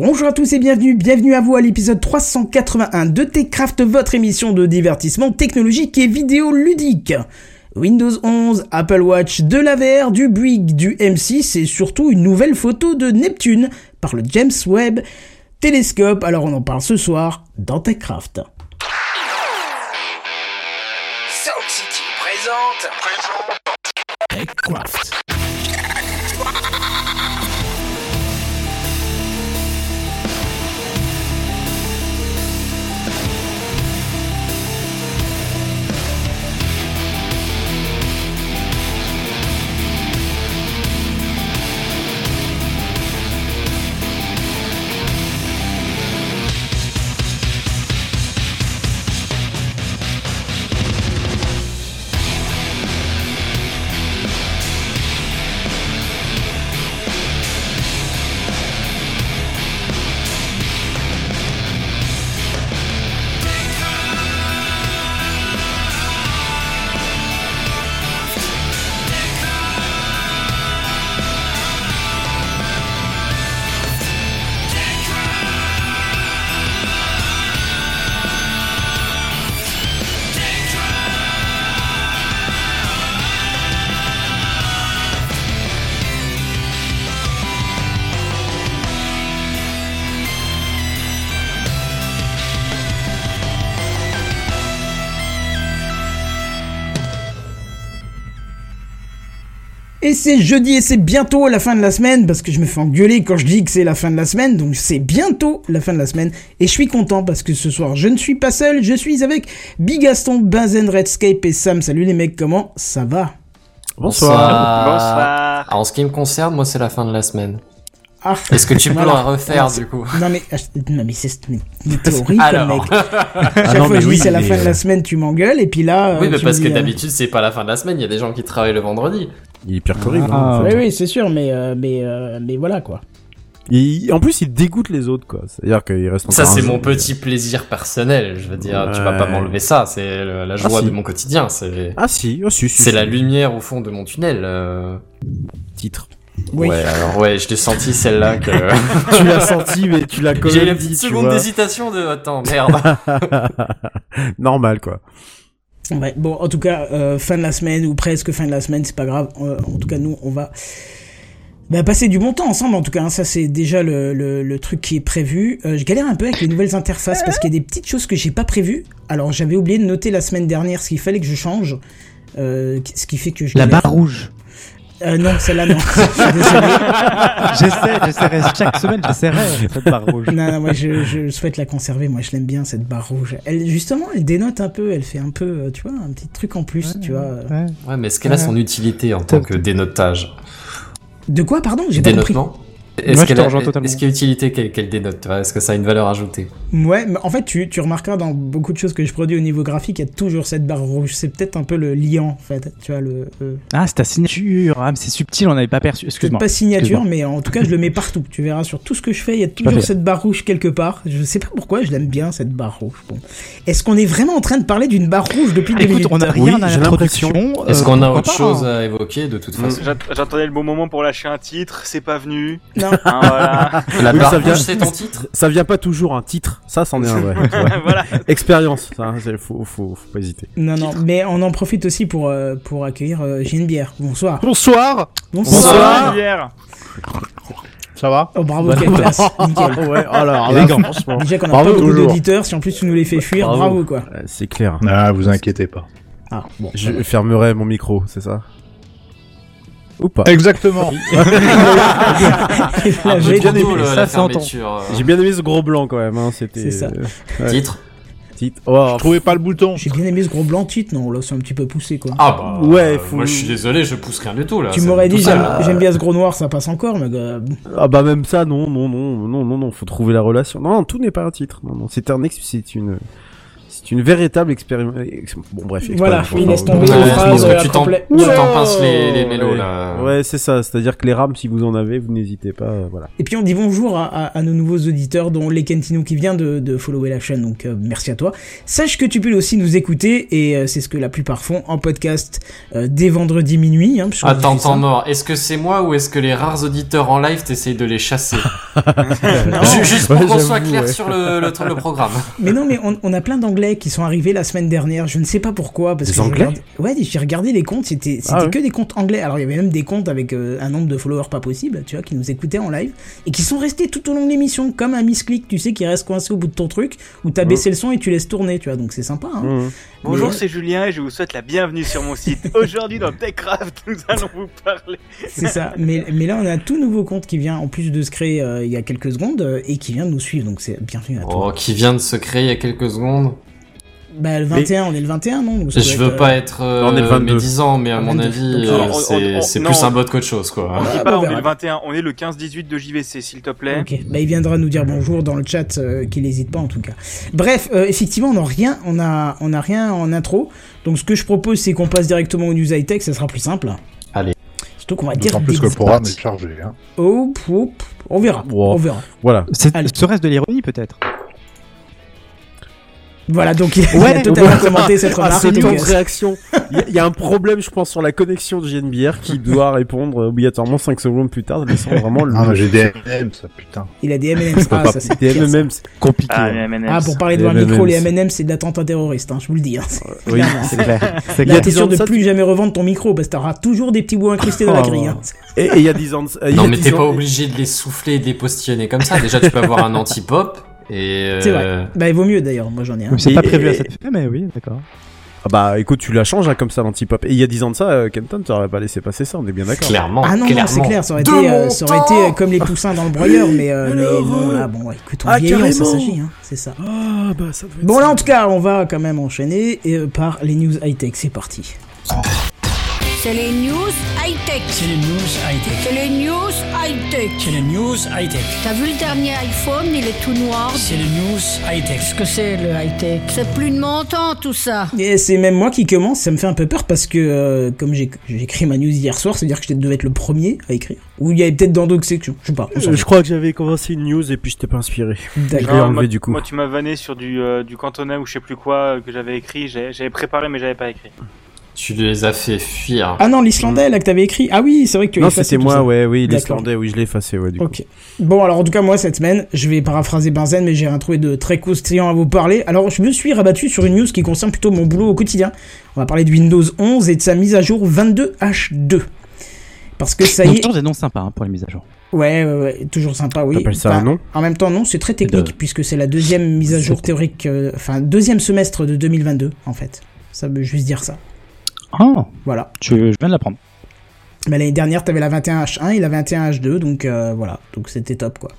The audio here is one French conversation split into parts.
Bonjour à tous et bienvenue, bienvenue à vous à l'épisode 381 de Techcraft, votre émission de divertissement technologique et vidéo ludique. Windows 11, Apple Watch, de la VR, du Bouygues, du M6 et surtout une nouvelle photo de Neptune par le James Webb Télescope. Alors on en parle ce soir dans Techcraft. Sound City présente. Techcraft. C'est jeudi et c'est bientôt la fin de la semaine parce que je me fais engueuler quand je dis que c'est la fin de la semaine, donc c'est bientôt la fin de la semaine et je suis content parce que ce soir je ne suis pas seul, je suis avec Bigaston, Benzen, Redscape et Sam. Salut les mecs, comment ça va? Bonsoir. Bonsoir. En ce qui me concerne, moi c'est la fin de la semaine. Ah, Est-ce que tu peux Voilà. la refaire du coup? Non mais, ah, non mais c'est comme Alors. mec. Chaque non, fois mais que je dis oui, c'est la fin de euh, la semaine, tu m'engueules et puis là. Oui, euh, mais parce me que euh, d'habitude c'est pas la fin de la semaine, il y a des gens qui travaillent le vendredi. Il est pire qu'horrible. Ah. hein. Oui oui c'est sûr mais euh, mais euh, mais voilà quoi. En plus, il dégoûte les autres, quoi. C'est-à-dire qu'il reste Ça c'est mon petit plaisir personnel, je veux dire, tu vas pas m'enlever ça, c'est la joie Ah, si. de mon quotidien, c'est Ah si, oh, si, si, c'est si. la lumière au fond de mon tunnel. euh. titre. Oui. Ouais, alors ouais, je l'ai senti celle-là que tu l'as senti, mais tu l'as quand j'ai eu même la petite seconde d'hésitation de attends, merde. Normal, quoi. Ouais, bon, en tout cas, euh, fin de la semaine ou presque fin de la semaine, c'est pas grave. Euh, en tout cas, nous, on va bah, passer du bon temps ensemble. En tout cas, hein, ça c'est déjà le, le, le truc qui est prévu. Euh, je galère un peu avec les nouvelles interfaces parce qu'il y a des petites choses que j'ai pas prévues. Alors, j'avais oublié de noter la semaine dernière ce qu'il fallait que je change. Euh, ce qui fait que je La galère. barre rouge. Euh, non, celle-là non. je suis désolé. J'essaie, j'essaierai chaque semaine, j'essaierai cette barre rouge. Non, non, moi je, je souhaite la conserver. Moi, je l'aime bien cette barre rouge. Elle, justement, elle dénote un peu. Elle fait un peu, euh, tu vois, un petit truc en plus, tu vois. Ouais. Ouais, mais est-ce qu'elle a son utilité en tant que dénotage? De quoi, pardon? J'ai pas compris. Est-ce qu'elle est-ce qu'il y a utilité qu'elle dénote tu vois Est-ce que ça a une valeur ajoutée? Ouais, mais en fait, tu, tu remarqueras dans beaucoup de choses que je produis au niveau graphique, il y a toujours cette barre rouge. C'est peut-être un peu le liant, en fait. Tu vois, le. euh, Ah, c'est ta signature. Ah, mais c'est subtil, on n'avait pas perçu. Excuse-moi. pas signature, mais en tout cas, je le mets partout. Tu verras sur tout ce que je fais, il y a toujours cette barre rouge quelque part. Je sais pas pourquoi, je l'aime bien, cette barre rouge. Bon. Est-ce qu'on est vraiment en train de parler d'une barre rouge depuis Écoute, minutes on a Oui, rien à j'ai l'introduction. Est-ce euh, qu'on a autre chose hein. à évoquer de toute Mm, façon? J'att- J'attendais le bon moment pour lâcher un titre, c'est pas venu. Non. Hein, voilà. La Oui, barre ça vient- rouge, c'est ton titre Ça vient pas toujours un titre. Ça, c'en est un vrai. voilà. Expérience, ça. c'est- Faut, faut, faut pas hésiter. Non, non, mais on en profite aussi pour, euh, pour accueillir euh, Genebière. Bonsoir. Bonsoir. Bonsoir. Hier. Ça va Oh, bravo, quelle classe. Nickel. Ouais. Alors, Élégant. là, franchement. Déjà qu'on a Bravo, pas beaucoup toujours. d'auditeurs, si en plus tu nous les fais fuir, bravo, Bravo. quoi. Euh, C'est clair. Ah, vous inquiétez pas. Ah, bon. Je fermerai mon micro, c'est ça? Ou pas Exactement. Veille- trop bien aimé, le- ça, euh, J'ai bien aimé ce gros blanc quand même. Hein. C'était. Ça. euh, ouais. Titre Titre. Oh, Je trouvais pas le bouton. J'ai bien aimé ce gros blanc titre, non, là c'est un petit peu poussé quoi. Ah bah Ouais, euh, faut- Moi je suis désolé, je pousse rien du tout là. tu m'aurais dit j'aime bien ce gros noir, ça passe encore, mais Ah bah même ça, non, non, non, non, non, non, faut trouver la relation. Non, tout n'est pas un titre. Non, non, c'est un ex, c'est une, c'est une véritable expérimentation. Bon, bref. Voilà, il laisse tomber Ouais, les phrases tu t'en pinces les, les mélos ouais. là. Ouais, c'est ça. C'est-à-dire que les rames, si vous en avez, vous n'hésitez pas. euh, voilà. Et puis on dit bonjour à, à- à nos nouveaux auditeurs, dont Lekentino qui vient de, de follower la chaîne, donc euh, merci à toi. Sache que tu peux aussi nous écouter, et euh, c'est ce que la plupart font en podcast euh, dès vendredi minuit. Hein, Attends, temps mort. Est-ce que c'est moi ou est-ce que les rares auditeurs en live t'essayes de les chasser Juste pour Ouais, qu'on soit clair ouais. sur le, le, le programme. mais non, mais on, on a plein d'anglais qui sont arrivés la semaine dernière. Je ne sais pas pourquoi. Parce Des que Anglais Ouais, j'ai regardé les comptes. C'était c'était Ah ouais. que des comptes anglais. Alors il y avait même des comptes avec euh, un nombre de followers pas possible, tu vois, qui nous écoutaient en live et qui sont restés tout au long de l'émission, comme un misclick, tu sais, qui reste coincé au bout de ton truc, où t'as baissé le son et tu laisses tourner, tu vois. Donc c'est sympa. Hein. Mmh. Bonjour, Mais- c'est Julien et je vous souhaite la bienvenue sur mon site. Aujourd'hui dans TechCraft, nous allons vous parler. C'est ça. Mais, mais là, on a un tout nouveau compte qui vient, en plus de se créer euh, il y a quelques secondes, euh, et qui vient de nous suivre. Donc c'est bienvenue à toi. Oh, qui vient de se créer il y a quelques secondes. Bah, le 21, on est le 21, non Donc, Je veux être, pas euh, être euh, on est le 22. médisant, mais à mon 22. avis, euh, c'est non. plus un bot qu'autre chose, quoi. On dit Ah, pas, bah, on on est le 21, on est le 15-18 de JVC, s'il te plaît. Ok, bah il viendra nous dire bonjour dans le chat, euh, qu'il n'hésite pas en tout cas. Bref, euh, effectivement, on n'a rien, on a, on a rien en intro. Donc ce que je propose, c'est qu'on passe directement aux news high tech, ça sera plus simple. Allez. Surtout qu'on va dire D'autant plus que le programme est chargé. Hein. Oh, oh, on verra, Wow. on verra. Voilà. Allez. Serait-ce de l'ironie peut-être Voilà, donc il, il a Ouais, totalement ouais. commenté cette Ah, remarque. donc, temps euh, réaction. Il y, a- il y a un problème, je pense, sur la connexion de JNBR qui doit répondre obligatoirement 5 secondes plus tard, laissant vraiment le. Ah, mais j'ai des MM, ça, putain. il a des M&M's. Ah, ça c'est des. MMM, c'est Compliqué. Ah, hein. M&M's. Ah, pour parler devant le micro, les M&M's. M&M's, c'est de l'attentat terroriste, hein, je vous le dis. hein. Oui. C'est clair. C'est Là, clair. t'es sûr de plus jamais revendre ton micro parce que t'auras toujours des petits bouts incrustés dans la Oh. grille. Et il y a 10 ans Non, mais 10 t'es pas obligé de les souffler et de les postillonner comme ça. Déjà, tu peux avoir un anti-pop et. C'est euh, vrai. Bah, il vaut mieux d'ailleurs, moi j'en ai un. C'est Et- pas prévu et- à cette fin, mais oui, d'accord. Ah bah écoute, tu la changes hein, comme ça l'anti-pop. Et il y a 10 ans de ça, euh, Kenton, t'aurais pas laissé passer ça, on est bien d'accord. Clairement. Ah non, non, clairement. c'est clair, ça aurait De été, euh, ça aurait été euh, comme les poussins dans le broyeur, mais, euh, mais Alors, non, euh, là, bon, ouais, écoute, on ah, vieillit, ça s'agit, hein, c'est ça. Ah bah ça Bon, là, en tout cas, on va quand même enchaîner euh, par les news high-tech, c'est parti. C'est les news high-tech. C'est les news high-tech. C'est les news high-tech. C'est les news high-tech. T'as vu le dernier iPhone, il est tout noir. C'est les news high-tech. Qu'est-ce que c'est le high-tech? C'est plus de mon temps tout ça. Et c'est même moi qui commence, ça me fait un peu peur parce que, euh, comme j'ai écrit ma news hier soir, c'est-à-dire que je devais être le premier à écrire. Ou il y avait peut-être dans d'autres sections, je sais pas. Euh, je crois que j'avais commencé une news et puis je t'ai pas inspiré. D'accord. moi, du coup. Moi, tu m'as vanné sur du, euh, du cantonais ou je sais plus quoi euh, que j'avais écrit. J'ai- J'avais préparé, mais j'avais pas écrit. Tu les as fait fuir. Ah non, l'islandais là que t'avais écrit. Ah oui, c'est vrai que tu as Non, effacé c'était moi, ça. ouais, oui, l'Islandais, oui, je l'ai effacé, ouais, du coup. Ok. Bon, alors en tout cas, moi, cette semaine, je vais paraphraser Benzen, mais j'ai rien trouvé de très croustillant à vous parler. Alors, je me suis rabattu sur une news qui concerne plutôt mon boulot au quotidien. On va parler de Windows 11 et de sa mise à jour 22H2. Parce que ça y est. toujours des noms sympas hein, pour les mises à jour. Ouais, ouais, ouais, toujours sympa, oui. T'appelles ça Enfin, un nom En même temps, non, c'est très technique, De- puisque c'est la deuxième mise à jour théorique, euh, enfin, deuxième semestre de 2022, en fait. Ça veut juste dire ça. Ah, Voilà. tu, je viens de l'apprendre. Mais l'année dernière, t'avais la 21H1 et la 21H2, donc euh, voilà, donc c'était top quoi.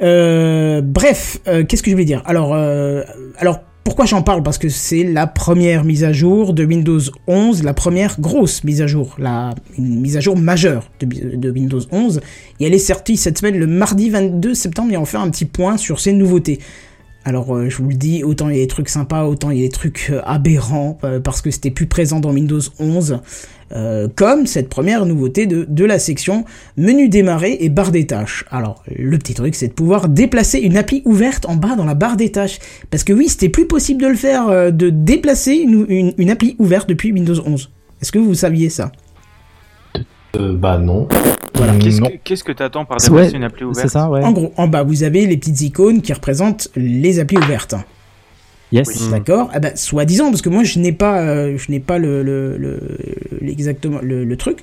Euh, bref, euh, qu'est-ce que je voulais dire? Alors, alors pourquoi j'en parle? Parce que c'est la première mise à jour de Windows 11, la première grosse mise à jour, la une mise à jour majeure de, Windows 11. Et elle est sortie cette semaine le mardi 22 septembre et on va faire un petit point sur ces nouveautés. Alors euh, je vous le dis, autant il y a des trucs sympas, autant il y a des trucs euh, aberrants, euh, parce que c'était plus présent dans Windows 11, euh, comme cette première nouveauté de, la section menu démarrer et barre des tâches. Alors le petit truc c'est de pouvoir déplacer une appli ouverte en bas dans la barre des tâches, parce que oui c'était plus possible de le faire, de déplacer une, une, une appli ouverte depuis Windows 11. Est-ce que vous saviez ça? Euh, bah non. Voilà. Qu'est-ce que qu'est-ce que t'attends par déplacer ouais, une appli ouverte C'est ça, ouais. En gros, en bas vous avez les petites icônes qui représentent les applis ouvertes. Yes. Oui. D'accord Eh ben, soi-disant, parce que moi je n'ai pas, euh, je n'ai pas le, le, le- exactement le, le truc.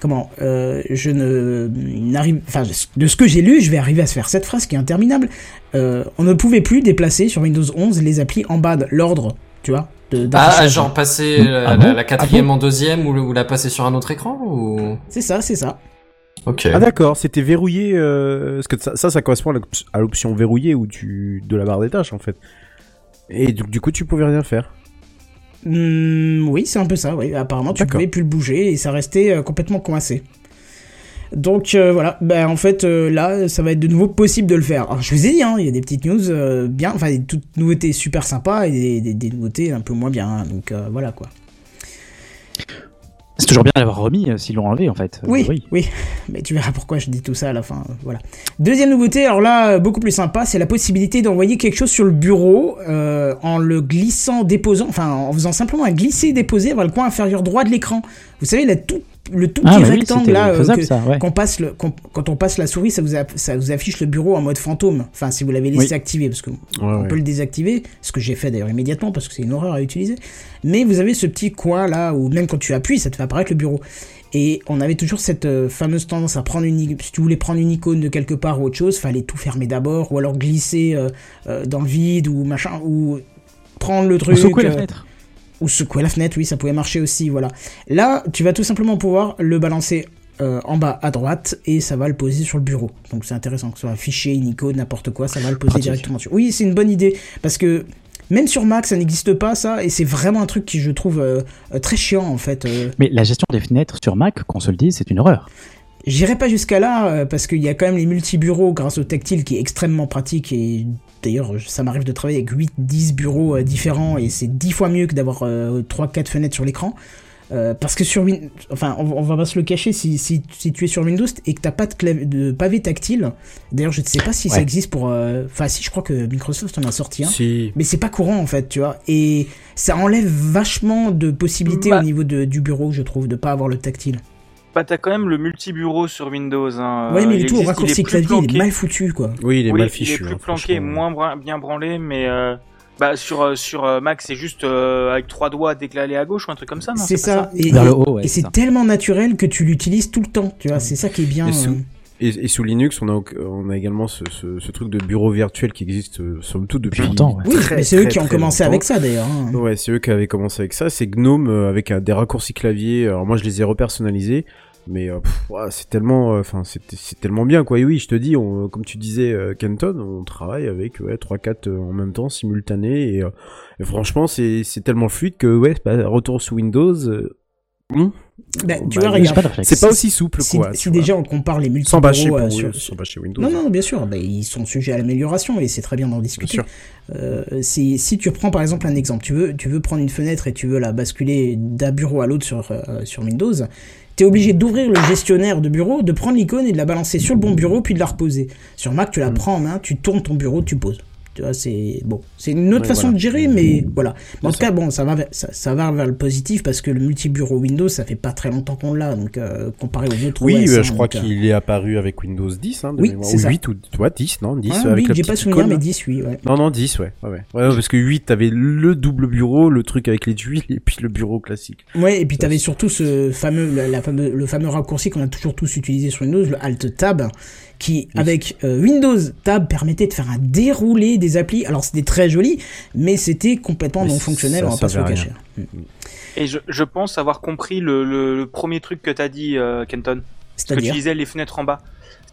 Comment euh, Je ne n'arrive, enfin, de ce que j'ai lu, je vais arriver à se faire cette phrase qui est interminable. Euh, on ne pouvait plus déplacer sur Windows 11 les applis en bas de l'ordre, tu vois. De- Ah, genre passer la, Ah bon la quatrième en deuxième ou, le- ou la passer sur un autre écran ou... C'est ça, c'est ça. Ok. Ah d'accord, c'était verrouillé, euh, parce que ça, ça, ça correspond à l'op- à l'option verrouillée ou tu de la barre des tâches en fait. Et du, du coup, tu pouvais rien faire. Hmm, oui, c'est un peu ça, oui. Apparemment, tu pouvais plus le bouger et ça restait euh, complètement coincé. Donc euh, voilà, ben en fait euh, là, ça va être de nouveau possible de le faire. Alors je vous ai dit, hein, il y a des petites news euh, bien, enfin des toutes nouveautés super sympas et des, des- des nouveautés un peu moins bien. hein. donc voilà quoi. C'est toujours bien d'avoir remis s'ils l'ont enlevé en fait. Euh, Oui, oui, mais tu verras pourquoi je dis tout ça à la fin. Voilà. Deuxième nouveauté, alors là, beaucoup plus sympa, c'est la possibilité d'envoyer quelque chose sur le bureau euh, en le glissant, déposant, enfin en faisant simplement un glisser-déposer vers le coin inférieur droit de l'écran. Vous savez, la tout, le tout Ah, petit oui, rectangle là, euh, faisable que- ça, ouais. qu'on passe le, quand on passe la souris, ça vous, ça vous affiche le bureau en mode fantôme. Enfin, si vous l'avez laissé Oui. activer, parce que Ouais, on ouais. peut le désactiver, ce que j'ai fait d'ailleurs immédiatement parce que c'est une horreur à utiliser. Mais vous avez ce petit coin là où même quand tu appuies, ça te fait apparaître le bureau. Et on avait toujours cette euh, fameuse tendance à prendre une, si tu voulais prendre une icône de quelque part ou autre chose, fallait tout fermer d'abord, ou alors glisser euh, euh, dans le vide ou machin, ou prendre le truc. secouer la fenêtre. Ou secouer la fenêtre, oui, ça pouvait marcher aussi, voilà. Là, tu vas tout simplement pouvoir le balancer euh, en bas à droite et ça va le poser sur le bureau. Donc c'est intéressant, que ce soit un fichier, une icône, n'importe quoi, ça va le poser Pratique. directement sur. Oui, c'est une bonne idée parce que même sur Mac, ça n'existe pas ça et c'est vraiment un truc qui je trouve euh, euh, très chiant en fait. euh. Mais la gestion des fenêtres sur Mac, qu'on se le dise, c'est une horreur. J'irai pas jusqu'à là euh, parce qu'il y a quand même les multi-bureaux grâce au tactile qui est extrêmement pratique et d'ailleurs ça m'arrive de travailler avec 8-10 bureaux euh, différents et c'est 10 fois mieux que d'avoir 3-4 fenêtres sur l'écran. Euh, parce que sur Windows, enfin on, on va pas se le cacher, si, si, si tu es sur Windows et que t'as pas de, clav- de pavé tactile, d'ailleurs je ne sais pas si ça existe pour... euh, Enfin si je crois que Microsoft en a sorti un. Si. Mais c'est pas courant en fait, tu vois. Et ça enlève vachement de possibilités Bah. au niveau de, du bureau, je trouve, de pas avoir le tactile. Bah, t'as quand même le multi-bureau sur Windows. Hein. ouais, mais Euh, le tout au raccourci il est plus clavier, il est planqué. mal foutu, quoi. Oui, il est Oui, mal il fichu. est plus hein, planqué, franchement. moins bien branlé, mais euh, bah, sur, euh, sur euh, Mac, c'est juste euh, avec trois doigts décalés à gauche ou un truc comme ça, non C'est ça. Et, ouais. c'est tellement naturel que tu l'utilises tout le temps, tu vois. C'est ça qui est bien. Et sous- euh, Et, et sous Linux, on a, on a également ce, ce, ce truc de bureau virtuel qui existe, euh, somme toute, depuis longtemps, ouais. Oui, très, mais c'est eux qui ont commencé longtemps. avec ça d'ailleurs. hein. Ouais, c'est eux qui avaient commencé avec ça. C'est Gnome euh, avec des raccourcis clavier. Alors moi, je les ai repersonnalisés, mais euh, c'est tellement, euh, enfin, c'est c'est tellement bien quoi. Et oui, je te dis, on, comme tu disais, euh, Kenton, on travaille avec ouais trois quatre euh, en même temps, simultané, et, euh, et franchement, c'est c'est tellement fluide que ouais, bah, retour sous Windows. euh, Bah, tu bah, vois, regarde. c'est pas Si- aussi souple Si, quoi. si déjà on compare les multi sans bâcher pour euh, sur, bâcher Windows. Non, non, bien sûr, bah, ils sont sujets à l'amélioration et c'est très bien d'en discuter. Euh, si, si tu prends par exemple un exemple, tu veux, tu veux prendre une fenêtre et tu veux la basculer d'un bureau à l'autre sur, euh, sur Windows, t'es obligé d'ouvrir le gestionnaire de bureau, de prendre l'icône et de la balancer sur le bon bureau puis de la reposer. Sur Mac, tu Mm. la prends en main, tu tournes ton bureau, tu poses. Tu vois, c'est bon, c'est une autre façon voilà. de gérer, mais voilà. Mais en tout cas, bon, ça va, vers, ça, ça va vers le positif parce que le multi-bureau Windows, ça fait pas très longtemps qu'on l'a, donc euh, comparé aux autres. Oui, OS, euh, hein, je crois euh, qu'il est apparu avec Windows 10, hein, de Oui, ou ça. 8 ou toi 10, non 10 ah, avec oui, la j'ai pas souvenir, mais là. 10, oui, ouais. Non, non, 10, ouais. Ouais, ouais. Ouais, parce que 8, t'avais le double bureau, le truc avec les tuiles, et puis le bureau classique. Ouais, et puis t'avais surtout ce fameux, la, la fameux, le fameux raccourci qu'on a toujours tous utilisé sur Windows, le Alt Tab, qui avec euh, Windows Tab permettait de faire un déroulé des applis. Alors c'était très joli, mais c'était complètement Mais non fonctionnel, ça on va pas se le servait à cacher. Et je, je pense avoir compris le, le, le premier truc que t'as dit, euh, Kenton. Que tu C'est-à-dire, disais les fenêtres en bas.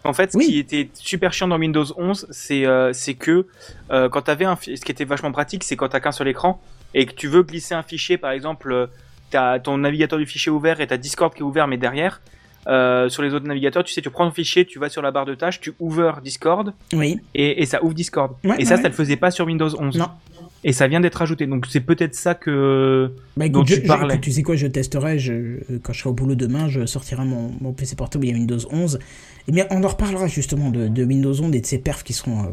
En fait, ce Oui. qui était super chiant dans Windows 11, c'est euh, c'est que euh, quand t'avais un, ce qui était vachement pratique, c'est quand t'as qu'un seul écran et que tu veux glisser un fichier, par exemple, t'as ton navigateur du fichier ouvert et t'as Discord qui est ouvert, mais derrière, euh, sur les autres navigateurs, tu sais, tu prends ton fichier, tu vas sur la barre de tâches, tu ouvres Discord oui, et, et ça ouvre Discord. Ouais, et ça, ouais. ça le faisait pas sur Windows 11. non. Et ça vient d'être ajouté. Donc c'est peut-être ça que Bah dont écoute, je, tu je- parlais. écoute, tu sais quoi, je testerai, je, quand je serai au boulot demain, je sortirai mon, mon PC portable, il y a Windows 11. Et bien, on en reparlera justement de, de Windows 11 et de ses perfs qui seront... euh,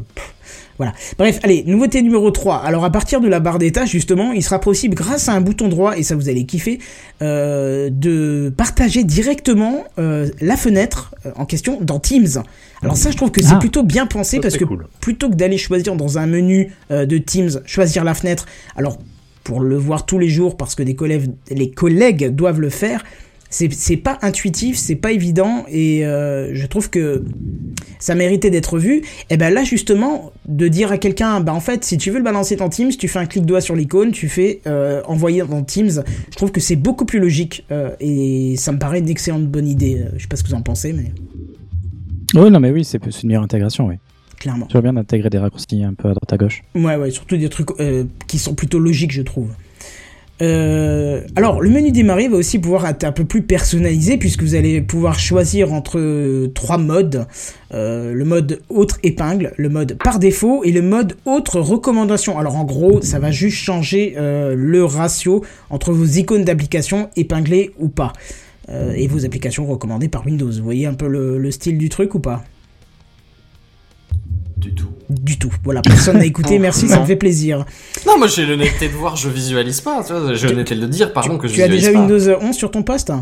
voilà. Bref, allez, nouveauté numéro 3. Alors à partir de la barre tâches, justement, il sera possible, grâce à un bouton droit, et ça vous allez kiffer, euh, de partager directement euh, la fenêtre euh, en question dans Teams. Alors ça, je trouve que c'est Ah. plutôt bien pensé parce que cool. plutôt que d'aller choisir dans un menu euh, de Teams, choisir la fenêtre, alors pour le voir tous les jours parce que des collègues, les collègues doivent le faire, c'est pas intuitif, c'est pas évident et euh, je trouve que ça méritait d'être vu. Et ben là justement, de dire à quelqu'un, bah en fait, si tu veux le balancer dans Teams, tu fais un clic droit sur l'icône, tu fais euh, envoyer dans Teams. Je trouve que c'est beaucoup plus logique euh, et ça me paraît une excellente bonne idée. Je sais pas ce que vous en pensez, mais Oui, non, mais oui, c'est une meilleure intégration, oui. clairement. Toujours bien d'intégrer des raccourcis un peu à droite à gauche. Ouais, ouais, surtout des trucs euh, qui sont plutôt logiques, je trouve. Euh, alors, le menu démarrer va aussi pouvoir être un peu plus personnalisé puisque vous allez pouvoir choisir entre euh, trois modes. Euh, le mode autre épingle, le mode par défaut et le mode autre recommandation. Alors en gros, ça va juste changer euh, le ratio entre vos icônes d'application épinglées ou pas. Euh, et vos applications recommandées par Windows. Vous voyez un peu le, le style du truc ou pas? Du tout. Du tout. Voilà, personne n'a écouté, merci, ça me fait plaisir. Non, moi j'ai l'honnêteté de voir, je visualise pas. Tu vois, j'ai l'honnêteté de dire, pardon, que je Tu as visualise déjà pas. Windows 11 sur ton poste?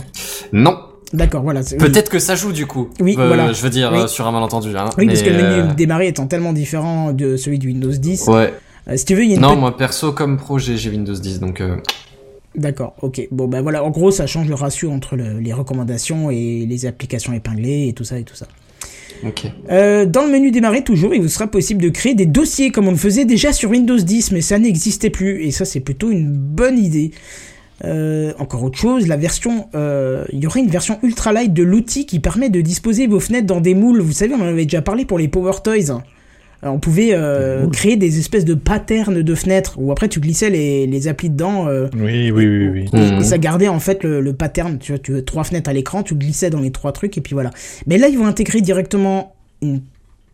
Non. D'accord, voilà. c'est- Peut-être que ça joue du coup. Oui, Euh, voilà. Je veux dire Oui. euh, sur un malentendu. Hein. Oui, parce que le menu euh, démarrer étant tellement différent de celui de Windows 10. Ouais. euh, si tu veux, il y a une Non, moi perso comme pro, j'ai j'ai Windows 10, donc. D'accord, ok. Bon, ben voilà, en gros, ça change le ratio entre le- les recommandations et les applications épinglées et tout ça et tout ça. Ok. Euh, dans le menu démarrer, toujours, il vous sera possible de créer des dossiers comme on le faisait déjà sur Windows 10, mais ça n'existait plus. Et ça, c'est plutôt une bonne idée. Euh, encore autre chose, la version, euh, il y aurait une version ultra light de l'outil qui permet de disposer vos fenêtres dans des moules. Vous savez, on en avait déjà parlé pour les Power Toys. Alors, on pouvait euh, créer des espèces de patterns de fenêtres où après tu glissais les, les applis dedans. euh, Oui, oui, oui, oui. et, et ça gardait en fait le, le pattern. Tu vois, tu as trois fenêtres à l'écran, tu glissais dans les trois trucs et puis voilà. Mais là, ils vont intégrer directement une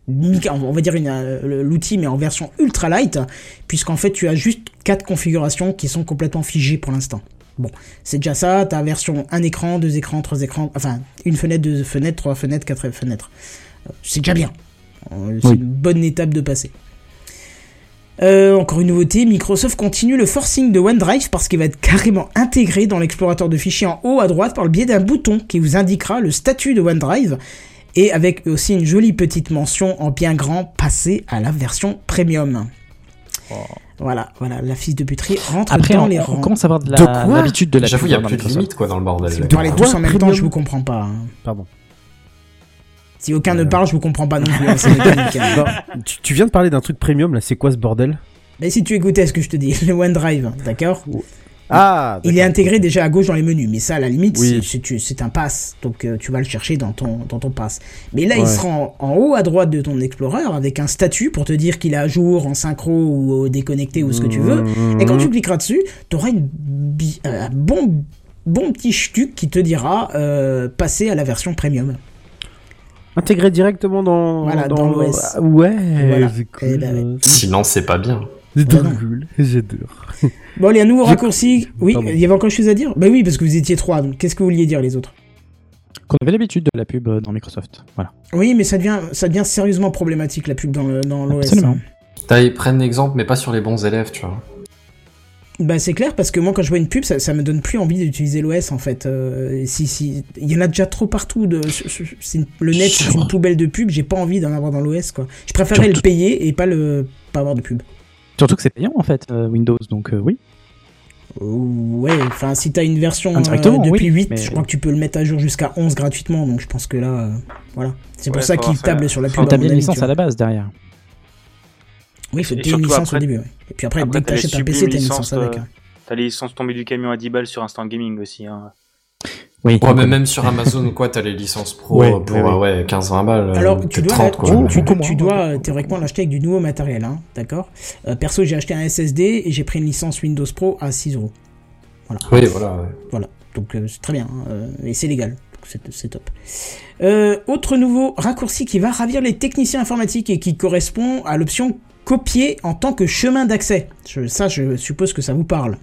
on va dire une, euh, l'outil mais en version ultra light puisqu'en fait tu as juste quatre configurations qui sont complètement figées pour l'instant. Bon, c'est déjà ça, ta version un écran, deux écrans, trois écrans, enfin une fenêtre, deux fenêtres, trois fenêtres, quatre fenêtres. Euh, C'est déjà bien. Euh, C'est Oui. une bonne étape de passer. Euh, encore une nouveauté, Microsoft continue le forcing de OneDrive parce qu'il va être carrément intégré dans l'explorateur de fichiers en haut à droite par le biais d'un bouton qui vous indiquera le statut de OneDrive et avec aussi une jolie petite mention en bien grand passer à la version premium. Voilà, voilà, la fille de puterie rentre Après, dans on, les on rangs. commence à avoir de De l'habitude de la J'avoue, il y a plus de limite quoi dans le bordel. Si vous là. parlez tous en même temps, je vous comprends pas. hein. Pardon. Si aucun ne parle, je vous comprends pas non plus. hein, c'est mécanique, hein. Non, tu, tu viens de parler d'un truc premium là, c'est quoi ce bordel? Mais si tu écoutais ce que je te dis, le OneDrive, d'accord? Ah Il est intégré déjà à gauche dans les menus, mais ça, à la limite, Oui. c'est- c'est tu- c'est un pass, donc euh, tu vas le chercher dans ton, dans ton pass. Mais là, il Ouais. sera en, en haut à droite de ton Explorer avec un statut pour te dire qu'il est à jour, en synchro ou euh, déconnecté ou ce que tu veux. Et quand tu cliqueras dessus, tu auras une bi- euh, un bon, bon petit ch'tuc qui te dira euh, passer à la version premium. Intégré directement dans, Voilà, dans l'OS. Ah, ouais, Voilà. c'est cool. Eh ben, Sinon, c'est pas bien. C'est cool, j'adore. Bon, allez, un nouveau raccourci. Oui, Pardon. il y avait encore quelque chose à dire? Bah oui, parce que vous étiez trois, donc qu'est-ce que vous vouliez dire les autres? Qu'on avait l'habitude de la pub euh, dans Microsoft. Voilà. Oui, mais ça devient, ça devient sérieusement problématique la pub dans le- dans l'OS. Absolument. T'as, ils prennent l'exemple, mais pas sur les bons élèves, tu vois. Bah c'est clair parce que moi quand je vois une pub ça, ça me donne plus envie d'utiliser l'OS en fait. Euh, si si il y en a déjà trop partout de une- le net c'est une poubelle de pub, j'ai pas envie d'en avoir dans l'OS quoi. Je préférerais Surtout- le payer et pas le pas avoir de pub. Surtout que c'est payant en fait, euh, Windows, donc euh, oui. Ouais, enfin si t'as une version euh, depuis oui, 8, mais- je crois que tu peux le mettre à jour jusqu'à 11 gratuitement donc je pense que là euh, voilà. C'est pour Ouais, ça qu'ils tablent sur la pub. T'as bien une licence à la base derrière. Oui, il faut Et payer une licence après- au début. ouais. Et puis après, après, dès que t'achètes un PC, t'as une licence avec. euh, hein. T'as les licences tombées du camion à 10 balles sur Instant Gaming aussi. Hein. Oui. Ouais, mais même sur Amazon ou quoi, t'as les licences pro Ouais, euh, pour ouais, euh, ouais, 15-20 balles. euh, Alors, tu peut-être dois, 30, tu, quoi. tu- tu moins, dois euh, théoriquement l'acheter avec du nouveau matériel, hein, d'accord Euh, Perso, j'ai acheté un SSD et j'ai pris une licence Windows Pro à 6 euros. Oui, voilà. ouais. Voilà, donc euh, c'est très bien, hein, euh, et c'est légal, c'est c'est top. Euh, autre nouveau raccourci qui va ravir les techniciens informatiques et qui correspond à l'option copier en tant que chemin d'accès. Je- Ça, je suppose que ça vous parle.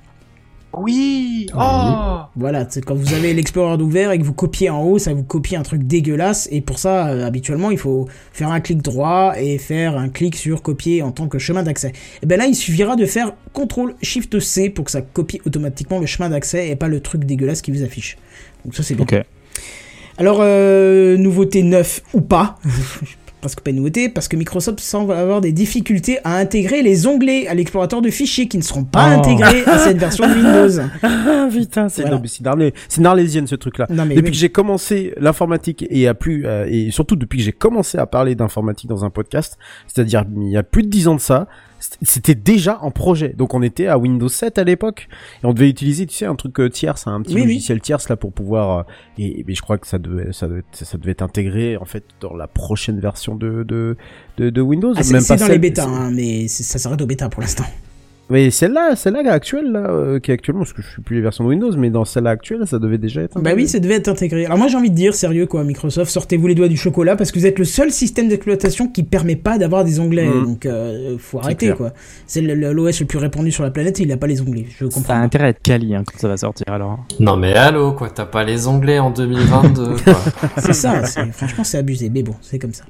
Oui Ah Voilà, c'est quand vous avez l'Explorer d'ouvert et que vous copiez en haut, ça vous copie un truc dégueulasse. Et pour ça, euh, habituellement, il faut faire un clic droit et faire un clic sur copier en tant que chemin d'accès. Et ben là, il suffira de faire CTRL SHIFT C pour que ça copie automatiquement le chemin d'accès et pas le truc dégueulasse qui vous affiche. Donc ça, c'est bien. Ok. Alors, euh, nouveauté 9 ou pas Pas une nouveauté, parce que Microsoft semble avoir des difficultés à intégrer les onglets à l'explorateur de fichiers qui ne seront pas Oh. intégrés à cette version de Windows. Ah putain, c'est Voilà. non, mais c'est une arlé- c'est une arlésienne ce truc-là. Depuis oui. que j'ai commencé l'informatique et à plus euh, et surtout depuis que j'ai commencé à parler d'informatique dans un podcast, c'est-à-dire il y a plus de 10 ans de ça, c'était déjà en projet. Donc on était à Windows 7 à l'époque et on devait utiliser tu sais un truc euh, tierce, un petit Oui, oui. logiciel tierce là pour pouvoir euh, et, je crois que ça devait ça devait ça devait être intégré en fait dans la prochaine version de de de, de Windows, Ah, c'est même pas dans les bêtas, hein, mais ça s'arrête aux bêtas pour l'instant. Mais celle-là, celle-là actuelle, là, euh, qui est actuellement, parce que je suis plus les versions de Windows, mais dans celle-là actuelle, ça devait déjà être. Bah oui, ça devait être intégré. Alors moi j'ai envie de dire, sérieux quoi, Microsoft, sortez-vous les doigts du chocolat parce que vous êtes le seul système d'exploitation qui permet pas d'avoir des onglets. Mhm. Donc euh, faut arrêter clair. quoi. C'est l'OS le plus répandu sur la planète, il a pas les onglets. Je Ça a comprends. intérêt à être quali hein, quand ça va sortir alors. Non mais allô quoi, t'as pas les onglets en 2022 quoi. C'est ça, franchement c'est abusé, mais bon, c'est comme ça.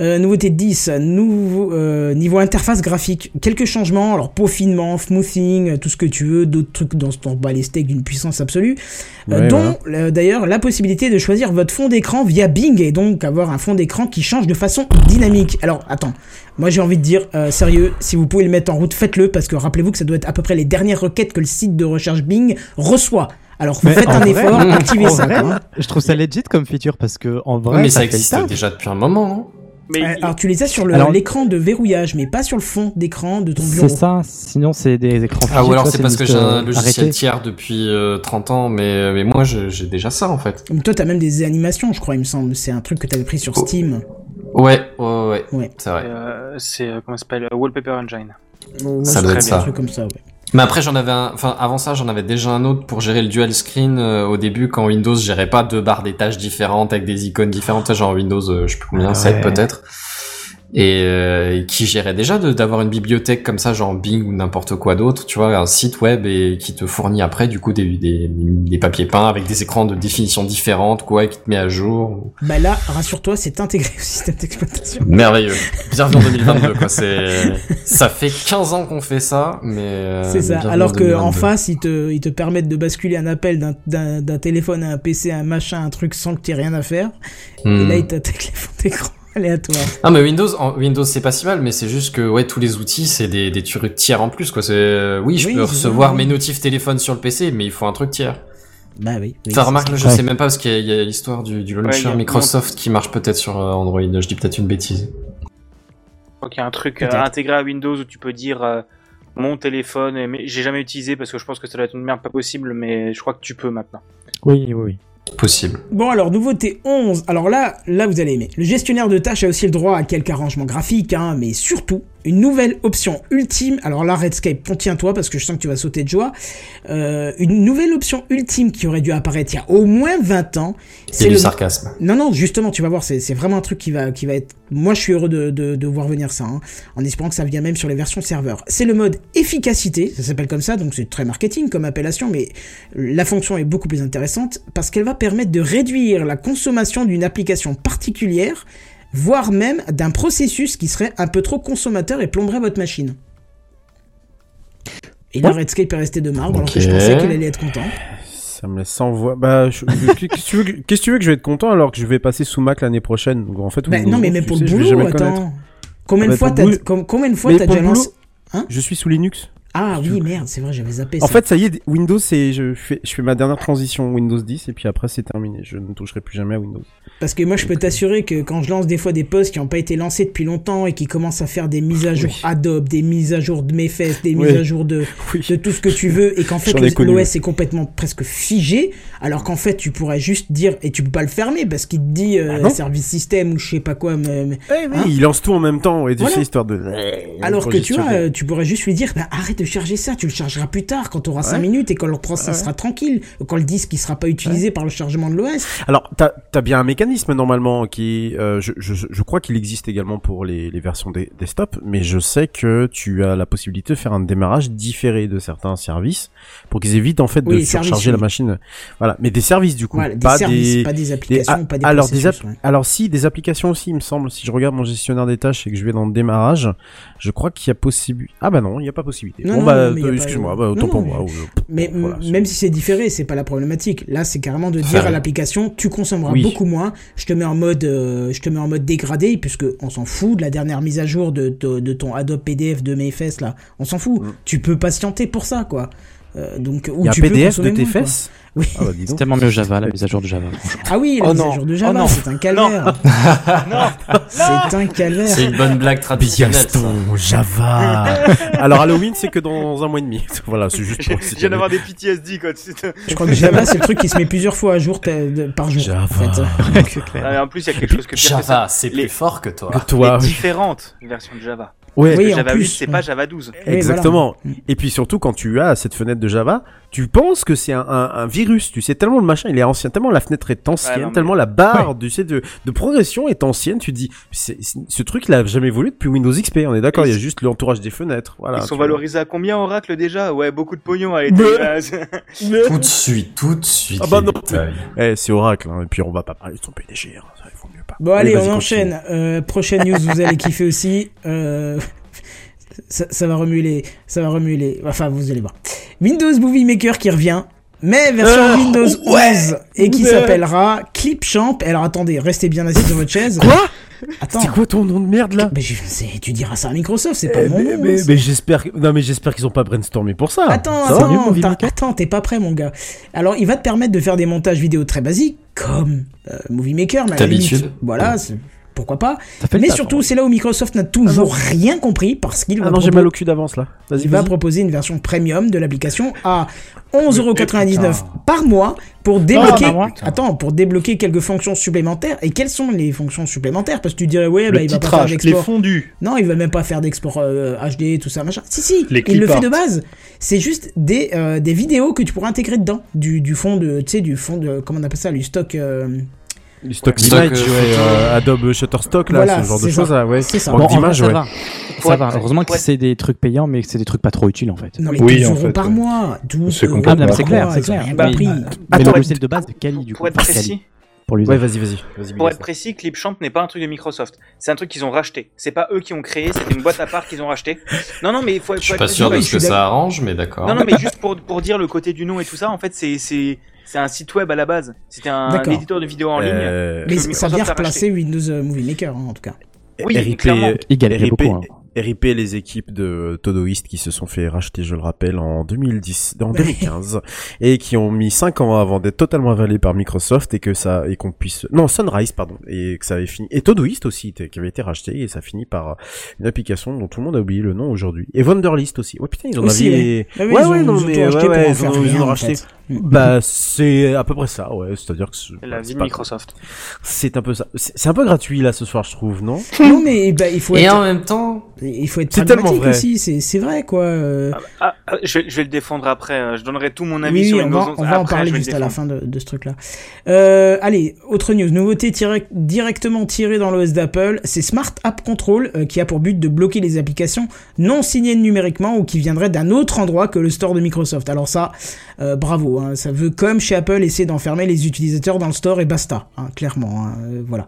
Euh, nouveauté 10, nouveau, euh, niveau interface graphique, quelques changements, alors peaufinement, smoothing, euh, tout ce que tu veux, d'autres trucs dans ce temps les steaks d'une puissance absolue, euh, Ouais, dont euh, d'ailleurs la possibilité de choisir votre fond d'écran via Bing et donc avoir un fond d'écran qui change de façon dynamique. Alors attends, moi j'ai envie de dire, euh, sérieux, si vous pouvez le mettre en route, faites-le parce que rappelez-vous que ça doit être à peu près les dernières requêtes que le site de recherche Bing reçoit. Alors Mais faites un vrai- effort, activez ça. vrai, je trouve ça legit comme feature parce que en vrai, mais ça, existe déjà depuis un moment, Mais Euh, Alors tu les as sur le- Alors- l'écran de verrouillage, mais pas sur le fond d'écran de ton bureau. C'est ça, sinon c'est des écrans Ah ou alors c'est parce que j'ai un euh, logiciel arrêté. tiers depuis euh, 30 ans, mais, mais moi j'ai déjà ça en fait. Toi, t'as même des animations, je crois, il me semble. C'est un truc que t'avais pris sur Oh. Steam. Ouais, ouais, ouais, Ouais. c'est vrai. euh, c'est euh, comment ça s'appelle? Wallpaper Engine. Ouais, Ça doit être bien, ça. Un truc comme ça, ouais. Mais après j'en avais un, enfin avant ça j'en avais déjà un autre pour gérer le dual screen euh, au début quand Windows gérait pas deux barres des tâches différentes avec des icônes différentes, genre Windows euh, je sais plus combien, Ah 7 ouais. peut-être. Et euh, qui gérait déjà de- d'avoir une bibliothèque comme ça, genre Bing ou n'importe quoi d'autre, tu vois, un site web et qui te fournit après du coup des, des, des papiers peints avec des écrans de définition différentes, quoi, et qui te met à jour. Bah là, rassure-toi, c'est intégré au système d'exploitation. Merveilleux. Bienvenue en 2022, quoi. C'est, ça fait 15 ans qu'on fait ça, mais. euh, c'est ça. Alors en que en 2022. face, ils te, ils te permettent de basculer un appel d'un- téléphone à un PC, à un machin, un truc sans que tu aies rien à faire. Et Hmm. là, ils t'attaquent les fonds d'écran aléatoires. Ah, mais Windows, en- Windows, c'est pas si mal, mais c'est juste que, ouais, tous les outils, c'est des, des trucs tiers en plus, quoi. C'est, euh, oui, je Oui, peux recevoir mes notifs téléphone sur le PC, mais il faut un truc tiers. Bah oui. oui, remarque, ça. là, je Ouais. sais même pas parce qu'il y a- l'histoire du, du launcher Microsoft qui marche peut-être sur euh, Android. Je dis peut-être une bêtise. Je crois qu'il y a un truc euh, intégré à Windows où tu peux dire euh, mon téléphone, et- j'ai jamais utilisé parce que je pense que ça doit être une merde pas possible, mais je crois que tu peux maintenant. Oui, oui, oui. Possible. Bon alors, nouveauté 11. Alors là, là vous allez aimer. Le gestionnaire de tâches a aussi le droit à quelques arrangements graphiques, hein, mais surtout, une nouvelle option ultime. Alors là, Redscape, contiens-toi parce que je sens que tu vas sauter de joie. Euh, une nouvelle option ultime qui aurait dû apparaître il y a au moins 20 ans. C'est du le... sarcasme. Non, non, justement, tu vas voir, c'est vraiment un truc qui va, qui va être... Moi, je suis heureux de, de, de voir venir ça, hein, en espérant que ça vienne même sur les versions serveurs. C'est le mode efficacité, ça s'appelle comme ça, donc c'est très marketing comme appellation, mais la fonction est beaucoup plus intéressante parce qu'elle va permettre de réduire la consommation d'une application particulière, voire même d'un processus qui serait un peu trop consommateur et plomberait votre machine. Et là, Redscape est resté de marbre, alors que je pensais qu'il allait être content. Ça me laisse sans voix. Bah, je- qu'est-ce que tu veux que- qu'est-ce que tu veux que je vais être content alors que je vais passer sous Mac l'année prochaine? Donc en fait, Bah, non, mais même pour sais, le boulot, attends. Combien Ah de bah, fois combien de fois Mais t'as déjà lancé Hein? Je suis sous Linux. Ah oui, merde, c'est vrai, j'avais zappé En ça. fait, ça y est, Windows, c'est je fais je fais ma dernière transition Windows 10 et puis après c'est terminé. Je ne toucherai plus jamais à Windows. Parce que moi, je peux t'assurer que quand je lance des fois des posts qui n'ont pas été lancés depuis longtemps et qui commencent à faire des mises à jour Oui. Adobe, des mises à jour de Mefes, des Oui. mises à jour de, Oui. de tout ce que tu veux, et qu'en fait, l'OS est complètement presque figé, alors qu'en fait, tu pourrais juste dire, et tu peux pas le fermer parce qu'il te dit euh, Ah service système ou je sais pas quoi, mais, Eh oui, Hein il lance tout en même temps et tu Voilà. sais histoire de. alors que tu vois, euh, tu pourrais juste lui dire, bah, arrête de charger ça, tu le chargeras plus tard quand tu auras 5 Ouais. minutes et quand le process Ouais. sera tranquille, quand le disque il sera pas utilisé par le chargement de l'OS. Alors, t'as as bien un mécanisme normalement qui, euh, je, je, je crois qu'il existe également pour les, les versions des desktop, mais je sais que tu as la possibilité de faire un démarrage différé de certains services pour qu'ils évitent en fait de Oui, services, surcharger la oui. machine. Voilà, mais des services du coup, Voilà, des pas services, des. pas des applications, pas des alors des alors si des applications aussi, il me semble. Si je regarde mon gestionnaire des tâches et que je vais dans le démarrage, je crois qu'il y a possibilité. Ah bah non, il n'y a pas possibilité. Non, bon non, bah, euh, excuse-moi, bah, autant non, pour mais- moi. Mais voilà, même si c'est différé, c'est pas la problématique. Là, c'est carrément de dire Enfin, à l'application, tu consommeras oui. beaucoup moins. Je te mets en mode, euh, je te mets en mode dégradé, puisque on s'en fout de la dernière mise à jour de, de, de ton Adobe PDF de mes fesses là. On s'en fout. Mm. Tu peux patienter pour ça, quoi. Euh, donc, ou Il y a un tu peux PDF de consommer tes moins, quoi. Oui. Ah bah C'est tellement mieux Java, la mise à jour de Java. Ah oui, la Oh mise à jour de Oh Java, non. c'est un calvaire. non, c'est un calvaire. C'est une bonne blague traditionnelle. ça. Java. Alors Halloween, c'est que dans un mois et demi. voilà, c'est juste pour. je viens d'avoir des PTSD quoi. Je crois que Java, c'est le truc qui se met plusieurs fois à jour par jour. Java. En fait. clair. Ah, en plus, il y a quelque chose que. Java, c'est plus fort que toi. Que toi. les différentes versions de Java. Ouais, Oui, en Java plus, 8, c'est ouais. pas Java 12. Oui, Exactement. voilà. Et puis surtout, quand tu as cette fenêtre de Java, tu penses que c'est un, un, un virus. Tu sais, tellement le machin, il est ancien, tellement la fenêtre est ancienne, Ouais, non, mais- tellement la barre tu sais, de, de progression est ancienne. Tu te dis, ce truc, il a jamais évolué depuis Windows XP. On est d'accord, il y a juste l'entourage des fenêtres. Voilà. Ils sont vois. valorisés à combien Oracle déjà? Ouais, beaucoup de pognon. Allez, Tout de suite, tout de suite. Ah bah non. Eh, c'est Oracle, hein. Et puis on va pas parler de son PDG, hein. Ça, il faut mieux pas. Bon, allez, on enchaîne. Euh, prochaine news, vous allez kiffer aussi. Euh, ça, ça va remuer les, ça va remuer les, enfin, vous allez voir. Windows Movie Maker qui revient. Mais version Euh, Windows ouais. 11 et qui s'appellera Clipchamp. Alors attendez, restez bien assis sur votre chaise. Quoi? Attends. C'est quoi ton nom de merde là? Mais je sais, tu diras ça à Microsoft, c'est pas Eh, mon mais, nom. mais, mais j'espère non mais j'espère qu'ils ont pas brainstormé pour ça. Attends, Ça attends, Movie t'as- Maker attends, t'es pas prêt, mon gars. Alors, il va te permettre de faire des montages vidéo très basiques, comme euh, Movie Maker, mais à la D'habitude. limite, Voilà, pourquoi pas. Mais taf, surtout, c'est là où Microsoft n'a toujours rien compris, parce qu'il va, Ah non, j'ai mal au cul d'avance là. Vas-y, il va proposer une version premium de l'application à 11,99€ putain. par mois pour débloquer. par mois Attends, pour débloquer quelques fonctions supplémentaires. Et quelles sont les fonctions supplémentaires? Parce que tu dirais, ouais, bah, il va pas faire les d'export. fondus. Non, il va même pas faire d'export euh, HD, tout ça, machin. Si, si, Les il le fait de base. C'est juste des, euh, des vidéos que tu pourras intégrer dedans. Du, du fond de, tu sais, du fond de, comment on appelle ça, du stock. euh, Du stock Stock, image, euh, ouais, euh, Adobe Shutterstock là, Voilà, ce genre de c'est choses ouais. C'est ça. Bon, en vrai, d'images, ça ouais. va. Ça va. Heureusement que c'est des trucs payants, mais que c'est des trucs pas trop utiles en fait. Non, les Oui, 12 en euros fait, par ouais. mois. 12 C'est euros Ah, mais c'est par clair, mois, c'est ont clair. Bah, compris. Mais Attends, le logiciel de base de Kali, du coup. Pour être précis, Pour Ouais, l'usage. vas-y, vas-y. Vas-y, pour être précis, Clipchamp n'est pas un truc de Microsoft. C'est un truc qu'ils ont racheté. C'est pas eux qui ont créé, c'était une boîte à part qu'ils ont racheté. Non, non, mais il faut, Je faut suis être pas sûr de ouais, ce que ça arrange, mais d'accord. Non, non, mais juste pour, pour dire le côté du nom et tout ça, en fait, c'est, c'est, un site web à la base. C'était un éditeur de vidéos en ligne. Euh, Mais ça vient replacer Windows euh, Movie Maker, hein, en tout cas. Oui, RIP, clairement. Il galérait RIP, beaucoup. hein. RIP les équipes de Todoist qui se sont fait racheter, je le rappelle, en 2010, en 2015, et qui ont mis 5 ans avant d'être totalement avalés par Microsoft et que ça, et qu'on puisse, non, Sunrise, pardon, et que ça avait fini, et Todoist aussi, qui avait été racheté, et ça finit par une application dont tout le monde a oublié le nom aujourd'hui. Et Wunderlist aussi. Ouais, putain, ils en Aussi, avaient, Ah oui, ouais, ils ont- ouais, non, ils mais, ouais, ouais, ils ont- ils racheté. fait. Bah, c'est à peu près ça, ouais, c'est-à-dire que c'est- La c'est vie de pas- Microsoft. C'est un peu ça. C'est c'est un peu gratuit, là, ce soir, je trouve, non? Non, mais bah, il faut Et être, en même temps, il faut être C'est pragmatique vrai. aussi. C'est, c'est vrai, quoi. euh. Ah, ah, je, vais, je vais le défendre après. euh, Je donnerai tout mon avis Oui, sur oui, on va, 11. on va en parler juste à la fin de, de ce truc-là. Euh, allez, autre news. Nouveauté tirée- directement tirée dans l'OS d'Apple, c'est Smart App Control euh, qui a pour but de bloquer les applications non signées numériquement ou qui viendraient d'un autre endroit que le store de Microsoft. Alors ça, euh, bravo. hein, ça veut, comme chez Apple, essayer d'enfermer les utilisateurs dans le store et basta. hein, clairement, hein, voilà.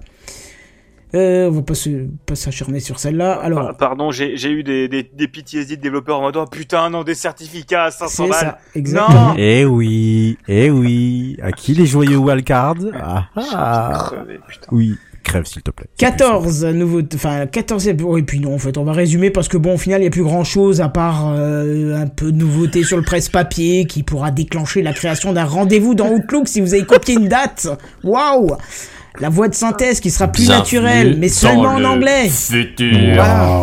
Euh, on va pas se- pas s'acharner sur celle-là. Alors, Par- Pardon, j'ai j'ai eu des, des, des PTSD de développeurs en mode oh putain, non, des certificats à 500 c'est balles. ça, exactement. Eh oui, eh oui. À qui les joyeux wildcards Ah ah. Crevé, putain. Oui, crève s'il te plaît. 14 nouveaux, enfin 14 et puis non en fait on va résumer parce que bon au final il y a plus grand chose à part euh, un peu de nouveauté sur le presse-papier qui pourra déclencher la création d'un rendez-vous dans Outlook si vous avez copié une date. Waouh La voix de synthèse qui sera plus naturelle mais seulement en anglais. Voilà.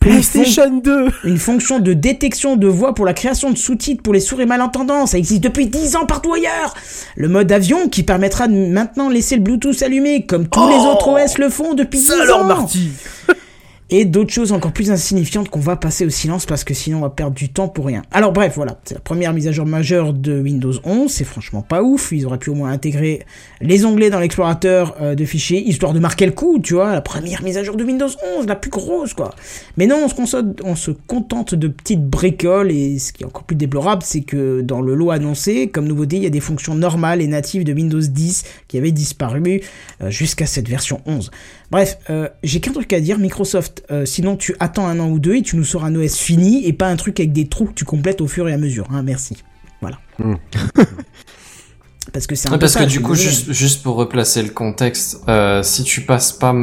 PlayStation 2 Une fonction de détection de voix pour la création de sous-titres pour les sourds et malentendants. Ça existe depuis 10 ans partout ailleurs. Le mode avion qui permettra de maintenant laisser le Bluetooth allumé comme tous les autres OS le font depuis 10 Ça alors, ans. Marty et d'autres choses encore plus insignifiantes qu'on va passer au silence parce que sinon on va perdre du temps pour rien. Alors bref, voilà, c'est la première mise à jour majeure de Windows 11, c'est franchement pas ouf, ils auraient pu au moins intégrer les onglets dans l'explorateur euh, de fichiers, histoire de marquer le coup, tu vois, la première mise à jour de Windows 11, la plus grosse quoi. Mais non, on se, contente de petites bricoles et ce qui est encore plus déplorable, c'est que dans le lot annoncé, comme nouveauté, il y a des fonctions normales et natives de Windows 10 qui avaient disparu euh, jusqu'à cette version 11. Bref, euh, j'ai qu'un truc à dire, Microsoft, euh, sinon tu attends un an ou deux et tu nous sors un OS fini et pas un truc avec des trous que tu complètes au fur et à mesure. Hein, merci. Voilà. Mm. Parce que c'est un peu parce ça, que du coup, juste, juste pour replacer le contexte, euh, si tu passes pas,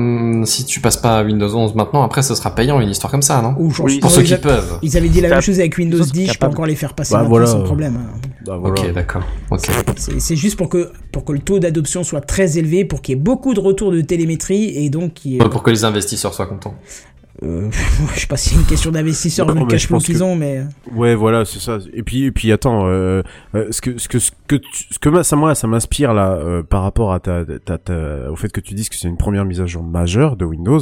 si tu passes pas à Windows 11 maintenant, après, ce sera payant une histoire comme ça, non? Ou Oui, Pour ceux ils, qui peuvent. ils avaient dit la même chose avec Windows Ils sont 10, je peux encore les faire passer Bah, maintenant voilà. sans problème. Bah, voilà. Ok, d'accord. C'est juste pour que, pour que le taux d'adoption soit très élevé, pour qu'il y ait beaucoup de retours de télémétrie et donc qu'il y ait- Ouais, Pour que les investisseurs soient contents. Euh, je sais pas si c'est une question vu le mais cash flow qu'ils ont, mais Ouais, voilà, c'est ça. Et puis, et puis, attends, euh, euh, ce que, ce que, ce que, tu- ce que ça, moi, ça m'inspire là, euh, par rapport à ta, ta, ta- au fait que tu dises que c'est une première mise à jour majeure de Windows.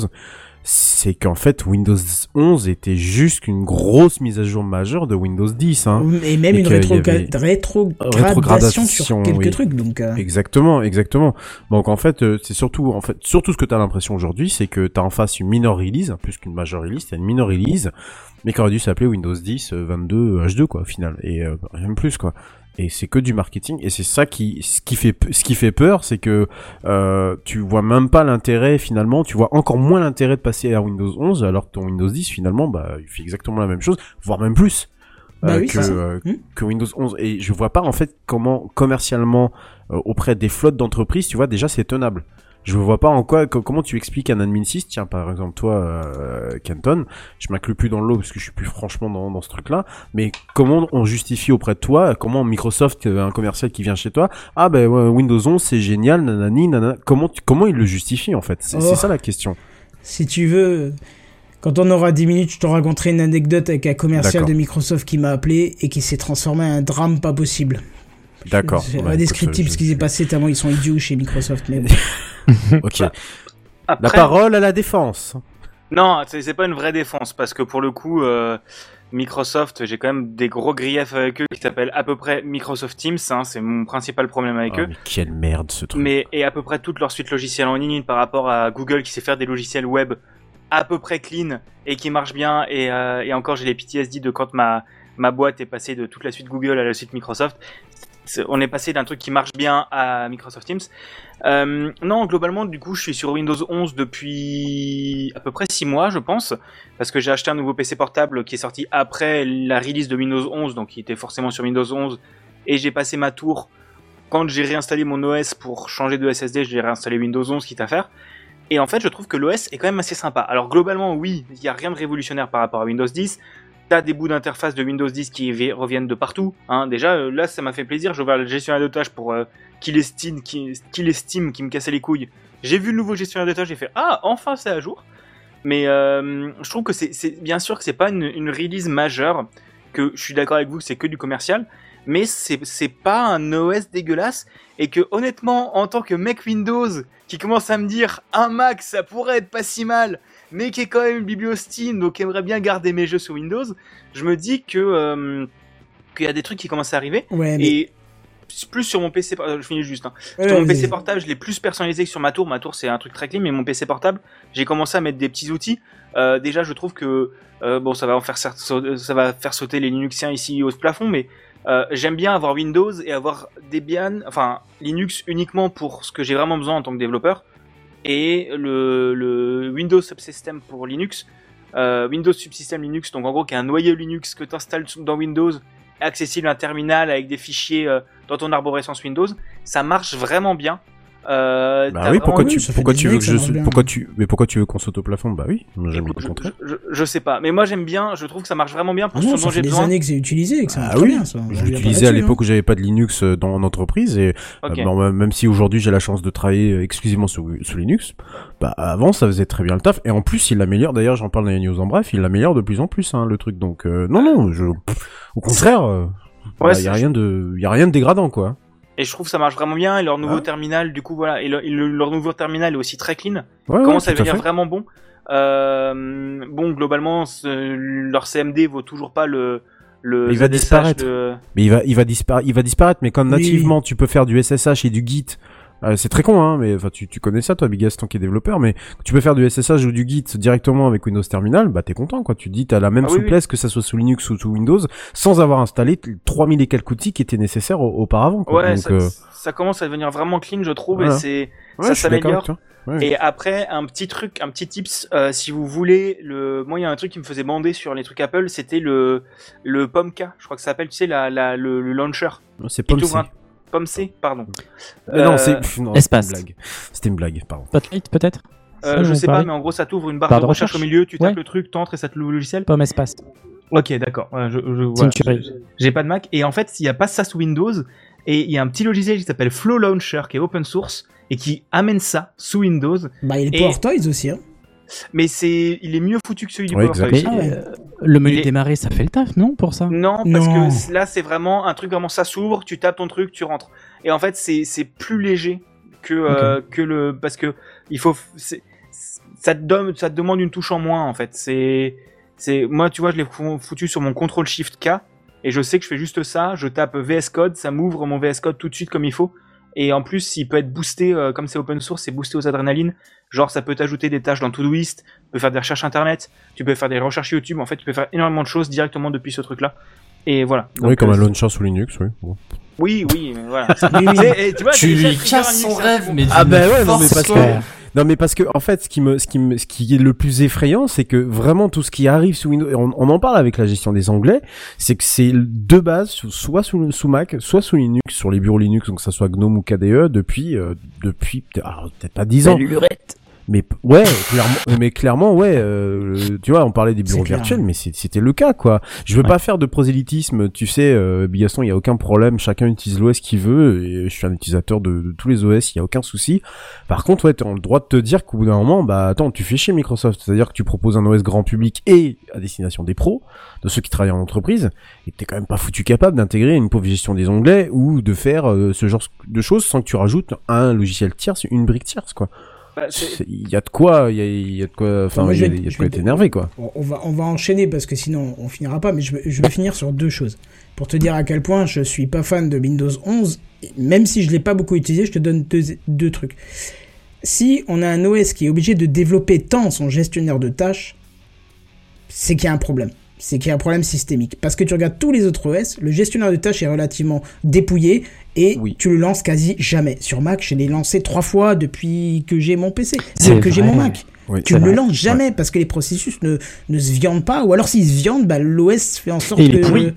C'est qu'en fait Windows 11 était juste une grosse mise à jour majeure de Windows 10. Hein. Et même Et une rétrogradation Rétrogradation, sur quelques oui. trucs. Donc, euh, Exactement, exactement. Donc en fait, euh, c'est surtout, en fait, surtout ce que t'as l'impression aujourd'hui, c'est que t'as en face une minor release, plus qu'une major release, t'as une minor release, mais qui aurait dû s'appeler Windows 10 euh, 22 H2 quoi, au final, et euh, rien de plus quoi. Et c'est que du marketing, et c'est ça qui, ce qui fait, ce qui fait peur, c'est que euh, tu vois même pas l'intérêt finalement, tu vois encore moins l'intérêt de passer à Windows 11, alors que ton Windows 10 finalement, bah, il fait exactement la même chose, voire même plus. Bah euh, oui, que, euh, Hmm. que Windows 11 et je vois pas en fait comment commercialement euh, auprès des flottes d'entreprises tu vois déjà c'est tenable je vois pas en quoi co- comment tu expliques un admin 6 tiens par exemple toi euh, Canton je m'inclus plus dans l'eau parce que je suis plus franchement dans, dans ce truc là mais comment on justifie auprès de toi comment Microsoft euh, un commercial qui vient chez toi ah ben ouais, Windows 11 c'est génial nanani nanana comment tu- comment il le justifie en fait? C'est Oh. ça la question si tu veux, quand on aura 10 minutes, je te raconterai une anecdote avec un commercial de Microsoft qui m'a appelé et qui s'est transformé en un drame pas possible. d'accord C'est Bah, écoute, ce qui s'est passé tellement ils sont idiots chez Microsoft. Mais ok la parole à la défense Non, c'est pas une vraie défense parce que pour le coup, euh, Microsoft, j'ai quand même des gros griefs avec eux qui s'appellent à peu près Microsoft Teams. Hein, c'est mon principal problème avec Ah, eux. mais quelle merde ce truc Mais et à peu près toute leur suite logicielle en ligne par rapport à Google qui sait faire des logiciels web à peu près clean et qui marchent bien. Et, euh, et encore, j'ai les PTSD de quand ma ma boîte est passée de toute la suite Google à la suite Microsoft. On est passé d'un truc qui marche bien à Microsoft Teams. Euh, non, globalement, du coup, je suis sur Windows 11 depuis à peu près 6 mois, je pense, parce que j'ai acheté un nouveau PC portable qui est sorti après la release de Windows 11, donc qui était forcément sur Windows 11, et j'ai passé ma tour quand j'ai réinstallé mon OS pour changer de SSD, j'ai réinstallé Windows 11, quitte à faire. Et en fait, je trouve que l'OS est quand même assez sympa. Alors globalement, oui, il n'y a rien de révolutionnaire par rapport à Windows 10. T'as des bouts d'interface de Windows 10 qui vi- reviennent de partout. Hein. Déjà, euh, là, ça m'a fait plaisir. J'ai ouvert le gestionnaire de pour euh, qu'il estime, qui, qu'il estime, qui me cassait les couilles. J'ai vu le nouveau gestionnaire de tâches, j'ai fait ah, enfin c'est à jour. Mais euh, je trouve que c'est, bien sûr que c'est pas une, une release majeure. Que je suis d'accord avec vous, c'est que du commercial. Mais c'est pas un OS dégueulasse et que honnêtement, en tant que mec Windows qui commence à me dire un Mac ça pourrait être pas si mal, mais qui est quand même une biblio Steam, donc aimerait bien garder mes jeux sur Windows, je me dis que euh, qu'il y a des trucs qui commencent à arriver Ouais, mais- et plus sur mon PC, euh, je finis juste. hein. Ouais, sur mon. PC portable, je l'ai plus personnalisé que sur ma tour. Ma tour, c'est un truc très clean, mais mon PC portable, j'ai commencé à mettre des petits outils. Euh, déjà, je trouve que euh, bon, ça va en faire ça va faire sauter les Linuxiens ici au plafond, mais euh, j'aime bien avoir Windows et avoir Debian, enfin Linux uniquement pour ce que j'ai vraiment besoin en tant que développeur, et le, Windows Subsystem pour Linux, euh, Windows Subsystem Linux, donc en gros qui est un noyau Linux que tu installes dans Windows, accessible à un terminal avec des fichiers euh, dans ton arborescence Windows, ça marche vraiment bien. Euh, Bah oui, pourquoi tu, pourquoi tu veux que je, pourquoi tu, mais pourquoi tu veux qu'on saute au plafond? Bah oui, j'aime le contraire. je, je- je sais pas, mais moi j'aime bien, je trouve que ça marche vraiment bien Ah pour non, ce ça dont fait j'ai des besoin. années que c'est utilisé et que ça marche Ah oui, bien. Ça. Je l'utilisais à là-dessus, l'époque où j'avais pas de Linux euh, dans mon entreprise et euh, bon, même si aujourd'hui j'ai la chance de travailler euh, exclusivement sous, sous Linux, bah avant ça faisait très bien le taf et en plus il l'améliore. D'ailleurs j'en parle dans les news en bref, il l'améliore de plus en plus hein, le truc. Donc euh, non non, je, au contraire, euh, Ouais, bah, y a rien de, y a rien de dégradant quoi. Et je trouve que ça marche vraiment bien. Et leur nouveau Ah. terminal, du coup, voilà, et le- le- leur nouveau terminal est aussi très clean. Ouais, ouais, commence à tout à devenir fait. vraiment bon. Euh, bon, globalement, leur CMD vaut toujours pas le le Il va disparaître. de- Mais il va, il va disparaître, il va disparaître. Mais comme Oui. nativement tu peux faire du SSH et du Git, euh, c'est très con, hein. Mais enfin, tu, tu connais ça, toi, Big Gaston qui est développeur. Mais tu peux faire du SSH ou du Git directement avec Windows Terminal, bah t'es content, quoi. Tu dis, t'as la même Ah oui, souplesse que ça soit sous Linux ou sous Windows, sans avoir installé t- 3000 et quelques outils qui étaient nécessaires au- auparavant. Quoi. Ouais, Donc, ça, euh, ça commence à devenir vraiment clean, je trouve, Voilà. et c'est ouais, ça s'améliore. Ouais. Et après, un petit truc, un petit tips, euh, si vous voulez, le, moi il y a un truc qui me faisait bander sur les trucs Apple, c'était le le POMK, je crois que ça s'appelle, tu sais, la, la le, le launcher. C'est Qui un- POMC, pardon. Euh, Non, Euh, c'est non, espace. C'était une blague. C'était une blague, pardon. Spotlight peut-être? Euh, je sais pas, mais en gros, ça t'ouvre une barre, Barre de de recherche, recherche au milieu, tu tapes Ouais. le truc, t'entres et ça te l'ouvre le logiciel. Pomme espace. Ok, d'accord. Je, je, voilà, j'ai- pas de Mac. Et en fait, il y a pas ça sous Windows. Et il y a un petit logiciel qui s'appelle Flow Launcher, qui est open source, et qui amène ça sous Windows. Bah, il y a les Et- Power Toys aussi. Hein. Mais c'est, il est mieux foutu que celui du exact. Mais Ah euh, le menu est- démarrer, ça fait le taf, non Pour ça? Non, parce Non. que là, c'est vraiment un truc vraiment ça s'ouvre, tu tapes ton truc, tu rentres. Et en fait, c'est c'est plus léger que euh, que le parce que il faut c'est- ça te donne, ça te demande une touche en moins en fait. C'est, c'est, moi tu vois, je l'ai fou- foutu sur mon contrôle Shift K et je sais que je fais juste ça. Je tape VS Code, ça m'ouvre mon VS Code tout de suite comme il faut. Et en plus, il peut être boosté, euh, comme c'est open source, c'est boosté aux adrénalines. Genre, ça peut t'ajouter des tâches dans Todoist, tu peux faire des recherches internet, tu peux faire des recherches YouTube. En fait, tu peux faire énormément de choses directement depuis ce truc-là. Et voilà. Oui, comme euh, un launcher sous Linux, oui. Bon. Oui, oui, mais voilà. Oui, oui. C'est- et tu vois, Tu lui casses son rêve, mais Ah bah ouais, non, mais parce que-. Non, mais parce que en fait, ce qui me, ce qui me, ce qui est le plus effrayant, c'est que vraiment tout ce qui arrive sous Windows, et on, on en parle avec la gestion des onglets, c'est que c'est de base soit sous, sous Mac, soit sous Linux, sur les bureaux Linux, donc que ça soit GNOME ou KDE, depuis, euh, depuis, alors, peut-être pas 10 ans. Mais ouais, clairement, mais clairement, ouais, euh, tu vois, on parlait des bureaux virtuels, mais c'était le cas, quoi. Je veux Ouais. pas faire de prosélytisme, tu sais, euh, Bigaston, il y a aucun problème, chacun utilise l'OS qu'il veut, et je suis un utilisateur de, de tous les OS, il y a aucun souci. Par contre, ouais, t'as le droit de te dire qu'au bout d'un moment, bah attends, tu fais chez Microsoft, c'est-à-dire que tu proposes un OS grand public et à destination des pros, de ceux qui travaillent en entreprise, et t'es quand même pas foutu capable d'intégrer une pauvre gestion des onglets ou de faire euh, ce genre de choses sans que tu rajoutes un logiciel tierce, une brique tierce, quoi. Bah, Il y a de quoi, il y a, il y a de quoi, enfin, il je y a, vais- il y a de quoi vais- être énervé, quoi. On on va, on va enchaîner parce que sinon on finira pas, mais je vais, je vais finir sur deux choses. Pour te dire à quel point je suis pas fan de Windows 11, même si je l'ai pas beaucoup utilisé, je te donne deux, deux trucs. Si on a un OS qui est obligé de développer tant son gestionnaire de tâches, c'est qu'il y a un problème. C'est qu'il y a un problème systémique. Parce que tu regardes tous les autres OS, le gestionnaire de tâches est relativement dépouillé et Oui. tu le lances quasi jamais. Sur Mac, je l'ai lancé trois fois depuis que j'ai mon PC, C'est que j'ai mon Mac. Oui. Tu ne le lances jamais parce que les processus ne, ne se viandent pas, ou alors s'ils se viandent, bah, l'OS fait en sorte Et que.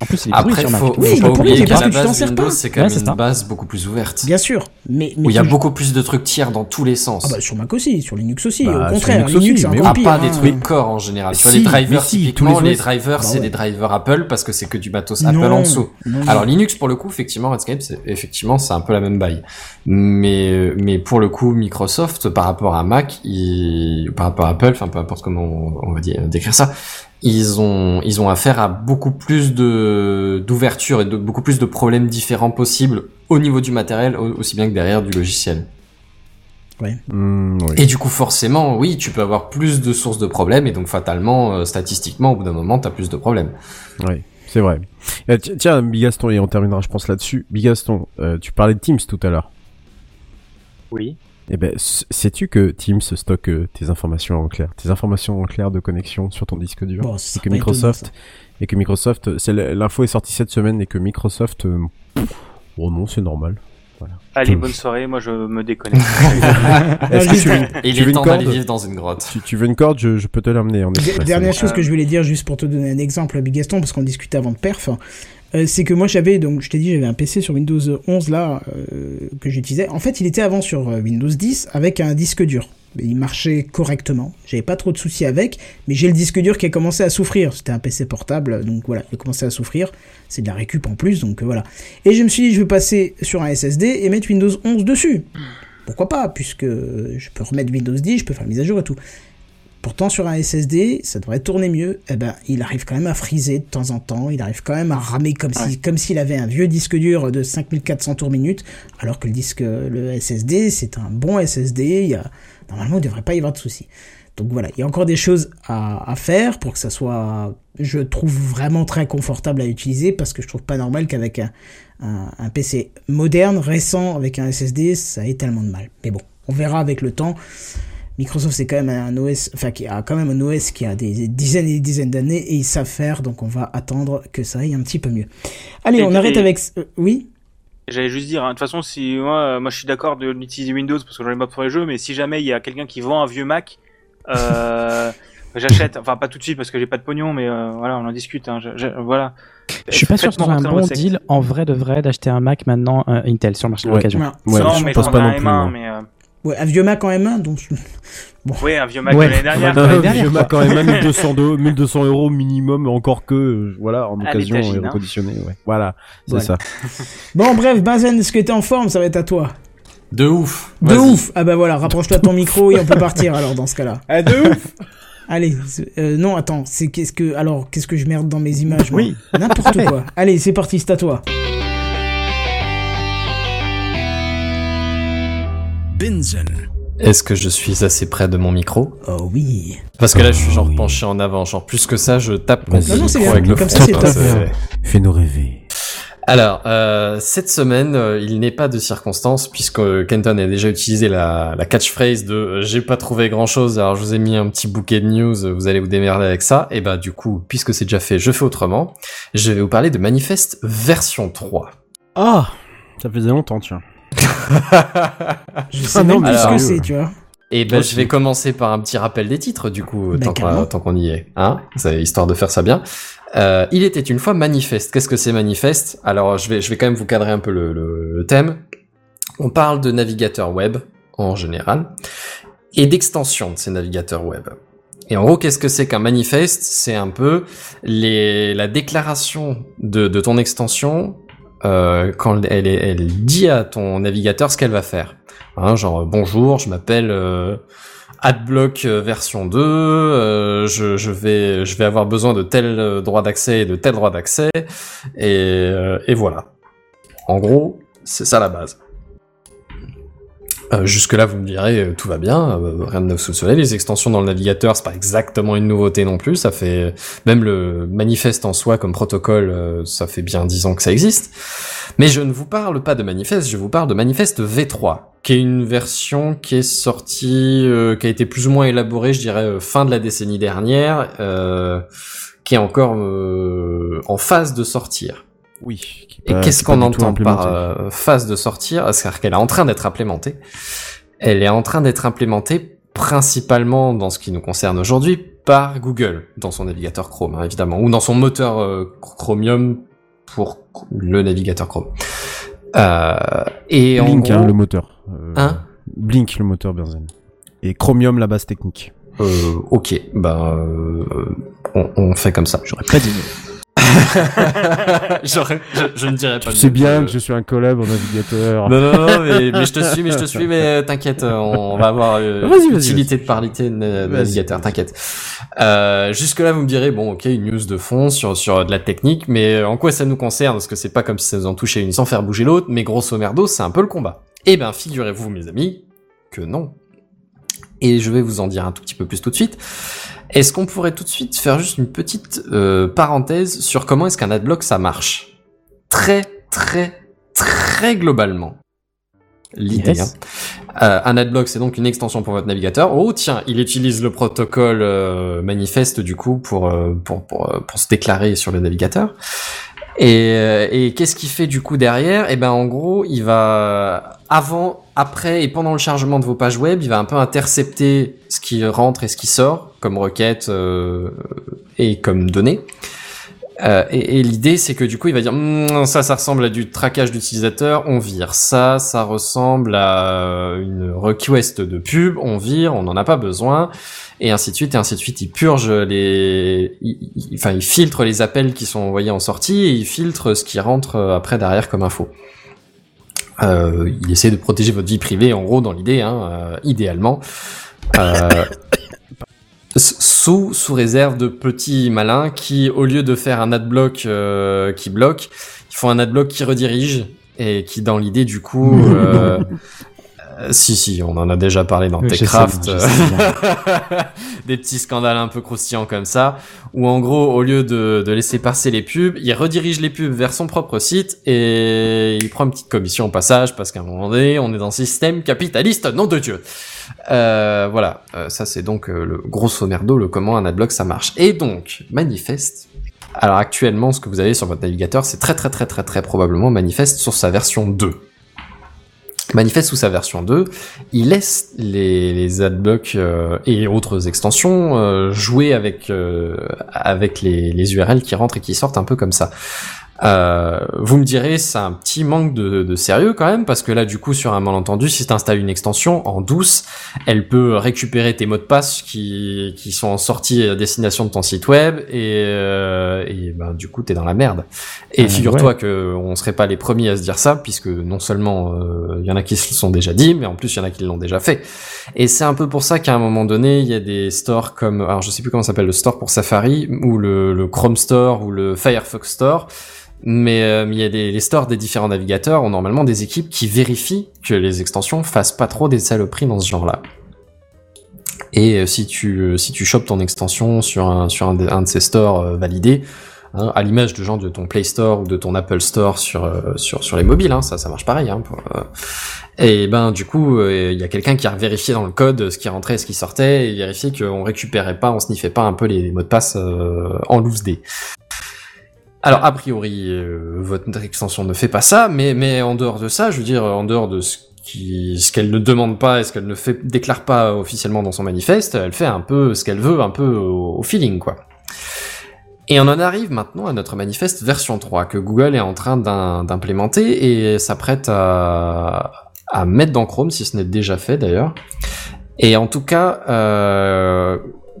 En plus, il est Après, sur Mac. faut, Oui, faut pas oublier qu'à la base, Windows, c'est quand même une ça. base beaucoup plus ouverte. Bien sûr, mais. mais Où il y a beaucoup plus de trucs tiers dans tous les sens. Ah bah sur Mac aussi, sur Linux aussi. Bah, Au sur contraire, Linux Linux, aussi, c'est mais encore Ah, pas hein. des trucs corps en général. Tu vois, Si, les drivers, si, typiquement, tous les drivers, Bah c'est ouais. des drivers Apple parce que c'est que du matos Non, Apple en dessous. non, non. Alors Linux, pour le coup, effectivement, Redscape, c'est, effectivement, c'est un peu la même baille. Mais, mais pour le coup, Microsoft, par rapport à Mac, il, par rapport à Apple, enfin, peu importe comment on, on va dire, décrire ça, ils ont, ils ont affaire à beaucoup plus de, d'ouverture et de beaucoup plus de problèmes différents possibles au niveau du matériel, au- aussi bien que derrière du logiciel. Hmm, oui. Et du coup, forcément, oui, tu peux avoir plus de sources de problèmes et donc fatalement, euh, statistiquement, au bout d'un moment, t'as plus de problèmes. Oui, c'est vrai. Euh, ti- tiens, Bigaston, et on terminera, je pense, là-dessus. Bigaston, euh, tu parlais de Teams tout à l'heure. Oui. Eh ben, sais-tu que Teams stocke euh, tes informations en clair, tes informations en clair de connexion sur ton disque dur, Bon, ça et que Microsoft, étonnant, et que Microsoft, c'est l'info est sortie cette semaine et que Microsoft, euh, oh non, c'est normal. Allez, bonne soirée, moi je me déconnecte. Est-ce que tu veux, il tu est une temps d'aller corde vivre dans une grotte. tu, tu veux une corde, je, je peux te l'amener. Dernière chose Euh. que je voulais dire, juste pour te donner un exemple, Bigaston, parce qu'on discutait avant de perf, euh, c'est que moi j'avais, donc je t'ai dit, j'avais un PC sur Windows 11 là, euh, que j'utilisais. En fait, il était avant sur euh, Windows 10 avec un disque dur. Il marchait correctement, j'avais pas trop de soucis avec, mais j'ai le disque dur qui a commencé à souffrir. C'était un PC portable, donc voilà, il a commencé à souffrir. C'est de la récup en plus, donc voilà. Et je me suis dit, je vais passer sur un SSD et mettre Windows 11 dessus. Pourquoi pas, puisque je peux remettre Windows 10, je peux faire mise à jour et tout. Pourtant, sur un SSD, ça devrait tourner mieux. Eh ben, il arrive quand même à friser de temps en temps. Il arrive quand même à ramer comme si, comme s'il avait un vieux disque dur de 5400 tours minute. Alors que le disque, le SSD, c'est un bon SSD. Il y a, normalement, il ne devrait pas y avoir de soucis. Donc voilà, il y a encore des choses à, à faire pour que ça soit, je trouve vraiment très confortable à utiliser parce que je trouve pas normal qu'avec un, un, un PC moderne, récent, avec un SSD, ça ait tellement de mal. Mais bon, on verra avec le temps. Microsoft, c'est quand même un OS, enfin, qui a quand même un OS qui a des dizaines et des dizaines d'années et ils savent faire, donc on va attendre que ça aille un petit peu mieux. Allez, Et- on arrête et- avec, euh, oui? J'allais juste dire, hein, de toute façon, si moi, euh, moi je suis d'accord de l'utiliser Windows parce que j'en ai pas pour les jeux, mais si jamais il y a quelqu'un qui vend un vieux Mac, euh, j'achète. Enfin, pas tout de suite parce que j'ai pas de pognon, mais euh, voilà, on en discute. Hein, je- je- voilà. Je suis pas sûr que ce soit un bon deal en vrai de vrai d'acheter un Mac maintenant euh, Intel sur le marché de Ouais. l'occasion. Non. Ouais, non, je mais pense pas non plus, M1, moi. mais euh, Ouais, un vieux Mac en M1, donc, oui, un vieux Mac Ouais. de l'année dernière. Je quoi. mets quand même 1200, de- 1200 euros minimum, encore que, euh, voilà, en À occasion et hein. reconditionné, ouais. Voilà, c'est Voilà. ça. Bon, bref, Benzen, est-ce que t'es en forme? Ça va être à toi. De ouf. De ouf! Ah bah voilà, rapproche-toi de ton micro et on peut partir alors dans ce cas-là. Ah, de ouf! Allez, euh, non, attends, c'est qu'est-ce que, alors, qu'est-ce que je merde dans mes images, moi? Oui. N'importe quoi. Allez, c'est parti, c'est à toi. Binzen. Est-ce que je suis assez près de mon micro Oh oui. Parce que là, je suis genre oui. penché en avant. Genre, plus que ça, je tape contre Non, non, micro bien. avec le Comme front. ça, c'est Fais-nous rêver. Alors, euh, cette semaine, euh, il n'est pas de circonstance puisque euh, Kenton a déjà utilisé la, la catchphrase de euh, j'ai pas trouvé grand chose, alors je vous ai mis un petit bouquet de news, vous allez vous démerder avec ça. Et bah du coup, puisque c'est déjà fait, je fais autrement. Je vais vous parler de Manifest version 3. Ah Ça faisait longtemps, tiens. Je sais Ah non, même plus ce que c'est, tu vois. Et ben, Aussi. je vais commencer par un petit rappel des titres, du coup, Ben, tant qu'on y est, hein, c'est histoire de faire ça bien. Euh, il était une fois manifeste. Qu'est-ce que c'est manifeste? Alors, je vais, je vais quand même vous cadrer un peu le, le- le thème. On parle de navigateurs web en général et d'extensions de ces navigateurs web. Et en gros, qu'est-ce que c'est qu'un manifeste? C'est un peu les, la déclaration de, de ton extension euh, quand elle, elle dit à ton navigateur ce qu'elle va faire. Hein, genre bonjour, je m'appelle euh, AdBlock euh, version 2, euh, je, je vais je vais avoir besoin de tel euh, droit d'accès et de tel droit d'accès et, euh, et voilà. En gros, c'est ça la base. Euh, Jusque-là, vous me direz, euh, tout va bien, euh, rien de neuf sous le soleil. Les extensions dans le navigateur, c'est pas exactement une nouveauté non plus. Ça fait même le manifeste en soi comme protocole, ça fait bien dix ans que ça existe. Mais je ne vous parle pas de manifeste, je vous parle de manifeste V3, qui est une version qui est sortie, qui a été plus ou moins élaborée, je dirais, fin de la décennie dernière, qui est encore en phase de sortir. Oui. Et qu'est-ce qu'on entend par euh, phase de sortir? C'est-à-dire qu'elle est en train d'être implémentée. Elle est en train d'être implémentée principalement dans ce qui nous concerne aujourd'hui par Google, dans son navigateur Chrome, hein, évidemment, ou dans son moteur euh, Chromium pour le navigateur Chrome. Euh, et en Blink, gros, hein, le moteur. Euh, Hein? Blink, le moteur Benzen. Et Chromium, la base technique. euh, ok, ben euh, on, on fait comme ça. J'aurais pas dit. J'aurais- je, je ne dirais pas. Tu sais bien que je suis un collab en navigateur. Non, non, non, mais, mais je te suis, mais je te suis, mais euh, t'inquiète, euh, on va avoir euh, Vas-y, vas-y, utilité de parler de navigateur, t'inquiète. Euh, jusque là, vous me direz, bon, ok, une news de fond sur sur de la technique, mais en quoi ça nous concerne? Parce que c'est pas comme si ça nous en touchait une sans faire bouger l'autre, mais grosso merdo, c'est un peu le combat. Eh ben, figurez-vous, mes amis, que non. Et je vais vous en dire un tout petit peu plus tout de suite. Est-ce qu'on pourrait tout de suite faire juste une petite euh, parenthèse sur comment est-ce qu'un adblock ça marche? Très, très, très globalement. L'idée. Yes. hein. Euh, un adblock, c'est donc une extension pour votre navigateur. Oh tiens, il utilise le protocole euh, manifeste du coup pour, euh, pour, pour, pour se déclarer sur le navigateur. Et, et qu'est-ce qu'il fait du coup derrière? Eh ben en gros, il va avant, après et pendant le chargement de vos pages web, il va un peu intercepter ce qui rentre et ce qui sort comme requête euh, et comme données. Euh, et et l'idée, c'est que du coup, il va dire Hmm, ça, ça ressemble à du traquage d'utilisateur, on vire. Ça, ça ressemble à une request de pub, on vire, on n'en a pas besoin, et ainsi de suite, et ainsi de suite. Il purge les, enfin, il filtre les appels qui sont envoyés en sortie, et il filtre ce qui rentre euh, après derrière comme info. Euh, il essaie de protéger votre vie privée, en gros, dans l'idée, hein, euh, idéalement. Sous sous réserve de petits malins qui, au lieu de faire un adblock euh, qui bloque, ils font un adblock qui redirige et qui, dans l'idée, du coup, euh, euh, si si, on en a déjà parlé dans Oui, Techcraft, des petits scandales un peu croustillants comme ça, où en gros, au lieu de, de laisser passer les pubs, il redirige les pubs vers son propre site et il prend une petite commission au passage parce qu'à un moment donné, on est dans un système capitaliste, nom de Dieu. Euh, voilà, Euh, ça c'est donc euh, le grosso merdo, le comment un adblock ça marche. Et donc, manifeste. Alors actuellement, ce que vous avez sur votre navigateur, c'est très très très très très probablement manifeste sur sa version 2. Manifeste sous sa version 2, il laisse les, les adblocks euh, et autres extensions euh, jouer avec avec les, les URL qui rentrent et qui sortent un peu comme ça. Euh, vous me direz, c'est un petit manque de, de sérieux quand même, parce que là, du coup, sur un malentendu, si tu installes une extension en douce, elle peut récupérer tes mots de passe qui, qui sont en sortie à destination de ton site web, et, euh, et ben, du coup, t'es dans la merde. Et Euh, figure-toi que on serait pas les premiers à se dire ça, puisque non seulement il y en a qui se sont déjà dit, mais en plus il y en a qui l'ont déjà fait. Et c'est un peu pour ça qu'à un moment donné, il y a des stores comme, alors je sais plus comment s'appelle, le store pour Safari, ou le, le Chrome Store, ou le Firefox Store, Mais euh, il y a des les stores des différents navigateurs ont normalement des équipes qui vérifient que les extensions fassent pas trop des saloperies dans ce genre-là. Et euh, si tu euh, si tu chopes ton extension sur un sur un de, ces stores euh, validés, hein, à l'image de gens de ton Play Store ou de ton Apple Store sur euh, sur sur les mobiles, hein, ça ça marche pareil. Hein, pour, et ben du coup, il y a quelqu'un qui a vérifié dans le code ce qui rentrait, et ce qui sortait, et vérifié qu'on récupérait pas, on sniffait pas un peu les, mots de passe en loose day. Alors a priori, euh, votre extension ne fait pas ça, mais mais en dehors de ça, je veux dire, en dehors de ce qu'elle ne demande pas et ce qu'elle ne déclare pas officiellement dans son manifeste, elle fait un peu ce qu'elle veut, un peu au, feeling quoi. Et on en arrive maintenant à notre manifeste version 3 que Google est en train d'im- d'implémenter et s'apprête à, à mettre dans Chrome si ce n'est déjà fait d'ailleurs. Et en tout cas, euh,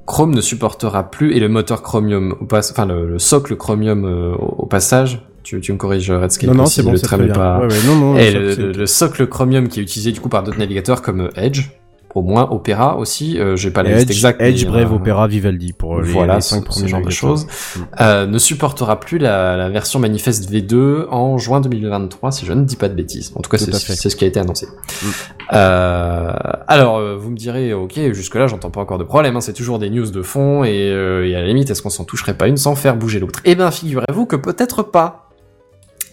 Chrome ne supportera plus et le moteur Chromium, au pas- enfin le, le socle Chromium euh, au, au passage. Tu, tu me corriges Redscape Non, non, si bon, le pas. Ouais, ouais, non, non, et le, socle Chromium qui est utilisé du coup par d'autres navigateurs comme Edge, au moins Opera aussi. Euh, J'ai pas la liste Edge, exacte. Edge, mais, Brave, euh, Opera, Vivaldi pour les, voilà, les cinq ce premiers genre de choses. euh, ne supportera plus la, la version manifeste V2 en juin 2023, si je ne dis pas de bêtises. En tout cas, c'est ce qui a été annoncé. Mm. Euh, alors, euh, vous me direz, ok, jusque-là, j'entends pas encore de problème. hein, c'est toujours des news de fond et, euh, et à la limite, est-ce qu'on s'en toucherait pas une sans faire bouger l'autre? Eh ben, figurez-vous que peut-être pas.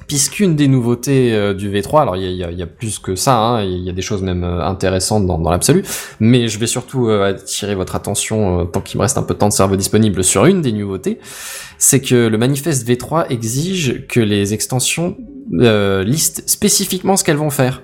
Puisqu'une des nouveautés euh, du V3, alors il y a, plus que ça, hein, il y a des choses même euh, intéressantes dans, l'absolu, mais je vais surtout euh, attirer votre attention, tant qu'il me reste un peu de temps de cerveau disponible, sur une des nouveautés, c'est que le manifeste V3 exige que les extensions listent spécifiquement ce qu'elles vont faire.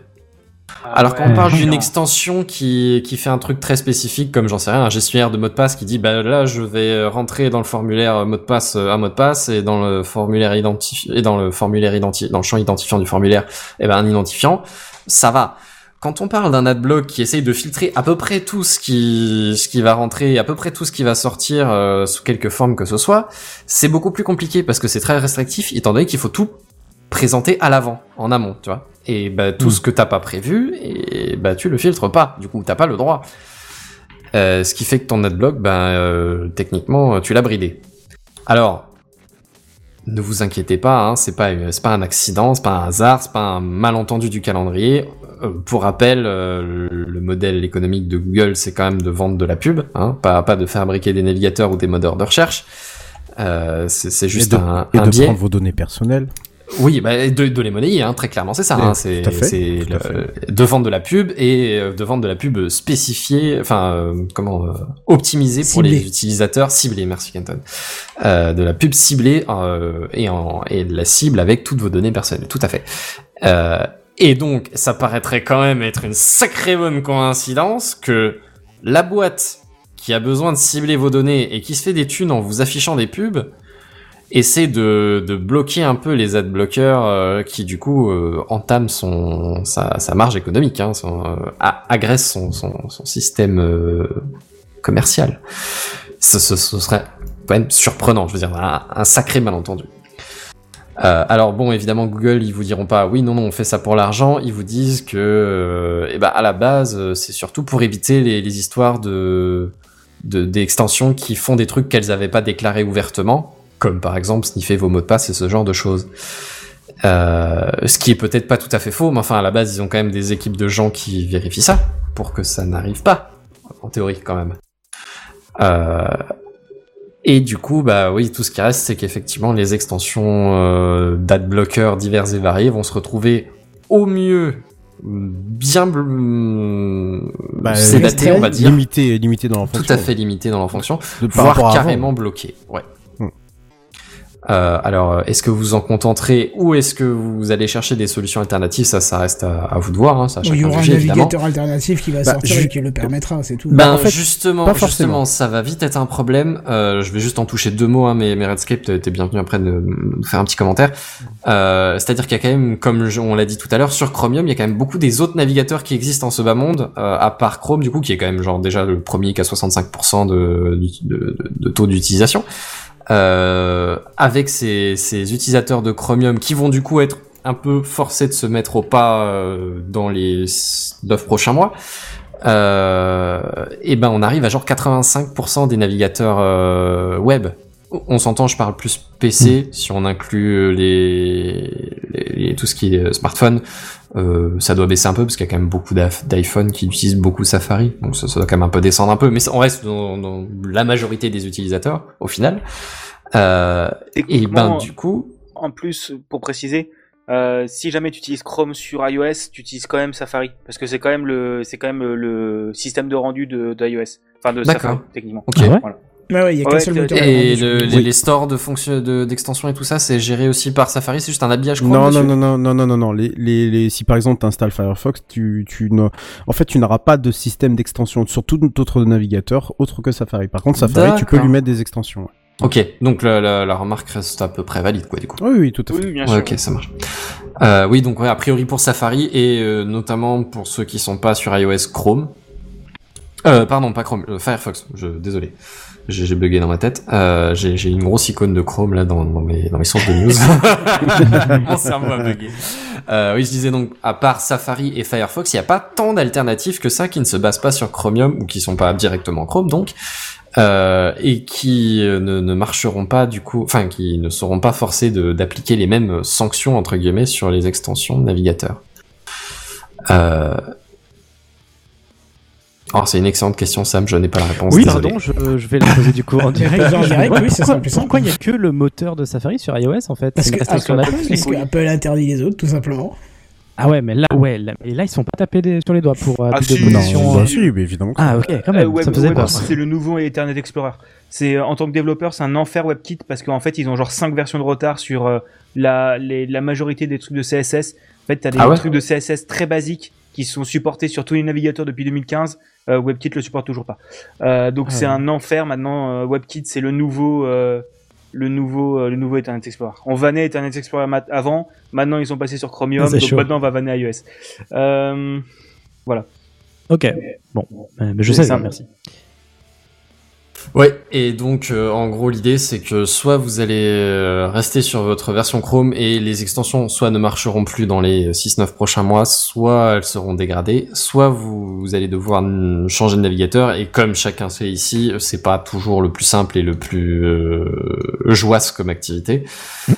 Alors quand on parle d'une extension qui, qui fait un truc très spécifique, comme j'en sais rien, un gestionnaire de mot de passe qui dit bah là je vais euh, rentrer dans le formulaire euh, mot de passe euh, un mot de passe et dans le formulaire identifié et dans le formulaire identifié dans le champ identifiant du formulaire eh ben un identifiant, ça va. Quand on parle d'un adblock qui essaye de filtrer à peu près tout ce qui ce qui va rentrer, à peu près tout ce qui va sortir euh, sous quelque forme que ce soit, c'est beaucoup plus compliqué parce que c'est très restrictif étant donné qu'il faut tout présenter à l'avant, en amont, tu vois. Et bah, tout Mm. ce que t'as pas prévu, et bah tu le filtres pas. Du coup, t'as pas le droit. Euh, ce qui fait que ton adblock, ben euh, techniquement, tu l'as bridé. Alors, ne vous inquiétez pas, hein, c'est pas pas un accident, c'est pas un hasard, c'est pas un malentendu du calendrier. Euh, pour rappel, euh, le modèle économique de Google, c'est quand même de vendre de la pub, hein, pas pas de fabriquer des navigateurs ou des moteurs de recherche. Euh, c'est c'est juste et de, un, et un de biais. prendre vos données personnelles. Oui, bah, de, de les monnayer, hein, très clairement, c'est ça. Hein, tout c'est le- de vendre de la pub et euh, de vendre de la pub spécifiée, enfin euh, comment euh, optimisée pour les utilisateurs ciblés. Merci Kenton. Euh, de la pub ciblée euh, et en et de la cible avec toutes vos données personnelles. Tout à fait. Euh, et donc, ça paraîtrait quand même être une sacrée bonne coïncidence que la boîte qui a besoin de cibler vos données et qui se fait des thunes en vous affichant des pubs essaie de, de bloquer un peu les adblockers euh, qui du coup euh, entament son sa, sa marge économique, hein, son, euh, agresse son, son, son système euh, commercial. Ce, ce, ce serait quand même surprenant, je veux dire, un, un sacré malentendu. Euh, alors bon, évidemment, Google, ils vous diront pas, oui, non, non, on fait ça pour l'argent. Ils vous disent que, euh, eh ben, à la base, euh, c'est surtout pour éviter les, les histoires de de- d'extensions qui font des trucs qu'elles avaient pas déclarés ouvertement, comme par exemple sniffer vos mots de passe et ce genre de choses. Euh, ce qui est peut-être pas tout à fait faux, mais enfin à la base ils ont quand même des équipes de gens qui vérifient ça pour que ça n'arrive pas, en théorie quand même. Euh, et du coup, bah oui, tout ce qui reste, c'est qu'effectivement les extensions euh, d'adblockers divers et variés vont se retrouver au mieux bien Bah, sédatés, on va dire, Limité, limité dans leur tout fonction. à fait limitées dans leur fonction voire carrément bloqué. Ouais. Euh, alors, euh, est-ce que vous en contenterez ou est-ce que vous allez chercher des solutions alternatives? Ça, ça reste à, à vous de voir. Hein, ça, à Il y aura un évidemment. navigateur alternatif qui va Bah, sortir et qui le permettra, c'est tout. Ben en fait, justement, pas forcément. justement, ça va vite être un problème. Euh, je vais juste en toucher deux mots, hein, mais, mais Redscape, t'es bienvenu après de faire un petit commentaire. Euh, C'est-à-dire qu'il y a quand même, comme je- on l'a dit tout à l'heure, sur Chromium, il y a quand même beaucoup des autres navigateurs qui existent en ce bas monde, euh, à part Chrome, du coup, qui est quand même genre déjà le premier qui a 65% de, de, de, de taux d'utilisation. Euh, avec ces, ces utilisateurs de Chromium qui vont du coup être un peu forcés de se mettre au pas euh, dans les 9 prochains mois euh, et ben on arrive à genre 85% des navigateurs euh, web. On s'entend, je parle plus PC, si on inclut les, les- les- tout ce qui est euh, smartphone, euh, ça doit baisser un peu parce qu'il y a quand même beaucoup d'iPhone qui utilisent beaucoup Safari, donc ça, ça doit quand même un peu descendre un peu, mais on reste dans, dans la majorité des utilisateurs au final. Euh, et ben du coup, En plus, pour préciser, euh, si jamais tu utilises Chrome sur iOS, tu utilises quand même Safari parce que c'est quand même le c'est quand même le, système de rendu de, de iOS, enfin de. Safari techniquement. ok. Ah Voilà. Ouais, ouais, il y a qu'un Ouais, seul moteur. de Et le- les, Oui. les stores de fonction de- d'extensions et tout ça, c'est géré aussi par Safari, c'est juste un habillage Non, non, non, non, non, non, non, non. Les, les, les, si par exemple tu installes Firefox, tu, tu ne, en fait, tu n'auras pas de système d'extension sur tout autre navigateur autre que Safari. Par contre, Safari, tu peux lui mettre des extensions. ouais. Ok, donc la, la, la remarque reste à peu près valide quoi du coup. Oui, oui, tout à fait. Oui, bien Ouais, sûr. ok, ça marche. Euh, oui, donc ouais, a priori pour Safari et euh, notamment pour ceux qui sont pas sur iOS Chrome. Euh, pardon, pas Chrome, euh, Firefox. Je, désolé, j'ai bugué dans ma tête. Euh, j'ai une grosse icône de Chrome là dans, dans mes dans mes sources de news. Mon cerveau a bugué. Euh, oui, je disais donc à part Safari et Firefox, il n'y a pas tant d'alternatives que ça qui ne se basent pas sur Chromium ou qui sont pas directement Chrome donc. Euh, et qui euh, ne, ne marcheront pas du coup, enfin qui ne seront pas forcés d'appliquer les mêmes sanctions entre guillemets sur les extensions de navigateur. Euh... Oh, c'est une excellente question, Sam. Je n'ai pas la réponse. Oui, désolé. pardon, je, je vais la poser du coup en direct. En direct, oui, ça sera plus simple. Pourquoi il n'y a que le moteur de Safari sur iOS en fait? Parce que, Apple, parce que Apple interdit les autres, tout simplement. Ah ouais, mais là, ouais, là, et là ils sont pas tapés des- sur les doigts pour euh, Ah, si, de si, si, bah, si. mais évidemment. Ah ok, quand même, Euh, Web- ça me faisait Web- peur. c'est le nouveau Internet Explorer. C'est euh, en tant que développeur, c'est un enfer WebKit parce qu'en fait, ils ont genre 5 versions de retard sur euh, la les- la majorité des trucs de CSS. En fait, t'as des Ah ouais? trucs de CSS très basiques qui sont supportés sur tous les navigateurs depuis 2015. Euh, WebKit le supporte toujours pas. Euh, donc Ah c'est ouais. un enfer maintenant. euh, WebKit, c'est le nouveau le nouveau euh, le nouveau Internet Explorer. On vannait Internet Explorer avant, maintenant ils sont passés sur Chromium, C'est donc chaud. maintenant on va vanner iOS. Euh, Ok, bon, euh, mais je sais, ça. merci. Ouais, et donc euh, en gros l'idée c'est que soit vous allez euh, rester sur votre version Chrome et les extensions soit ne marcheront plus dans les 6-9 prochains mois, soit elles seront dégradées, soit vous, allez devoir changer de navigateur. Et comme chacun sait ici, c'est pas toujours le plus simple et le plus euh, comme activité.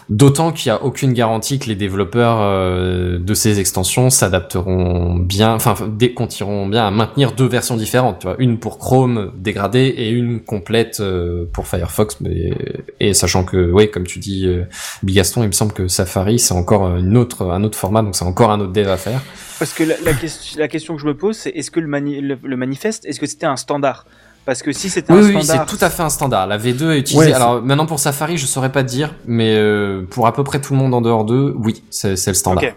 D'autant qu'il n'y a aucune garantie que les développeurs euh, de ces extensions s'adapteront bien, enfin dé- continueront bien à maintenir deux versions différentes, tu vois, une pour Chrome dégradée et une complète euh, pour Firefox, mais et sachant que, ouais, comme tu dis, euh, Bigaston, il me semble que Safari c'est encore une autre, un autre format, donc c'est encore un autre dev à faire. Parce que la, la, question, la question que je me pose, c'est est-ce que le, mani- le, le manifeste, est-ce que c'était un standard? Parce que si c'était Oui, un oui, c'est standard, tout à fait un standard. La V2 est utilisée. Ouais, Alors maintenant pour Safari, je saurais pas te dire, mais euh, pour à peu près tout le monde en dehors d'eux, oui, c'est le standard.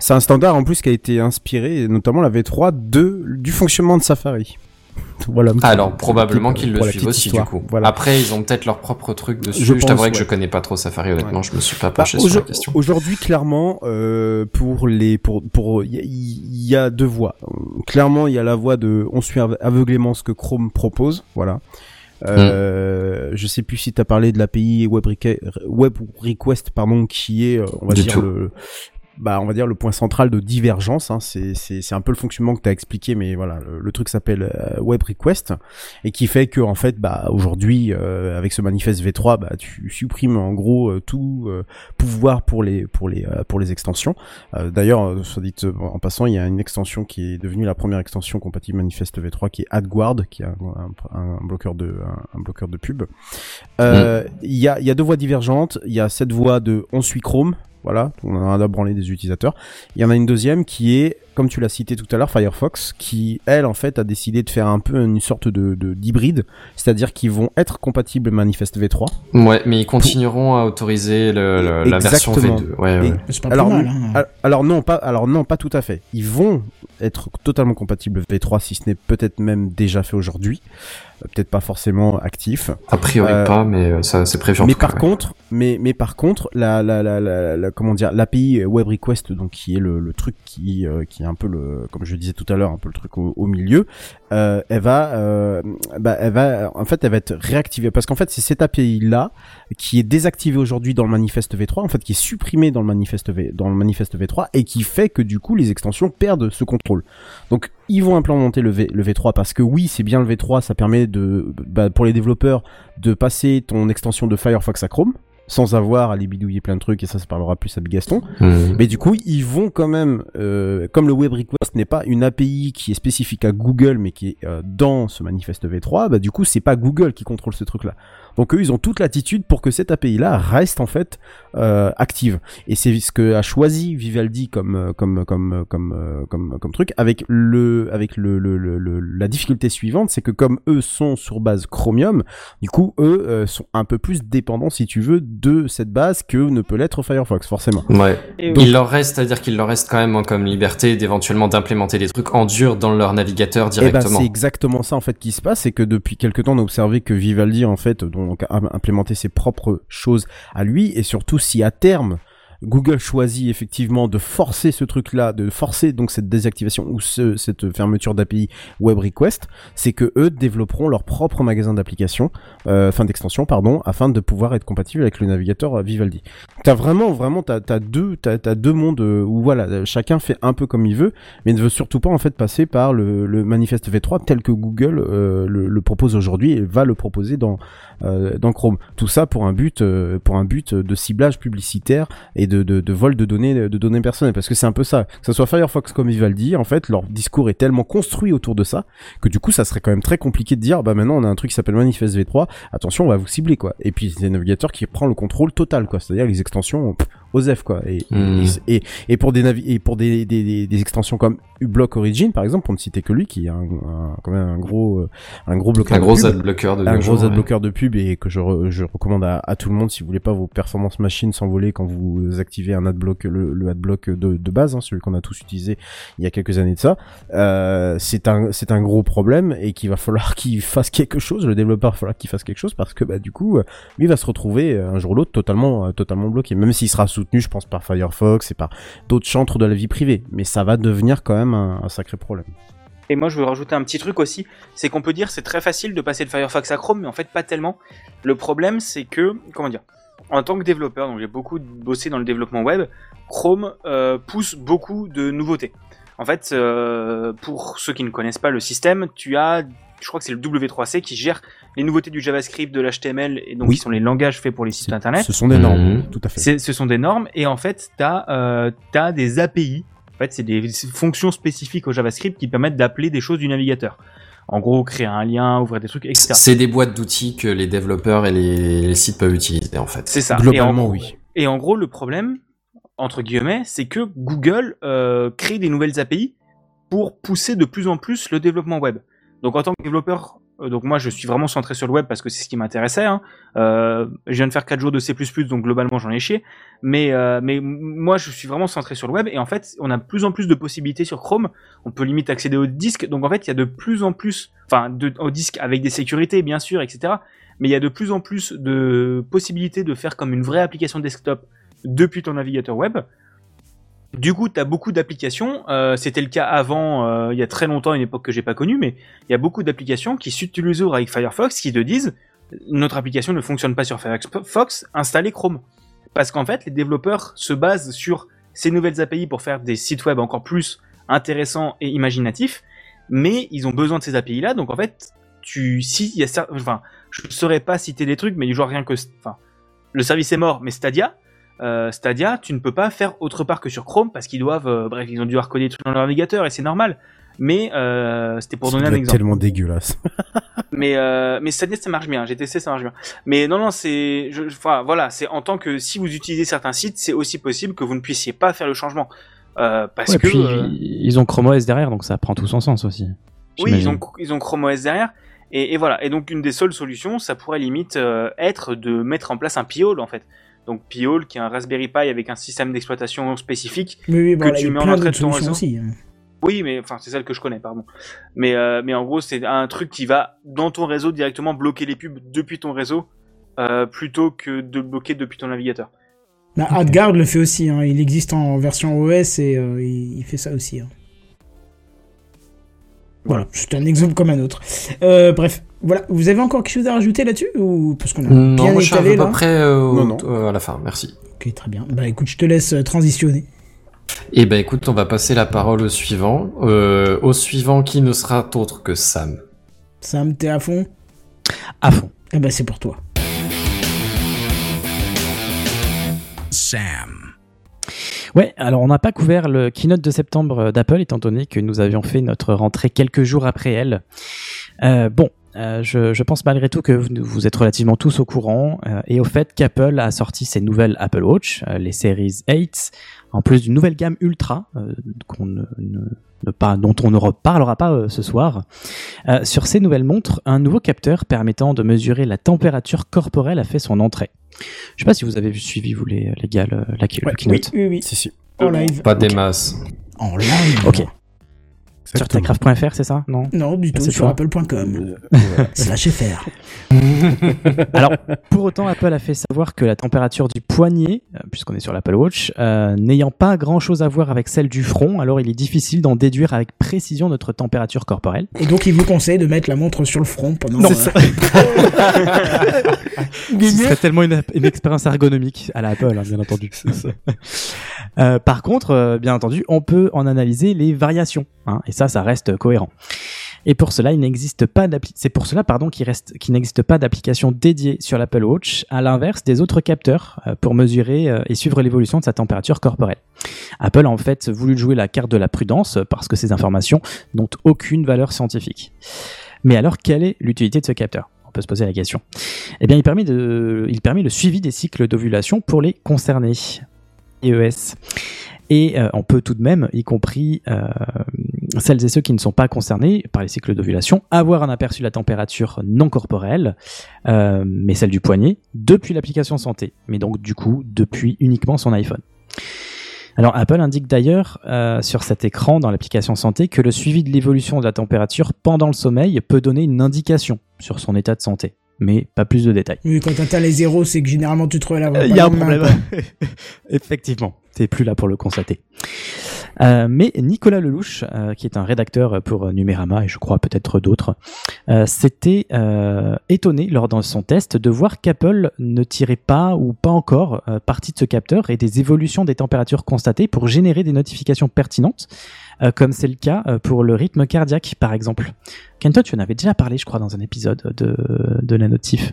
C'est un standard en plus qui a été inspiré, notamment la V3, de, du fonctionnement de Safari. Voilà. Alors probablement qu'ils le suivent aussi histoire. du coup. Voilà. Après ils ont peut-être leur propre truc dessus. Je Je, t'avouerai que je connais pas trop Safari honnêtement, Ouais. je me suis pas Bah, penché sur la question. Aujourd'hui, clairement, euh, pour les, pour, pour, il y, a- il y a deux voies. Euh, Clairement, il y a la voie de, on suit ave- aveuglément ce que Chrome propose, voilà. Euh, Je sais plus si tu as parlé de l'API Web, Web Request, pardon, qui est, euh, on va Du dire le, bah, on va dire le point central de divergence. Hein. C'est, c'est, c'est un peu le fonctionnement que tu as expliqué, mais voilà, le, le truc s'appelle euh, Web Request et qui fait que en fait, bah, aujourd'hui, euh, avec ce manifeste V3, bah, tu supprimes en gros euh, tout euh, pouvoir pour les pour les euh, pour les extensions. Euh, D'ailleurs, soit dit en passant, il y a une extension qui est devenue la première extension compatible Manifest V3, qui est AdGuard, qui est un, un, un bloqueur de un, un bloqueur de pub. Euh, Il y a il y a deux voies divergentes. Il y a cette voie de on suit Chrome. Voilà, on en a branlé des utilisateurs. Il y en a une deuxième qui est, comme tu l'as cité tout à l'heure, Firefox, qui elle en fait a décidé de faire un peu une sorte de de- d'hybride, c'est-à-dire qu'ils vont être compatibles Manifest V3. Ouais, mais ils continueront à autoriser le, le- la version Exactement. V2. Ouais, ouais. Pas alors, mal, hein. Al- Alors non, pas alors non, pas tout à fait. Ils vont être totalement compatibles V3 si ce n'est peut-être même déjà fait aujourd'hui, Euh, peut-être pas forcément actif. A priori Euh, pas, mais euh, ça c'est prévu en mais tout cas, par ouais. contre, mais mais par contre, la la la la, la- comment dire, l'API Web Request donc qui est le, le truc qui euh, qui un peu comme je disais tout à l'heure, un peu le truc au, milieu, euh, elle va, euh, bah, elle va, en fait, elle être réactivée parce qu'en fait, c'est cette API là qui est désactivée aujourd'hui dans le manifeste V3, en fait, qui est supprimée dans le manifeste V, dans le manifeste V3 et qui fait que du coup, les extensions perdent ce contrôle. Donc, ils vont implémenter le, v, le V3 parce que oui, c'est bien le V3, ça permet de, bah, pour les développeurs de passer ton extension de Firefox à Chrome sans avoir à les bidouiller plein de trucs et ça, ça parlera plus à Bigaston. Mhm. Mais du coup, ils vont quand même, euh, comme le web request n'est pas une API qui est spécifique à Google, mais qui est euh, dans ce manifeste V3, bah du coup, c'est pas Google qui contrôle ce truc-là. Donc eux, ils ont toute l'attitude pour que cette API-là reste en fait euh, active. Et c'est ce que a choisi Vivaldi comme euh, comme comme comme euh, comme comme truc avec le avec le, le, le- le- la difficulté suivante, c'est que comme eux sont sur base Chromium, du coup eux euh, sont un peu plus dépendants, si tu veux, de cette base que ne peut l'être Firefox, forcément. Ouais. Il leur reste, c'est-à-dire qu'il leur reste quand même hein, comme liberté d'éventuellement d'implémenter des trucs en dur dans leur navigateur Eh ben, directement. c'est exactement ça en fait qui se passe, c'est que depuis quelque temps on a observé que Vivaldi en fait donc a implémenté ses propres choses à lui et surtout si à terme Google choisit effectivement de forcer ce truc-là, de forcer donc cette désactivation ou ce, cette fermeture d'API Web Request, c'est que eux développeront leur propre magasin d'applications, euh, enfin d'extension pardon, afin de pouvoir être compatible avec le navigateur euh, Vivaldi. T'as vraiment vraiment t'as as deux t'as as deux mondes euh, où voilà chacun fait un peu comme il veut, mais ne veut surtout pas en fait passer par le, le manifeste V3 tel que Google euh, le, le propose aujourd'hui et va le proposer dans euh, dans Chrome. Tout ça pour un but euh, pour un but de ciblage publicitaire et de, de, vol de données de données personnelles parce que c'est un peu ça. Que ce soit Firefox comme Vivaldi, en fait, leur discours est tellement construit autour de ça que du coup ça serait quand même très compliqué de dire bah maintenant on a un truc qui s'appelle manifeste V3, attention on va vous cibler quoi. Et puis c'est navigateur qui prend le contrôle total quoi, c'est-à-dire les extensions OSEF quoi. Et, Hmm. et, et, et pour des navi et pour des, des, des, des extensions comme uBlock Origin par exemple, pour ne citer que lui qui est un, un- quand même un gros euh, un gros bloqueur un de gros pub adblocker de un gros jours, ouais. adblocker de pub et que je, re- je recommande à, à tout le monde si vous voulez pas vos performances machines s'envoler quand vous activez un adblock le, le adblock de, de base hein, celui qu'on a tous utilisé il y a quelques années de ça euh, c'est un c'est un gros problème et qu'il va falloir qu'il fasse quelque chose le développeur va falloir qu'il fasse quelque chose parce que bah du coup euh, lui va se retrouver un jour ou l'autre totalement totalement bloqué même s'il sera je pense par Firefox et par d'autres chantres de la vie privée mais ça va devenir quand même un, un sacré problème Et moi, je veux rajouter un petit truc aussi, c'est qu'on peut dire c'est très facile de passer de Firefox à Chrome, mais en fait pas tellement. Le problème, c'est que, comment dire, en tant que développeur, donc j'ai beaucoup bossé dans le développement web, Chrome euh, pousse beaucoup de nouveautés. En fait, euh, pour ceux qui ne connaissent pas le système, tu as, je crois que c'est le W3C qui gère les nouveautés du JavaScript, de l'HTML, et donc Oui. qui sont les langages faits pour les sites internet. ce sont des normes Mhm. tout à fait Ce sont des normes et en fait, tu as, des API. En fait, c'est des fonctions spécifiques au JavaScript qui permettent d'appeler des choses du navigateur. En gros, créer un lien, ouvrir des trucs, etc. C'est des boîtes d'outils que les développeurs et les, les sites peuvent utiliser en fait. C'est ça. Globalement, et en, oui. Et en gros, le problème, entre guillemets, c'est que Google euh, crée des nouvelles API pour pousser de plus en plus le développement web. Donc en tant que développeur, euh, donc moi je suis vraiment centré sur le web parce que c'est ce qui m'intéressait. Hein. Euh, je viens de faire 4 jours de C++, donc globalement j'en ai chié. Mais, euh, mais moi je suis vraiment centré sur le web et en fait on a de plus en plus de possibilités sur Chrome. On peut limite accéder au disque. Donc en fait il y a de plus en plus, enfin au disque avec des sécurités bien sûr, etc. Mais il y a de plus en plus de possibilités de faire comme une vraie application desktop depuis ton navigateur web. Du coup, tu as beaucoup d'applications. euh, C'était le cas avant, euh, il y a très longtemps, une époque que j'ai pas connue, mais il y a beaucoup d'applications qui s'utilisent avec Firefox qui te disent notre application ne fonctionne pas sur Firefox, installez Chrome. Parce qu'en fait, les développeurs se basent sur ces nouvelles API pour faire des sites web encore plus intéressants et imaginatifs, mais ils ont besoin de ces API là. Donc en fait, tu, si y a, enfin, je ne saurais pas citer des trucs, mais du genre rien que, enfin, le service est mort, mais Stadia, euh, Stadia, tu ne peux pas faire autre part que sur Chrome parce qu'ils doivent, euh, bref, ils ont dû recoder des trucs dans leur navigateur et c'est normal. Mais euh, c'était pour Ça donner un exemple. tellement dégueulasse Mais euh, mais Stadia ça marche bien. J'ai testé, ça marche bien. Mais non non, c'est, je- enfin voilà, c'est en tant que si vous utilisez certains sites, c'est aussi possible que vous ne puissiez pas faire le changement euh, parce Ouais, que puis euh, ils ont Chrome OS derrière, donc ça prend tout son sens aussi. oui, ils ont ils ont Chrome OS derrière. Et, et voilà. Et donc une des seules solutions, ça pourrait limite euh, être de mettre en place un Piole en fait. Donc Piole qui est un Raspberry Pi avec un système d'exploitation spécifique Oui, oui, bon, Que là, tu mets en entrée de ton réseau. aussi. hein. Oui, mais enfin c'est celle que je connais, pardon. Mais euh, mais en gros c'est un truc qui va dans ton réseau directement bloquer les pubs depuis ton réseau euh, plutôt que de le bloquer depuis ton navigateur. Bah, AdGuard le fait aussi, hein. il existe en version OS et euh, il, il fait ça aussi. hein. Voilà, c'est un exemple comme un autre. Euh, bref, voilà. Vous avez encore quelque chose à rajouter là-dessus ou parce qu'on a Non, bien moi je suis à étalé peu là près euh, au- Non, non. euh, à la fin, merci. Ok, très bien. Bah écoute, je te laisse transitionner. Et ben écoute, on va passer la parole au suivant. Euh, au suivant qui ne sera autre que Sam? Sam, t'es à fond? À fond. Eh ben c'est pour toi. Sam. Ouais, alors on n'a pas couvert le keynote de septembre euh, d'Apple étant donné que nous avions fait notre rentrée quelques jours après elle. Euh, bon, euh, je, pense malgré tout que vous, êtes relativement tous au courant et au fait qu'Apple a sorti ses nouvelles Apple Watch, les Series 8, en plus d'une nouvelle gamme Ultra qu'on ne- ne pas, dont on ne reparlera pas euh, ce soir. Euh, sur ces nouvelles montres, un nouveau capteur permettant de mesurer la température corporelle a fait son entrée. Je sais pas si vous avez suivi vous les, les gars le, la, le Ouais, keynote. oui, oui, oui. Si, si. En live. Pas des masses. En live. Ok. Sur techcraft.fr, c'est ça? Non? Non, du tout, c'est sur apple.com. Slash FR. Alors, pour autant, Apple a fait savoir que la température du poignet, euh, puisqu'on est sur l'Apple Watch, euh, n'ayant pas grand-chose à voir avec celle du front, alors il est difficile d'en déduire avec précision notre température corporelle. Et donc, il vous conseille de mettre la montre sur le front pendant. Non, euh, c'est Ce serait tellement une, une expérience ergonomique à la Apple, hein, bien entendu. Euh, par contre, euh, bien entendu, on peut en analyser les variations, hein, et ça, ça reste cohérent. Et pour cela, il n'existe pas c'est pour cela, pardon, qu'il reste, qu'il n'existe pas d'application dédiée sur l'Apple Watch, à l'inverse des autres capteurs, euh, pour mesurer euh, et suivre l'évolution de sa température corporelle. Apple a en fait voulu jouer la carte de la prudence, parce que ces informations n'ont aucune valeur scientifique. Mais alors, quelle est l'utilité de ce capteur? On peut se poser la question. Eh bien, il permet, de, il permet le suivi des cycles d'ovulation pour les concernés. EES. Et euh, on peut tout de même, y compris euh, celles et ceux qui ne sont pas concernés par les cycles d'ovulation, avoir un aperçu de la température non corporelle, euh, mais celle du poignet, depuis l'application santé. Mais donc du coup, depuis uniquement son iPhone. Alors Apple indique d'ailleurs sur cet écran dans l'application santé que le suivi de l'évolution de la température pendant le sommeil peut donner une indication sur son état de santé, mais pas plus de détails. Oui, quand t'atteins les zéros, c'est que généralement tu te relèves. Il y a un problème. Effectivement, t'es plus là pour le constater. Euh, mais Nicolas Lelouch, euh, qui est un rédacteur pour euh, Numérama et je crois peut-être d'autres, s'était étonné lors de son test de voir qu'Apple ne tirait pas ou pas encore partie de ce capteur et des évolutions des températures constatées pour générer des notifications pertinentes, comme c'est le cas pour le rythme cardiaque par exemple. Kento, tu en avais déjà parlé, je crois, dans un épisode de, de la notif.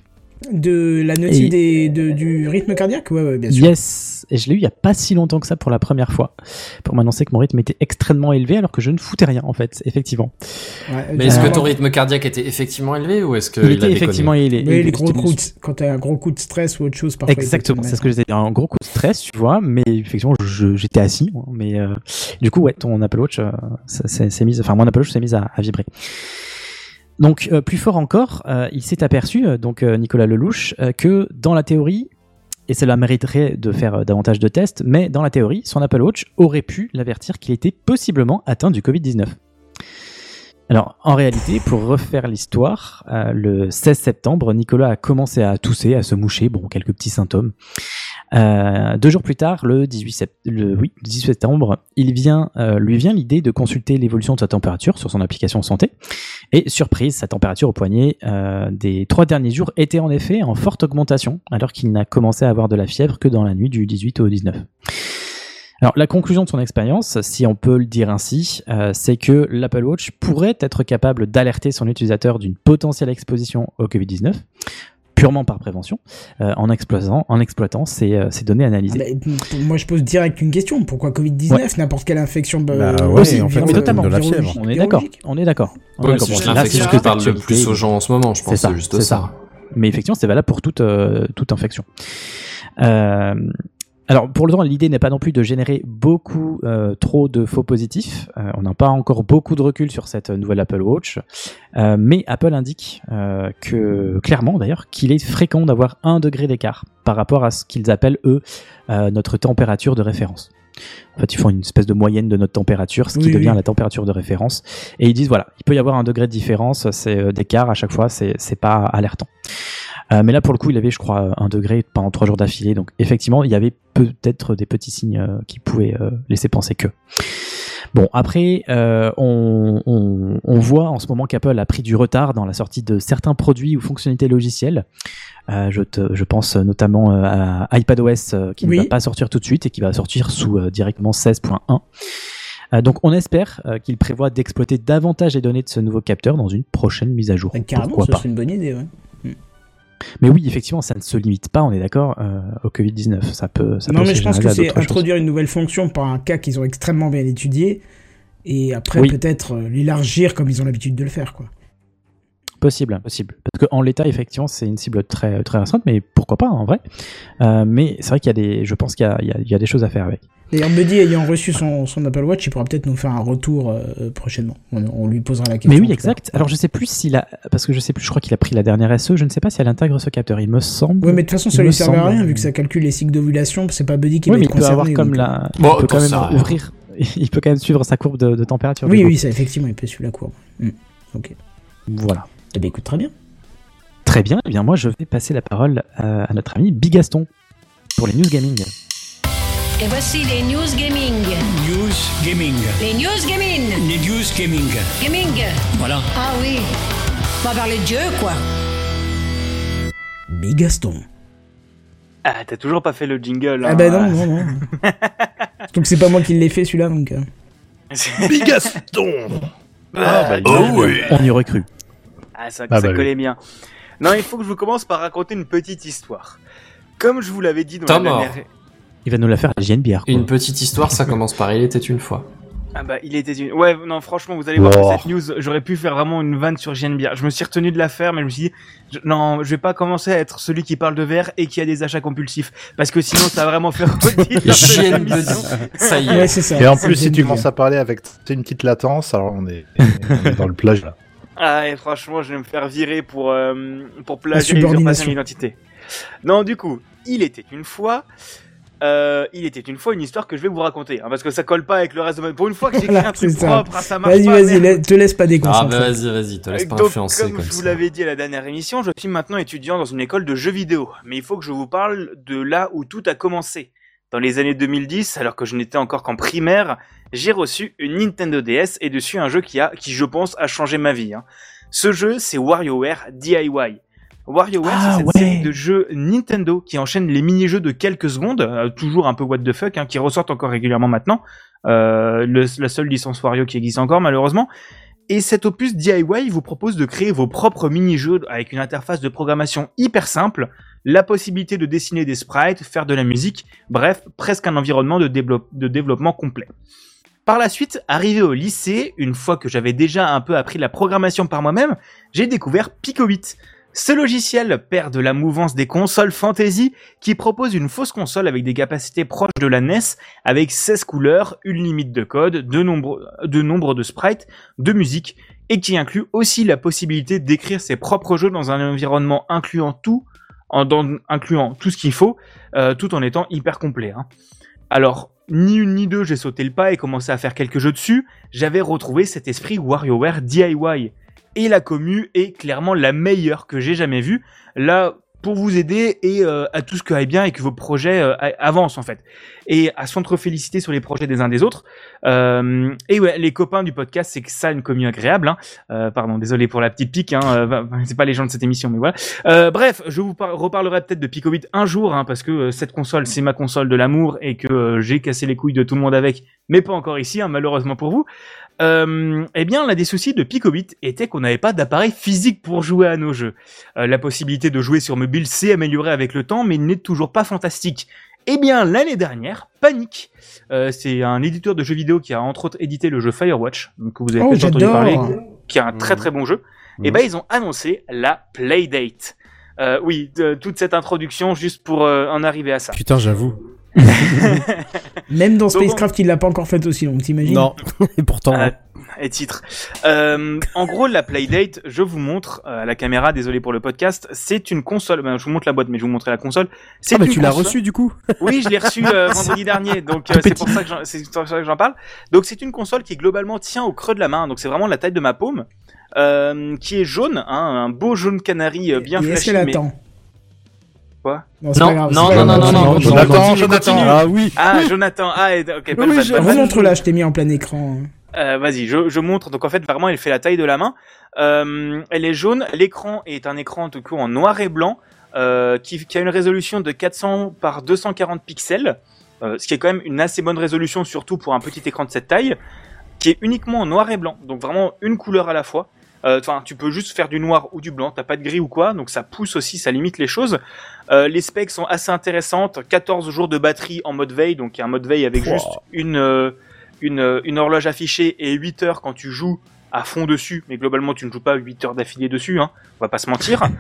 De la notif Et- des, de- du rythme cardiaque? Ouais, ouais, bien sûr. Yes, et je l'ai eu il y a pas si longtemps que ça pour la première fois, pour m'annoncer que mon rythme était extrêmement élevé alors que je ne foutais rien en fait, effectivement. Ouais, Mais est-ce que généralement- ton rythme cardiaque était effectivement élevé ou est-ce que il il était effectivement élevé. Oui, les élevé, gros coups, de- quand t'as un gros coup de stress ou autre chose, parfois. Exactement, c'est ce que j'étais un gros coup de stress, tu vois, mais effectivement j'étais assis, moi, mais euh, du coup ouais, ton Apple Watch euh, s'est mis, enfin mon Apple Watch s'est mis à, à vibrer. Donc euh, plus fort encore, euh, il s'est aperçu, euh, donc Nicolas Lelouch, que dans la théorie, et cela mériterait de faire davantage de tests, mais dans la théorie, son Apple Watch aurait pu l'avertir qu'il était possiblement atteint du Covid-19. Alors, en réalité, pour refaire l'histoire, euh, le 16 septembre, Nicolas a commencé à tousser, à se moucher, bon, quelques petits symptômes. Euh, deux jours plus tard, le 18, sept- le, oui, le 18 septembre, il vient, euh, lui vient l'idée de consulter l'évolution de sa température sur son application santé. Et surprise, sa température au poignet des trois derniers jours était en effet en forte augmentation, alors qu'il n'a commencé à avoir de la fièvre que dans la nuit du 18 au 19. Alors la conclusion de son expérience, si on peut le dire ainsi, euh, c'est que l'Apple Watch pourrait être capable d'alerter son utilisateur d'une potentielle exposition au Covid-19, purement par prévention, euh, en exploitant, en exploitant ces, euh, ces données Ah analysées. bah, pour- moi, je pose direct une question. Pourquoi Covid-19 Ouais. N'importe quelle infection bah, Bah ouais, aussi, en fait, totalement. de la fièvre. on est d'accord, on est d'accord. On est Ouais, d'accord. c'est juste l'infection c'est qui parle le plus aux gens en ce moment, je pense. C'est juste ça. Mais effectivement, c'est valable pour toute, euh, toute infection. Euh, alors, pour le temps, l'idée n'est pas non plus de générer beaucoup euh, trop de faux positifs. Euh, on n'a pas encore beaucoup de recul sur cette nouvelle Apple Watch. Euh, mais Apple indique euh, que, clairement d'ailleurs, qu'il est fréquent d'avoir un degré d'écart par rapport à ce qu'ils appellent, eux, euh, notre température de référence. En fait, ils font une espèce de moyenne de notre température, ce qui Oui, devient oui. la température de référence. Et ils disent, voilà, il peut y avoir un degré de différence, c'est euh, d'écart à chaque fois, c'est c'est pas alertant. Euh, mais là, pour le coup, il avait, je crois, un degré pendant trois jours d'affilée. Donc, effectivement, il y avait peut-être des petits signes euh, qui pouvaient euh, laisser penser que. Bon, après, euh, on, on, on voit en ce moment qu'Apple a pris du retard dans la sortie de certains produits ou fonctionnalités logicielles. Euh, je, te, je pense notamment à iPadOS qui Oui. ne va pas sortir tout de suite et qui va sortir sous euh, directement 16.1. Euh, donc on espère qu'il prévoit d'exploiter davantage les données de ce nouveau capteur dans une prochaine mise à jour. Bah, carrément, pas serait une bonne idée, ouais. Mais oui, effectivement, ça ne se limite pas, on est d'accord, euh, au Covid-19. Ça peut. Ça Non, peut mais je pense que c'est choses. introduire une nouvelle fonction par un cas qu'ils ont extrêmement bien étudié, et après Oui. peut-être euh, l'élargir comme ils ont l'habitude de le faire, quoi. Possible, possible. Parce qu'en l'état, effectivement, c'est une cible très très récente, mais pourquoi pas en vrai. Euh, mais c'est vrai qu'il y a des, je pense qu'il y y y a des choses à faire avec. D'ailleurs, Buddy ayant reçu son, son Apple Watch, il pourra peut-être nous faire un retour euh, prochainement. On, on lui posera la question. Mais oui, exact. cas. Alors je sais plus s'il a, parce que je sais plus, je crois qu'il a pris la dernière SE. Je ne sais pas si elle intègre ce capteur. Il me semble. Ouais, mais de toute façon, ça il lui me servait à rien, vu que ça calcule les cycles d'ovulation, c'est pas Buddy qui oui, va mais être il peut avoir concerné. comme donc, la, Bon, il peut quand même rien. ouvrir. Il peut quand même suivre sa courbe de, de température. euh, Oui, oui, ça, effectivement, il peut suivre la courbe. Hmm. Ok. Voilà. Eh ben, écoute, très bien. Très bien. Eh bien, moi, je vais passer la parole à, à notre ami Bigaston pour les news gaming. Et voici les news gaming. News Gaming. Les news gaming. Les News Gaming. Gaming. Voilà. Ah oui. On va parler de Dieu, quoi. Bigaston. Ah, t'as toujours pas fait le jingle. Ah hein. bah non, non, non. Surtout que c'est pas moi qui l'ai fait celui-là, donc. euh. Bigaston Ah, bah, Oh oui. On y aurait cru. Ah, ça, Ah ça bah collait bien. Non, il faut que je vous commence par raconter une petite histoire. Comme je vous l'avais dit dans la dernière... Il va nous la faire à JNBR. quoi. Une petite histoire, ça commence par il était une fois. Ah bah, il était une... Ouais, non, franchement, vous allez voir que Oh. cette news, j'aurais pu faire vraiment une vanne sur JNBR. Je me suis retenu de la faire, mais je me suis dit, je- non, je vais pas commencer à être celui qui parle de verre et qui a des achats compulsifs. Parce que sinon, ça va vraiment faire redire la JN émission. Ça y Ouais, est. c'est ça. Et en plus, si tu commences à parler avec une petite latence, alors on est, on est dans le plage là. Ah, et franchement, je vais me faire virer pour, euh, pour plagier. Non, du coup, il était une fois, euh, il était une fois une histoire que je vais vous raconter, hein, parce que ça colle pas avec le reste de ma... Pour une fois que j'écris Voilà, un truc ça. propre, ah, ça marche Vas-y, pas. vas-y, la- te laisse pas Ah déconcentrer. bah vas-y, vas-y, te laisse pas Donc, influencer comme comme je vous l'avais dit à la dernière émission, je suis maintenant étudiant dans une école de jeux vidéo. Mais il faut que je vous parle de là où tout a commencé. Dans les années 2010, alors que je n'étais encore qu'en primaire, j'ai reçu une Nintendo DS et dessus un jeu qui a, qui je pense a changé ma vie. hein. Ce jeu, c'est WarioWare DIY. WarioWare, Ah, c'est cette ouais. série de jeux Nintendo qui enchaîne les mini-jeux de quelques secondes, euh, toujours un peu what the fuck, hein, qui ressortent encore régulièrement maintenant. Euh, le- la seule licence Wario qui existe encore, malheureusement. Et cet opus DIY vous propose de créer vos propres mini-jeux avec une interface de programmation hyper simple, la possibilité de dessiner des sprites, faire de la musique, bref, presque un environnement de, développe- de développement complet. Par la suite, arrivé au lycée, une fois que j'avais déjà un peu appris la programmation par moi-même, j'ai découvert Picobit. Ce logiciel, père de la mouvance des consoles fantasy, qui propose une fausse console avec des capacités proches de la NES, avec 16 couleurs, une limite de code, de nombre de, sprites, de musique, et qui inclut aussi la possibilité d'écrire ses propres jeux dans un environnement incluant tout, en, incluant tout ce qu'il faut, euh, tout en étant hyper complet. hein. Alors, ni une ni deux, j'ai sauté le pas et commencé à faire quelques jeux dessus. J'avais retrouvé cet esprit WarioWare DIY. Et la commu est clairement la meilleure que j'ai jamais vue. Là, pour vous aider et euh, à tout ce que aille bien et que vos projets euh, avancent en fait. Et à s'entre-féliciter sur les projets des uns des autres. Euh, et ouais, les copains du podcast, c'est que ça une commu agréable. Hein. Euh, pardon, désolé pour la petite pique. Hein, euh, c'est pas les gens de cette émission, mais voilà. Bref, je vous par- reparlerai peut-être de Picobit un jour, hein, parce que cette console, c'est ma console de l'amour et que j'ai cassé les couilles de tout le monde avec, mais pas encore ici, hein, malheureusement pour vous. Euh, eh bien, l'un des soucis de Picobit était qu'on n'avait pas d'appareil physique pour jouer à nos jeux. Euh, la possibilité de jouer sur mobile s'est améliorée avec le temps, mais n'est toujours pas fantastique. Eh bien, l'année dernière, Panic, euh, c'est un éditeur de jeux vidéo qui a entre autres édité le jeu Firewatch, donc que vous avez Oh, peut-être entendu parler, qui est un très Mhm. très bon jeu. Et Mhm. ben, ils ont annoncé la Playdate. Euh, oui, de- toute cette introduction juste pour euh, en arriver à ça. Putain, j'avoue. Même dans Donc, Spacecraft, il l'a pas encore fait aussi, donc t'imagines Non. Et pourtant. Ah, et titre. Euh, en gros, la Playdate, je vous montre euh, à la caméra, désolé pour le podcast, c'est une console. Ben, je vous montre la boîte, mais je vous montrerai la console. C'est Ah, bah tu l'as console- reçu du coup Oui, je l'ai reçu euh, vendredi dernier, donc euh, c'est pour ça que j'en- parle. Donc c'est une console qui globalement tient au creux de la main, donc c'est vraiment la taille de ma paume, euh, qui est jaune, hein, un beau jaune canari euh, bien Et Est-ce flashy. qu'elle mais- attend? Quoi Non, Non, non, non, non, non, non, Jonathan. Ah oui. Ah, Jonathan. Ah, et- ok. Oui, le je- bad- bad- Remontre-la, je t'ai mis en plein écran. Euh, Vas-y, je, je montre. Donc en fait, vraiment, elle fait la taille de la main. Euh, elle est jaune. L'écran est un écran tout coup en noir et blanc, euh, qui, qui a une résolution de 400 par 240 pixels, euh, ce qui est quand même une assez bonne résolution, surtout pour un petit écran de cette taille, qui est uniquement en noir et blanc. Donc vraiment une couleur à la fois. Euh, Enfin, tu peux juste faire du noir ou du blanc. T'as pas de gris ou quoi, donc ça pousse aussi, ça limite les choses. Euh, les specs sont assez intéressantes. 14 jours de batterie en mode veille, donc il y a un mode veille avec Wow. juste une euh, une, une horloge affichée et 8 heures quand tu joues à fond dessus, mais globalement tu ne joues pas 8 heures d'affilée dessus, hein, on va pas se mentir.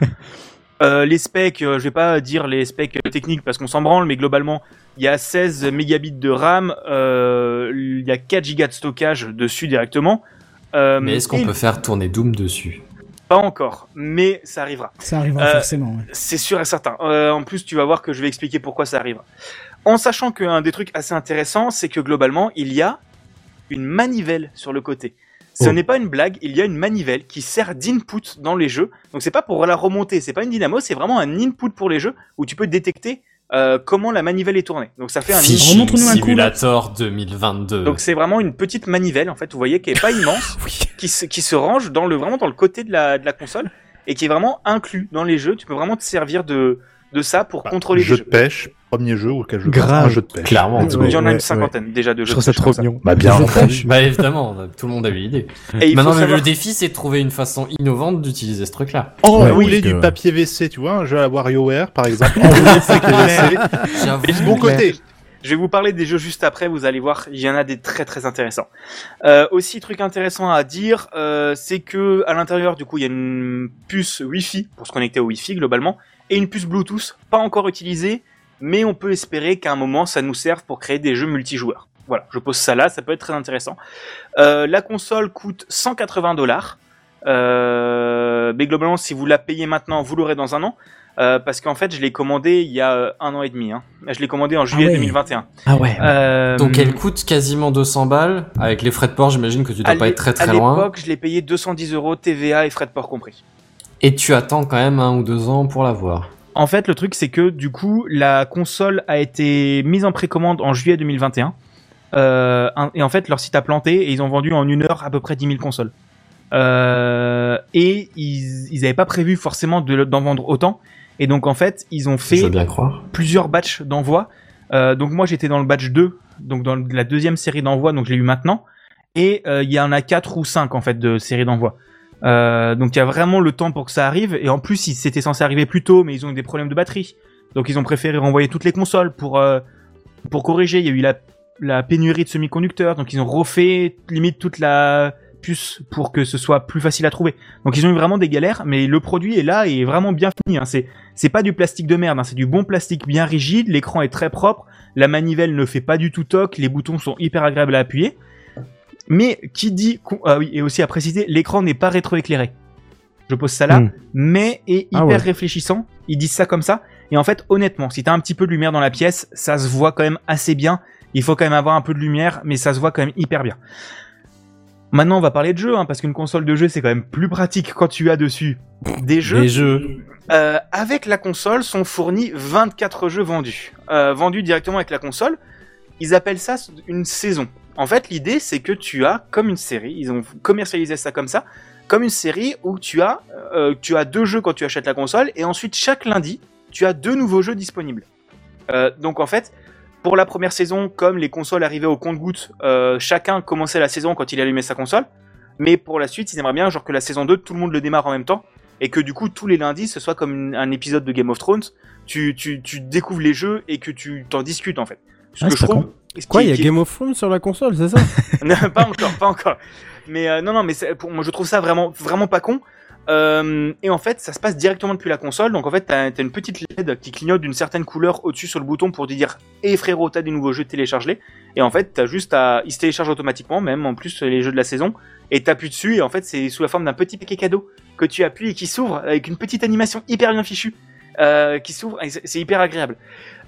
Euh, les specs, euh, je vais pas dire les specs techniques parce qu'on s'en branle, mais globalement il y a 16 mégabits de RAM, euh, il y a 4 gigas de stockage dessus directement. Euh, Mais est-ce qu'on et- peut faire tourner Doom dessus Pas encore, mais ça arrivera. Ça arrivera Euh, forcément. ouais. C'est sûr et certain. Euh, en plus, tu vas voir que je vais expliquer pourquoi ça arrive. En sachant qu'un des trucs assez intéressants, c'est que globalement, il y a une manivelle sur le côté. Ce Oh. n'est pas une blague, il y a une manivelle qui sert d'input dans les jeux. Donc c'est pas pour la remonter, c'est pas une dynamo, c'est vraiment un input pour les jeux où tu peux détecter euh, comment la manivelle est tournée. Donc ça fait un input. Fishing Remontre-nous un coup, là. Simulator 2022. Donc c'est vraiment une petite manivelle en fait, vous voyez, qui est pas immense, Oui. qui se, qui se range dans le vraiment dans le côté de la, de la console et qui est vraiment inclus dans les jeux. Tu peux vraiment te servir de de ça pour Bah, contrôler jeu les de jeux. pêche, premier jeu auquel je Grave. pense, un jeu de pêche. Clairement. Ouais, Il y en a ouais, une cinquantaine déjà de Je jeux. trouve de ça pêche trop mignon. Bah bien Je entendu. Bah évidemment, tout le monde a eu l'idée. Maintenant, faut le- savoir le défi, c'est de trouver une façon innovante d'utiliser ce. Oh, oui, voulez parce du que- papier WC, tu vois, un jeu à WarioWare par exemple. Et de bon côté. Je vais vous parler des jeux juste après, vous allez voir, il y en a des très très intéressants. Euh, aussi, truc intéressant à dire, euh, c'est que à l'intérieur, du coup, il y a une puce Wi-Fi pour se connecter au Wi-Fi globalement, et une puce Bluetooth, pas encore utilisée, mais on peut espérer qu'à un moment, ça nous serve pour créer des jeux multijoueurs. Voilà, je pose ça là, ça peut être très intéressant. Euh, la console coûte 180 dollars. Euh, mais globalement, si vous la payez maintenant, vous l'aurez dans un an. Euh, parce qu'en fait, je l'ai commandé il y a un an et demi. Hein. Je l'ai commandé en juillet ouais. 2021. Ah ouais. Euh, Donc elle coûte quasiment 200 balles. Avec les frais de port, j'imagine que tu dois à pas être très À très loin. l'époque, je l'ai payé 210 euros TVA et frais de port compris. Et tu attends quand même un ou deux ans pour l'avoir. En fait, le truc, c'est que du coup, la console a été mise en précommande en juillet 2021. Euh, et en fait, leur site a planté et ils ont vendu en une heure à peu près 10 000 consoles. Euh, et ils ils avaient pas prévu forcément de- d'en vendre autant. Et donc, en fait, ils ont fait bien plusieurs batchs d'envoi. Euh, donc moi j'étais dans le batch 2, donc dans la deuxième série d'envoi, donc je l'ai eu maintenant. Et il y en a 4 ou 5 en fait de séries d'envoi. Euh, donc il y a vraiment le temps pour que ça arrive. Et en plus, c'était censé arriver plus tôt, mais ils ont eu des problèmes de batterie. Donc ils ont préféré renvoyer toutes les consoles pour, euh, pour corriger. Il y a eu la, la pénurie de semi-conducteurs, donc ils ont refait limite toute la puce pour que ce soit plus facile à trouver. Donc ils ont eu vraiment des galères, mais le produit est là et est vraiment bien fini. Hein. C'est c'est pas du plastique de merde, hein, c'est du bon plastique bien rigide, l'écran est très propre, la manivelle ne fait pas du tout toc, les boutons sont hyper agréables à appuyer. Mais qui dit ah oui et aussi à préciser, l'écran n'est pas rétroéclairé. Je pose ça là, Hmm. mais est hyper Ah ouais. réfléchissant. Ils disent ça comme ça. Et en fait, honnêtement, si t'as un petit peu de lumière dans la pièce, ça se voit quand même assez bien. Il faut quand même avoir un peu de lumière, mais ça se voit quand même hyper bien. Maintenant, on va parler de jeu, hein, parce qu'une console de jeu, c'est quand même plus pratique quand tu as dessus des jeux. Euh, avec la console sont fournis 24 jeux vendus. Euh, vendus directement avec la console. Ils appellent ça une saison. En fait, l'idée, c'est que tu as comme une série. Ils ont commercialisé ça comme ça. Comme une série où tu as, euh, tu as deux jeux quand tu achètes la console. Et ensuite, chaque lundi, tu as deux nouveaux jeux disponibles. Euh, donc en fait, pour la première saison, comme les consoles arrivaient au compte-gouttes, euh, chacun commençait la saison quand il allumait sa console. Mais pour la suite, ils aimeraient bien genre que la saison 2, tout le monde le démarre en même temps et que du coup tous les lundis ce soit comme une- un épisode de Game of Thrones, tu, tu, tu découvres les jeux et que tu t'en discutes en fait. Ce Ah, que je trouve. Quoi, il y a qui- Game of Thrones sur la console, c'est ça Non, pas encore, pas encore. Mais euh, non, non, mais pour moi je trouve ça vraiment, vraiment pas con. Euh, et en fait, ça se passe directement depuis la console. Donc en fait, t'as as une petite LED qui clignote d'une certaine couleur au-dessus sur le bouton pour te dire "Eh frérot, t'as des nouveaux jeux, télécharge-les." Et en fait, t'as juste à, ils se téléchargent automatiquement, même en plus les jeux de la saison. Et t'appuies dessus et en fait, c'est sous la forme d'un petit paquet cadeau que tu appuies et qui s'ouvre avec une petite animation hyper bien fichue, euh, qui s'ouvre. et C'est hyper agréable.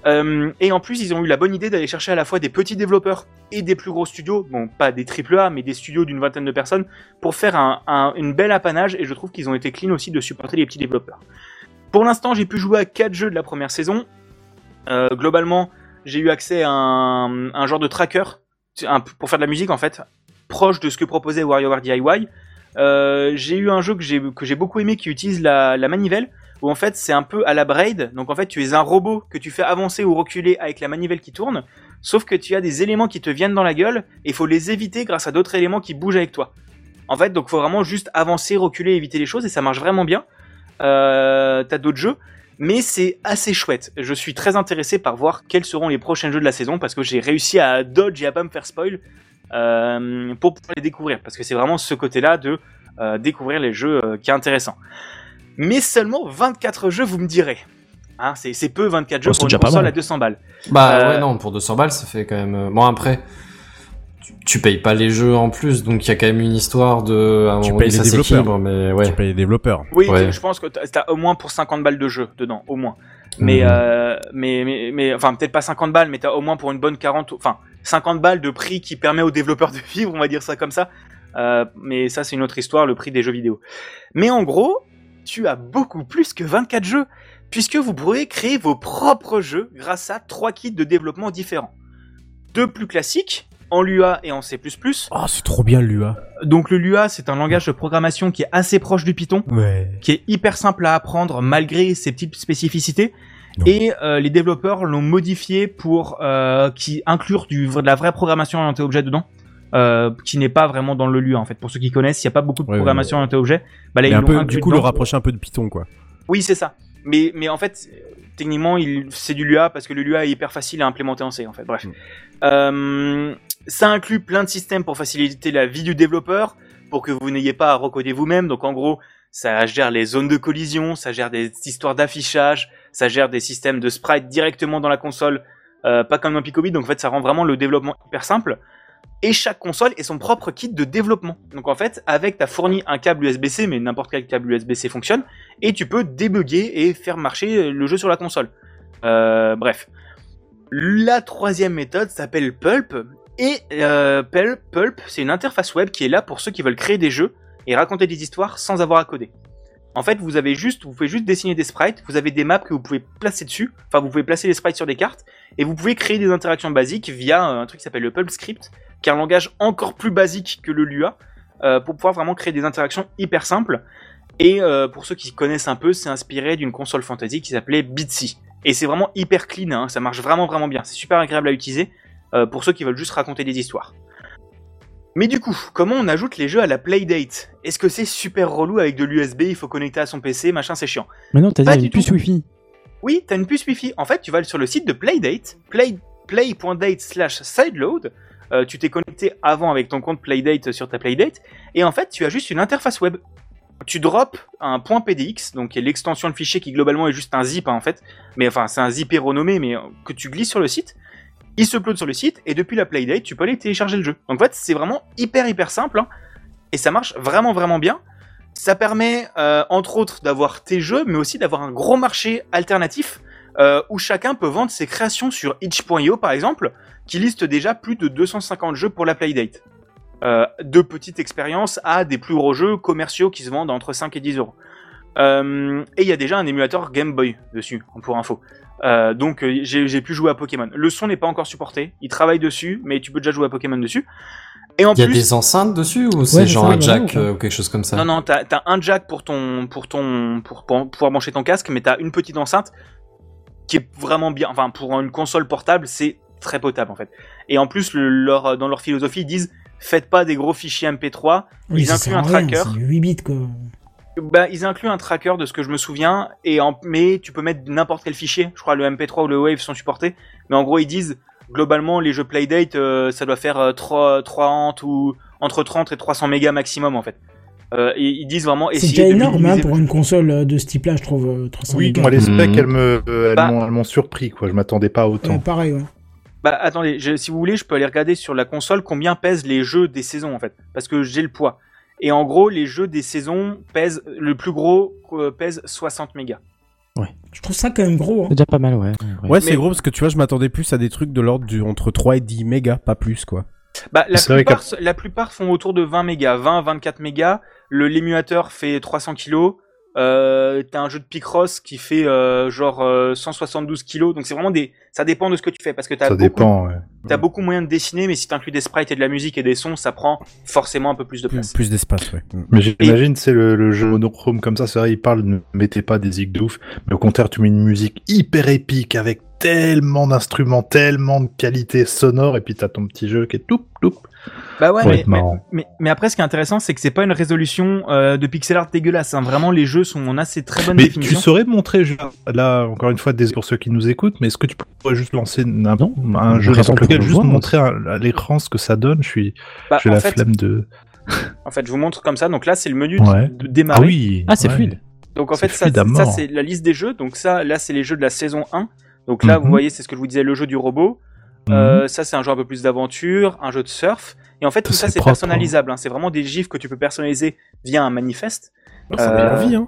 Euh, et en plus, ils ont eu la bonne idée d'aller chercher à la fois des petits développeurs et des plus gros studios, bon, pas des triple A, mais des studios d'une vingtaine de personnes, pour faire un, un- une belle apanage. Et je trouve qu'ils ont été clean aussi de supporter les petits développeurs. Pour l'instant, j'ai pu jouer à 4 jeux de la première saison. Euh, globalement, j'ai eu accès à un, genre de tracker pour faire de la musique en fait, proche de ce que proposait WarioWare DIY. J'ai eu un jeu que j'ai j'ai beaucoup aimé qui utilise la manivelle où en fait c'est un peu à la Braid. Donc en fait tu es un robot que tu fais avancer ou reculer avec la manivelle qui tourne. Sauf que tu as des éléments qui te viennent dans la gueule et il faut les éviter grâce à d'autres éléments qui bougent avec toi. En fait donc faut vraiment juste avancer, reculer, éviter les choses et ça marche vraiment bien. Euh, T'as d'autres jeux. Mais c'est assez chouette. Je suis très intéressé par voir quels seront les prochains jeux de la saison parce que j'ai réussi à dodge et à pas me faire spoil euh, pour pouvoir les découvrir. Parce que c'est vraiment ce côté-là de euh, découvrir les jeux euh, qui est intéressant. Mais seulement 24 jeux, vous me direz. Hein, c'est c'est peu 24 jeux Oh, c'est pour une console à 200 balles. Bah Euh, ouais, non, pour 200 balles, ça fait quand même. euh, Bon, après, tu, tu payes pas les jeux en plus, donc il y a quand même une histoire de. À un Tu payes ça développeurs. mais ouais. Tu payes les développeurs. Oui, Ouais. je pense que t'as t'as au moins pour 50 balles de jeu dedans, au moins. Mais, Mhm. euh, mais, mais, mais, enfin, peut-être pas 50 balles, mais t'as au moins pour une bonne 40, enfin, 50 balles de prix qui permet aux développeurs de vivre, on va dire ça comme ça. Euh, mais ça, c'est une autre histoire, le prix des jeux vidéo. Mais en gros, tu as beaucoup plus que 24 jeux, puisque vous pourrez créer vos propres jeux grâce à trois kits de développement différents. Deux plus classiques, en Lua et en C++. Oh, c'est trop bien l'UA. Donc le Lua, c'est un langage de programmation qui est assez proche du Python Ouais. qui est hyper simple à apprendre malgré ses petites spécificités. Non. Et euh, les développeurs l'ont modifié pour euh, qui inclure du, de la vraie programmation orientée objet dedans, euh, qui n'est pas vraiment dans le Lua en fait. Pour ceux qui connaissent, il n'y a pas beaucoup de Ouais, programmation orientée objet. Bah là, ils un peu, du coup, le rapprocher un peu de Python, quoi. Oui, c'est ça. Mais, mais en fait, techniquement, c'est du Lua parce que le Lua est hyper facile à implémenter en C, en fait. Bref. Mm. Euh, ça inclut plein de systèmes pour faciliter la vie du développeur, pour que vous n'ayez pas à recoder vous-même. Donc, en gros, ça gère les zones de collision, ça gère des histoires d'affichage, ça gère des systèmes de sprite directement dans la console, euh, pas comme un Picobit. Donc, en fait, ça rend vraiment le développement hyper simple. Et chaque console est son propre kit de développement. Donc, en fait, avec, t'as fourni un câble USB-C, mais n'importe quel câble USB-C fonctionne et tu peux débugger et faire marcher le jeu sur la console. Euh, bref. La troisième méthode s'appelle Pulp. Et euh, Pulp, Pulp, c'est une interface web qui est là pour ceux qui veulent créer des jeux et raconter des histoires sans avoir à coder. En fait, vous avez juste, vous pouvez juste dessiner des sprites, vous avez des maps que vous pouvez placer dessus, enfin vous pouvez placer les sprites sur des cartes, et vous pouvez créer des interactions basiques via euh, un truc qui s'appelle le Pulp Script, qui est un langage encore plus basique que le Lua, euh, pour pouvoir vraiment créer des interactions hyper simples. Et euh, pour ceux qui connaissent un peu, c'est inspiré d'une console fantasy qui s'appelait Bitsy. Et c'est vraiment hyper clean, hein, ça marche vraiment vraiment bien, c'est super agréable à utiliser euh, pour ceux qui veulent juste raconter des histoires. Mais du coup, comment on ajoute les jeux à la Playdate? Est-ce que c'est super relou avec de l'USB, il faut connecter à son PC, machin, c'est chiant. Mais non, t'as une puce tout. Wi-Fi. Oui, t'as une puce Wi-Fi. En fait, tu vas sur le site de Playdate, play, play.date slash sideload. Euh, tu t'es connecté avant avec ton compte Playdate sur ta Playdate. Et en fait, tu as juste une interface web. Tu drops un point .pdx, donc l'extension de fichier qui globalement est juste un zip hein, en fait. Mais enfin, c'est un zip renommé, mais euh, que tu glisses sur le site. Il se upload sur le site et depuis la Playdate, tu peux aller télécharger le jeu. Donc en fait, c'est vraiment hyper hyper simple hein, et ça marche vraiment vraiment bien. Ça permet euh, entre autres d'avoir tes jeux, mais aussi d'avoir un gros marché alternatif euh, où chacun peut vendre ses créations sur itch.io par exemple, qui liste déjà plus de 250 jeux pour la Playdate. Euh, de petites expériences à des plus gros jeux commerciaux qui se vendent entre 5 et 10 euros. Euh, et il y a déjà un émulateur Game Boy dessus, pour info. Euh, donc j'ai pu jouer à Pokémon. Le son n'est pas encore supporté, il travaille dessus, mais tu peux déjà jouer à Pokémon dessus. Et en Il y a plus, des enceintes dessus ou Ouais, c'est c'est genre ça, un voilà, jack ou euh, quelque chose comme ça? Non non, t'as as un jack pour ton pour ton pour, pour pouvoir brancher ton casque, mais t'as une petite enceinte qui est vraiment bien. Enfin, pour une console portable, c'est très potable en fait. Et en plus, le- leur, dans leur philosophie, ils disent faites pas des gros fichiers MP3. Oui, ils incluent un rien, tracker. C'est du 8 bits, quoi. Bah, ils incluent un tracker de ce que je me souviens, et en, mais tu peux mettre n'importe quel fichier. Je crois le MP3 ou le Wave sont supportés. Mais en gros, ils disent globalement les jeux Playdate, euh, ça doit faire euh, 3, 30 ou entre 30 et 300 mégas maximum en fait. Euh, et ils disent vraiment C'est déjà énorme hein, pour une console euh, de ce type-là, je trouve, euh, 300 Oui, mégas. moi les specs, elles euh, elles Bah. m'ont- elles m'ont surpris quoi. Je m'attendais pas autant. Ouais, pareil, ouais. Bah attendez, je- si vous voulez, je peux aller regarder sur la console combien pèsent les jeux des saisons en fait, parce que j'ai le poids. Et en gros, les jeux des saisons pèsent, le plus gros euh, pèse 60 mégas. Je trouve ça quand même gros. Hein. C'est déjà pas mal, ouais. ouais. Ouais, c'est gros parce que tu vois, je m'attendais plus à des trucs de l'ordre du entre 3 et 10 mégas, pas plus quoi. Bah la plupart, la plupart font autour de 20 mégas, 20, 24 mégas. Le l'émulateur fait 300 kilos. Euh, t'as un jeu de Picross qui fait euh, genre euh, 172 kilos, donc c'est vraiment des, ça dépend de ce que tu fais parce que t'as Ça beaucoup, dépend, ouais. t'as beaucoup moyen de dessiner, mais si t'inclus des sprites et de la musique et des sons, ça prend forcément un peu plus de place. plus d'espace, ouais. Mais j'imagine, c'est le, le jeu monochrome comme ça, c'est vrai, il parle, ne mettez pas des zigs de ouf, mais au contraire, tu mets une musique hyper épique avec tellement d'instruments, tellement de qualité sonore, et puis t'as ton petit jeu qui est tout, tout. Bah ouais, mais, mais, mais, mais après, ce qui est intéressant, c'est que c'est pas une résolution euh, de pixel art dégueulasse. Hein. Vraiment, les jeux sont en assez très bonne Mais tu définition. saurais montrer, là, encore une fois, désolé pour ceux qui nous écoutent, mais est-ce que tu pourrais juste lancer un, Non, un jeu pour lequel, le juste voir, montrer à, l'écran ce que ça donne, je suis, Bah, j'ai la fait, flemme de... en fait, je vous montre comme ça. Donc là, c'est le menu Ouais. de démarrer. Ah oui! Ah, c'est ouais. fluide. Donc en fait, ça, ça c'est la liste des jeux. Donc ça, là, c'est les jeux de la saison 1. Donc là, Mhm. vous voyez, c'est ce que je vous disais, le jeu du robot. Mhm. Euh, ça, c'est un jeu un peu plus d'aventure, un jeu de surf. Et en fait, tout Ça, c'est personnalisable. hein. C'est vraiment des gifs que tu peux personnaliser via un manifeste. Ça Euh, envie, hein.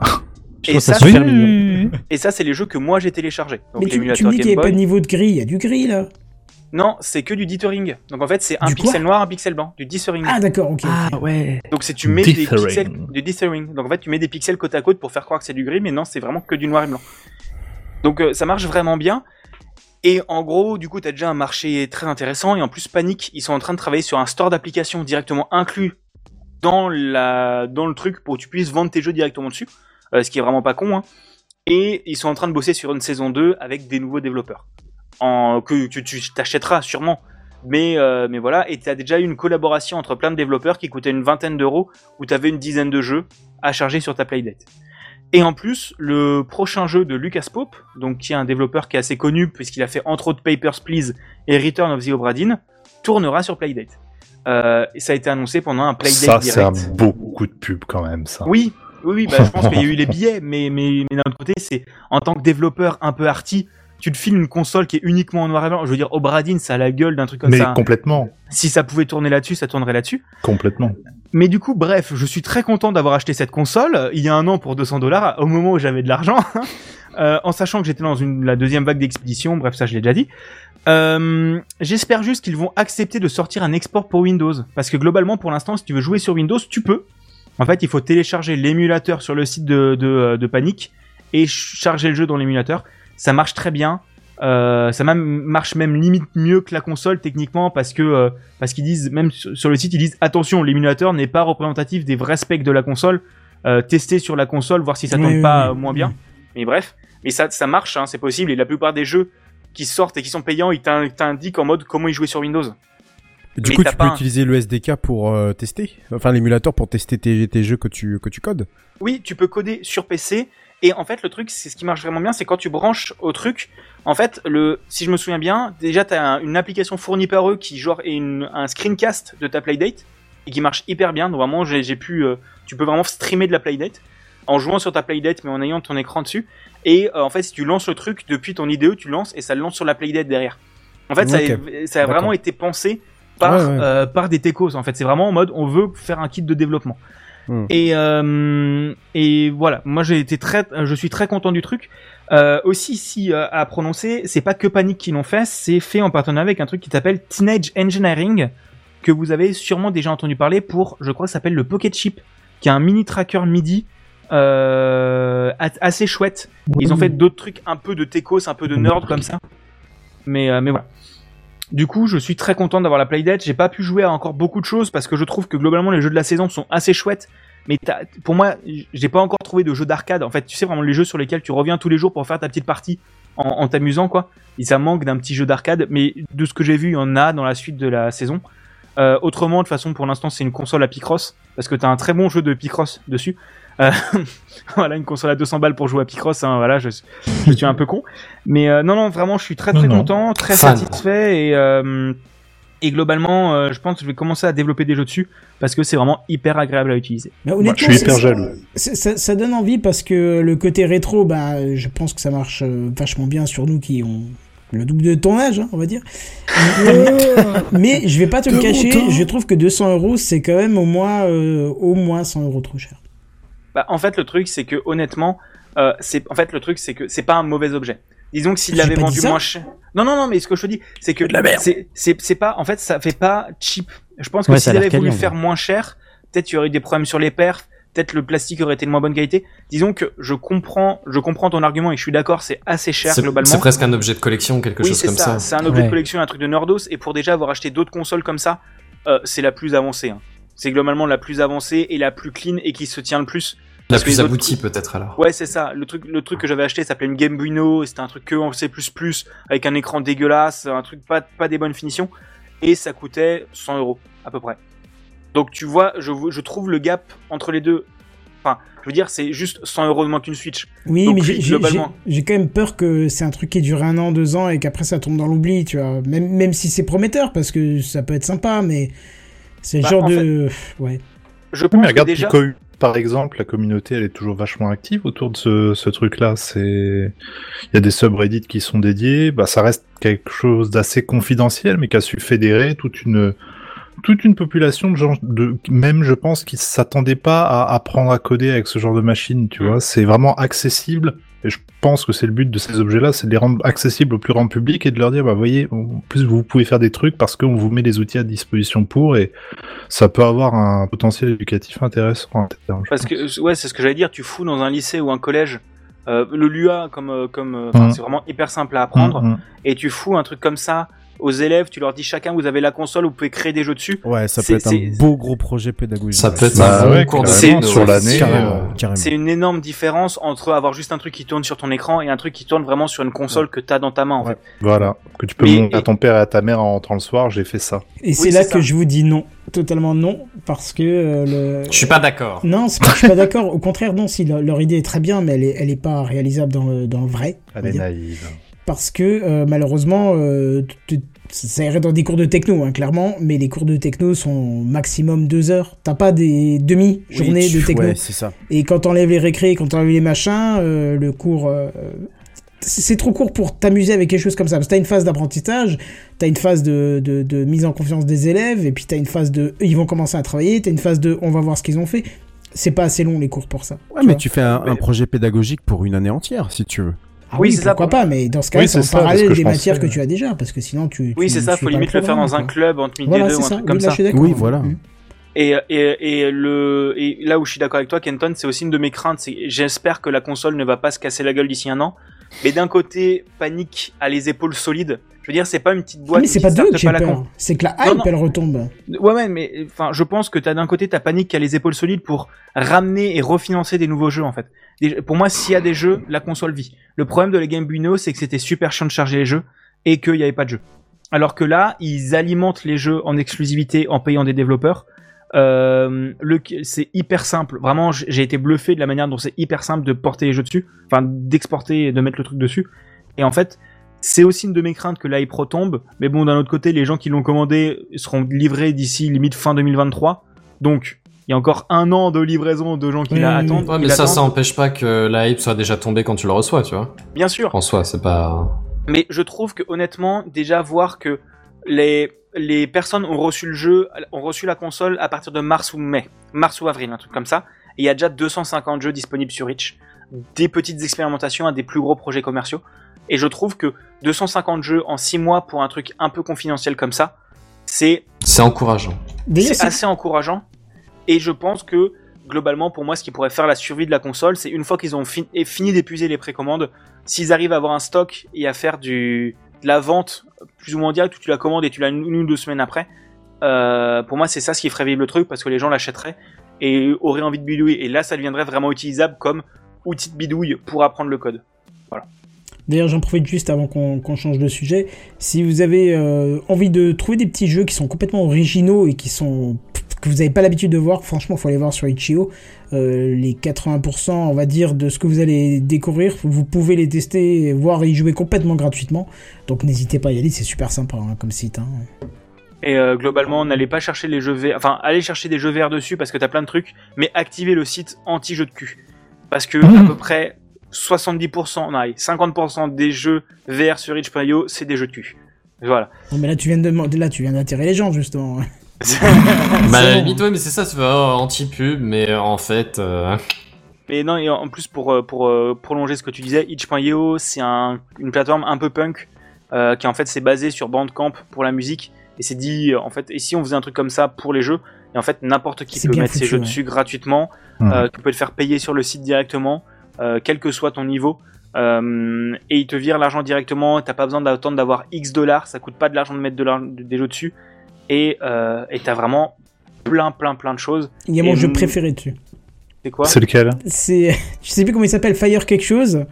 Et ça ça, Oui. Et ça, c'est les jeux que moi j'ai téléchargés. Donc Mais tu, tu me dis qu'il n'y a pas de niveau de gris, il y a du gris là. Non, c'est que du dithering. Donc en fait, c'est un Du pixel noir, un pixel blanc, du dithering. Ah d'accord, ok. Ah ouais. Donc c'est tu mets des pixels du dithering. Donc en fait, tu mets des pixels côte à côte pour faire croire que c'est du gris, mais non, c'est vraiment que du noir et blanc. Donc euh, ça marche vraiment bien. Et en gros, du coup, tu as déjà un marché très intéressant. Et en plus, Panic, ils sont en train de travailler sur un store d'applications directement inclus dans, le truc pour que tu puisses vendre tes jeux directement dessus. Euh, ce qui est vraiment pas con. Hein. Et ils sont en train de bosser sur une saison 2 avec des nouveaux développeurs. Que, tu t'achèteras sûrement. Mais, euh, voilà, et tu as déjà eu une collaboration entre plein de développeurs qui coûtait une vingtaine d'euros, où tu avais une dizaine de jeux à charger sur ta Playdate. Et en plus, le prochain jeu de Lucas Pope, donc qui est un développeur qui est assez connu puisqu'il a fait entre autres Papers, Please et Return of the Obra Dinn, tournera sur Playdate. Euh, et ça a été annoncé pendant un Playdate Ça, c'est un direct. beaucoup de pub quand même, ça. Oui, oui, oui, bah, je pense qu'il y a eu les billets, mais, mais, mais d'un autre côté, c'est en tant que développeur un peu arty, tu te files une console qui est uniquement en noir et blanc. Je veux dire, Obra Dinn, ça a la gueule d'un truc comme Mais ça. complètement, Si ça pouvait tourner là-dessus, ça tournerait là-dessus. complètement. Mais du coup, bref, je suis très content d'avoir acheté cette console euh, il y a un an pour 200 dollars, au moment où j'avais de l'argent, euh, en sachant que j'étais dans la deuxième vague d'expédition, bref, ça je l'ai déjà dit. Euh, J'espère juste qu'ils vont accepter de sortir un export pour Windows, parce que globalement, pour l'instant, si tu veux jouer sur Windows, tu peux. En fait, il faut télécharger l'émulateur sur le site de, de, de Panic et ch- charger le jeu dans l'émulateur. Ça marche très bien. Euh, ça même, marche même limite mieux que la console techniquement parce que euh, parce qu'ils disent même sur le site ils disent attention l'émulateur n'est pas représentatif des vrais specs de la console euh, tester sur la console voir si ça Oui, oui, pas oui. euh, moins bien mais bref mais ça ça marche hein, c'est possible et la plupart des jeux qui sortent et qui sont payants ils t'in- t'indiquent en mode comment y jouer sur Windows Du coup, tu peux un- utiliser le SDK pour euh, tester, enfin l'émulateur pour tester tes, tes jeux que tu que tu codes. Oui, tu peux coder sur PC. Et en fait, le truc, c'est ce qui marche vraiment bien, c'est quand tu branches au truc. En fait, le, si je me souviens bien, déjà, tu as une application fournie par eux qui genre est une, un screencast de ta Playdate et qui marche hyper bien. Donc vraiment, j'ai pu, euh, tu peux vraiment streamer de la Playdate en jouant sur ta Playdate, mais en ayant ton écran dessus. Et euh, en fait, si tu lances le truc depuis ton IDE, tu lances et ça le lance sur la Playdate derrière. En fait, ça a, ça a D'accord. vraiment été pensé par, Ouais, ouais. euh, par des techos. En fait, c'est vraiment en mode, on veut faire un kit de développement. Hmm. Et, euh, et voilà, moi j'ai été très, je suis très content du truc. Euh, aussi, si euh, à prononcer, c'est pas que Panic qui l'ont fait, c'est fait en partenariat avec un truc qui s'appelle Teenage Engineering, que vous avez sûrement déjà entendu parler pour, je crois, que ça s'appelle le Pocket Chip, qui est un mini tracker MIDI assez chouette. Ils ont fait d'autres trucs un peu de techos, un peu de nerd comme ça. Mais, mais voilà. Du coup, je suis très content d'avoir la Playdate. J'ai pas pu jouer à encore beaucoup de choses parce que je trouve que globalement les jeux de la saison sont assez chouettes. Mais pour moi, j'ai pas encore trouvé de jeux d'arcade. En fait, tu sais vraiment les jeux sur lesquels tu reviens tous les jours pour faire ta petite partie en, en t'amusant quoi. Et ça manque d'un petit jeu d'arcade. Mais de ce que j'ai vu, il y en a dans la suite de la saison. Euh, autrement, de toute façon, pour l'instant, c'est une console à Picross parce que t'as un très bon jeu de Picross dessus. Euh, voilà, une console à 200 balles pour jouer à Picross. Hein, voilà, je, je suis un peu con. Mais euh, non, non, vraiment, je suis très très Non, non. content, très Fan. satisfait et euh, et globalement, euh, je pense que je vais commencer à développer des jeux dessus parce que c'est vraiment hyper agréable à utiliser. Bah, je suis hyper jaloux. Ça, ça donne envie parce que le côté rétro, bah, je pense que ça marche euh, vachement bien sur nous qui ont le double de ton âge, hein, on va dire. Mais je vais pas te le cacher, je trouve que 200 euros, c'est quand même au moins, euh, au moins 100 euros trop cher. Bah, en fait, le truc, c'est que honnêtement, euh, c'est en fait le truc, c'est que c'est pas un mauvais objet. Disons que s'il l'avait vendu moins cher. Non, non, non, mais ce que je te dis, c'est que c'est pas, en fait, ça fait pas cheap. Je pense que Ouais, s'il avait voulu faire moins cher, peut-être il y aurait eu des problèmes sur les perfs. peut-être le plastique aurait été de moins bonne qualité. Disons que je comprends, je comprends ton argument et je suis d'accord, c'est assez cher C'est globalement. c'est presque un objet de collection, quelque oui, chose comme ça. ça. C'est un objet Ouais. de collection, un truc de nerdos. Et pour déjà avoir acheté d'autres consoles comme ça, euh, c'est la plus avancée. hein. C'est globalement la plus avancée et la plus clean et qui se tient le plus. La plus aboutie peut-être alors. Ouais, c'est ça. Le truc, le truc que j'avais acheté s'appelait une Game Buino. et C'était un truc que en C++ avec un écran dégueulasse, un truc pas, pas des bonnes finitions. Et ça coûtait 100 euros à peu près. Donc tu vois, je, je trouve le gap entre les deux. Enfin, je veux dire, c'est juste 100 euros de moins qu'une Switch. Oui, Donc, mais j'ai quand même peur que c'est un truc qui dure un an, deux ans et qu'après ça tombe dans l'oubli, tu vois. Même, même si c'est prometteur, parce que ça peut être sympa, mais c'est le Bah, genre en de. Ouais. Je Oui, pense mais que regarde déjà. Par exemple, la communauté, elle est toujours vachement active autour de ce, ce truc-là. C'est, il y a des subreddits qui sont dédiés. Bah, ça reste quelque chose d'assez confidentiel, mais qui a su fédérer toute une, toute une population de gens, de, même, je pense, qui s'attendaient pas à apprendre à coder avec ce genre de machine, tu vois. C'est vraiment accessible. Et je pense que c'est le but de ces objets-là, c'est de les rendre accessibles au plus grand public et de leur dire, bah, voyez, en plus, vous pouvez faire des trucs parce qu'on vous met les outils à disposition pour et ça peut avoir un potentiel éducatif intéressant. terme, Parce pense. que ouais, c'est ce que j'allais dire. Tu fous dans un lycée ou un collège euh, le Lua comme euh, comme euh, Mhm. c'est vraiment hyper simple à apprendre Mm, mm. et tu fous un truc comme ça aux élèves. Tu leur dis chacun vous avez la console, vous pouvez créer des jeux dessus. Ouais, ça peut être un beau gros projet pédagogique. Ça peut être Bah un bon ouais, cours sur ouais. l'année. C'est une énorme différence entre avoir juste un truc qui tourne sur ton écran et un truc qui tourne vraiment sur une console que t'as dans ta main. En Ouais. fait. Voilà, que tu peux Mais- montrer à ton père et à ta mère en rentrant le soir, j'ai fait ça. Et c'est Oui, là que ça. je vous dis non. Totalement non. Parce que euh, le. Je suis pas d'accord. Non, c'est pas que je suis pas d'accord. Au contraire, non, si leur, leur idée est très bien, mais elle est, elle est pas réalisable dans le, dans le vrai. Elle est dire. naïve. Parce que euh, malheureusement, euh, ça irait dans des cours de techno, hein, clairement, mais les cours de techno sont maximum deux heures. T'as pas des demi-journées Oui, de techno. Ouais, c'est ça. Et quand t'enlèves les récrés, quand t'enlèves les machins, euh, le cours. euh, c'est trop court pour t'amuser avec quelque chose comme ça. Parce que t'as une phase d'apprentissage, t'as une phase de, de, de mise en confiance des élèves, et puis t'as une phase de. Ils vont commencer à travailler, t'as une phase de. On va voir ce qu'ils ont fait. C'est pas assez long les cours pour ça. Ouais, tu mais vois. tu fais un, un projet pédagogique pour une année entière, si tu veux. Ah Oui, oui, c'est ça, pourquoi pour- pas, mais dans ce cas, Oui, c'est en ça, parallèle des matières que tu as déjà, parce que sinon tu. Oui, c'est ça. Faut limite le faire dans un club entre midi Voilà, et deux ou un ça. truc comme ça. je suis d'accord. Oui, voilà. Mm. Et, et, et, le, et là où je suis d'accord avec toi, Kenton, c'est aussi une de mes craintes. C'est j'espère que la console ne va pas se casser la gueule d'ici un an. Mais d'un côté, panique a les épaules solides. Je veux dire, c'est pas une petite boîte mais c'est pas d'eux starte que j'ai pas la peur. con. C'est que la hype, non. elle retombe. Ouais, ouais, mais enfin, je pense que t'as d'un côté ta panique qui a les épaules solides pour ramener et refinancer des nouveaux jeux en fait. Pour moi, s'il y a des jeux, la console vit. Le problème de la Game Buino, c'est que c'était super chiant de charger les jeux et qu'il n'y avait pas de jeux. Alors que là, ils alimentent les jeux en exclusivité en payant des développeurs. Euh, le, c'est hyper simple. Vraiment, j'ai été bluffé de la manière dont c'est hyper simple de porter les jeux dessus, enfin d'exporter et de mettre le truc dessus. Et en fait, c'est aussi une de mes craintes que la Pro tombe. Mais bon, d'un autre côté, les gens qui l'ont commandé seront livrés d'ici limite fin 2023. Donc, il y a encore un an de livraison de gens qui Oui, la oui, oui. attendent. Ouais, mais ça, l'attendent. ça empêche pas que la hype soit déjà tombée quand tu le reçois, tu vois. Bien sûr. En soi, c'est pas. Mais je trouve que honnêtement, déjà voir que les les personnes ont reçu le jeu, ont reçu la console à partir de mars ou mai, mars ou avril, un truc comme ça. Et il y a déjà 250 jeux disponibles sur Itch, des petites expérimentations à des plus gros projets commerciaux. Et je trouve que 250 jeux en 6 mois pour un truc un peu confidentiel comme ça, c'est C'est encourageant. C'est assez encourageant. Et je pense que globalement, pour moi, ce qui pourrait faire la survie de la console, c'est une fois qu'ils ont fini d'épuiser les précommandes, s'ils arrivent à avoir un stock et à faire du de la vente plus ou moins direct où tu la commandes et tu l'as une, ou deux semaines après. euh, pour moi, c'est ça ce qui ferait vivre le truc parce que les gens l'achèteraient et auraient envie de bidouiller. Et là, ça deviendrait vraiment utilisable comme outil de bidouille pour apprendre le code. D'ailleurs, j'en profite juste avant qu'on qu'on change de sujet. Si vous avez euh, envie de trouver des petits jeux qui sont complètement originaux et qui sont que vous n'avez pas l'habitude de voir, franchement, faut aller voir sur Itch.io. Euh, les 80%, on va dire, de ce que vous allez découvrir, vous pouvez les tester, voir y jouer complètement gratuitement. Donc n'hésitez pas à y aller, c'est super sympa hein, comme site. hein. Et euh, globalement, n'allez pas chercher les jeux VR, enfin, allez chercher des jeux VR dessus parce que t'as plein de trucs, mais activez le site anti-jeu de cul. Parce que à peu près 70%, non, allez, 50% des jeux VR sur itch.io, c'est des jeux de cul. Voilà. Non, mais là, tu viens de là, tu viens d'attirer les gens justement. Bah, à la limite, ouais, mais c'est ça, oh, anti-pub, mais euh, en fait. euh, Et non, et en plus pour euh, pour euh, prolonger ce que tu disais, itch.io, c'est un, une plateforme un peu punk euh, qui en fait c'est basé sur Bandcamp pour la musique et c'est dit en fait et si on faisait un truc comme ça pour les jeux Et en fait, n'importe qui C'est peut mettre ses jeux ouais. dessus gratuitement. Euh, tu peux te faire payer sur le site directement, euh, quel que soit ton niveau. Euh, et il te vire l'argent directement. T'as pas besoin d'attendre d'avoir X dollars. Ça coûte pas de l'argent de mettre de des jeux dessus. Et euh, et t'as vraiment plein, plein, plein de choses. Il y a mon Et jeu préféré dessus. C'est quoi? C'est lequel? C'est, je sais plus comment il s'appelle, Fire quelque chose.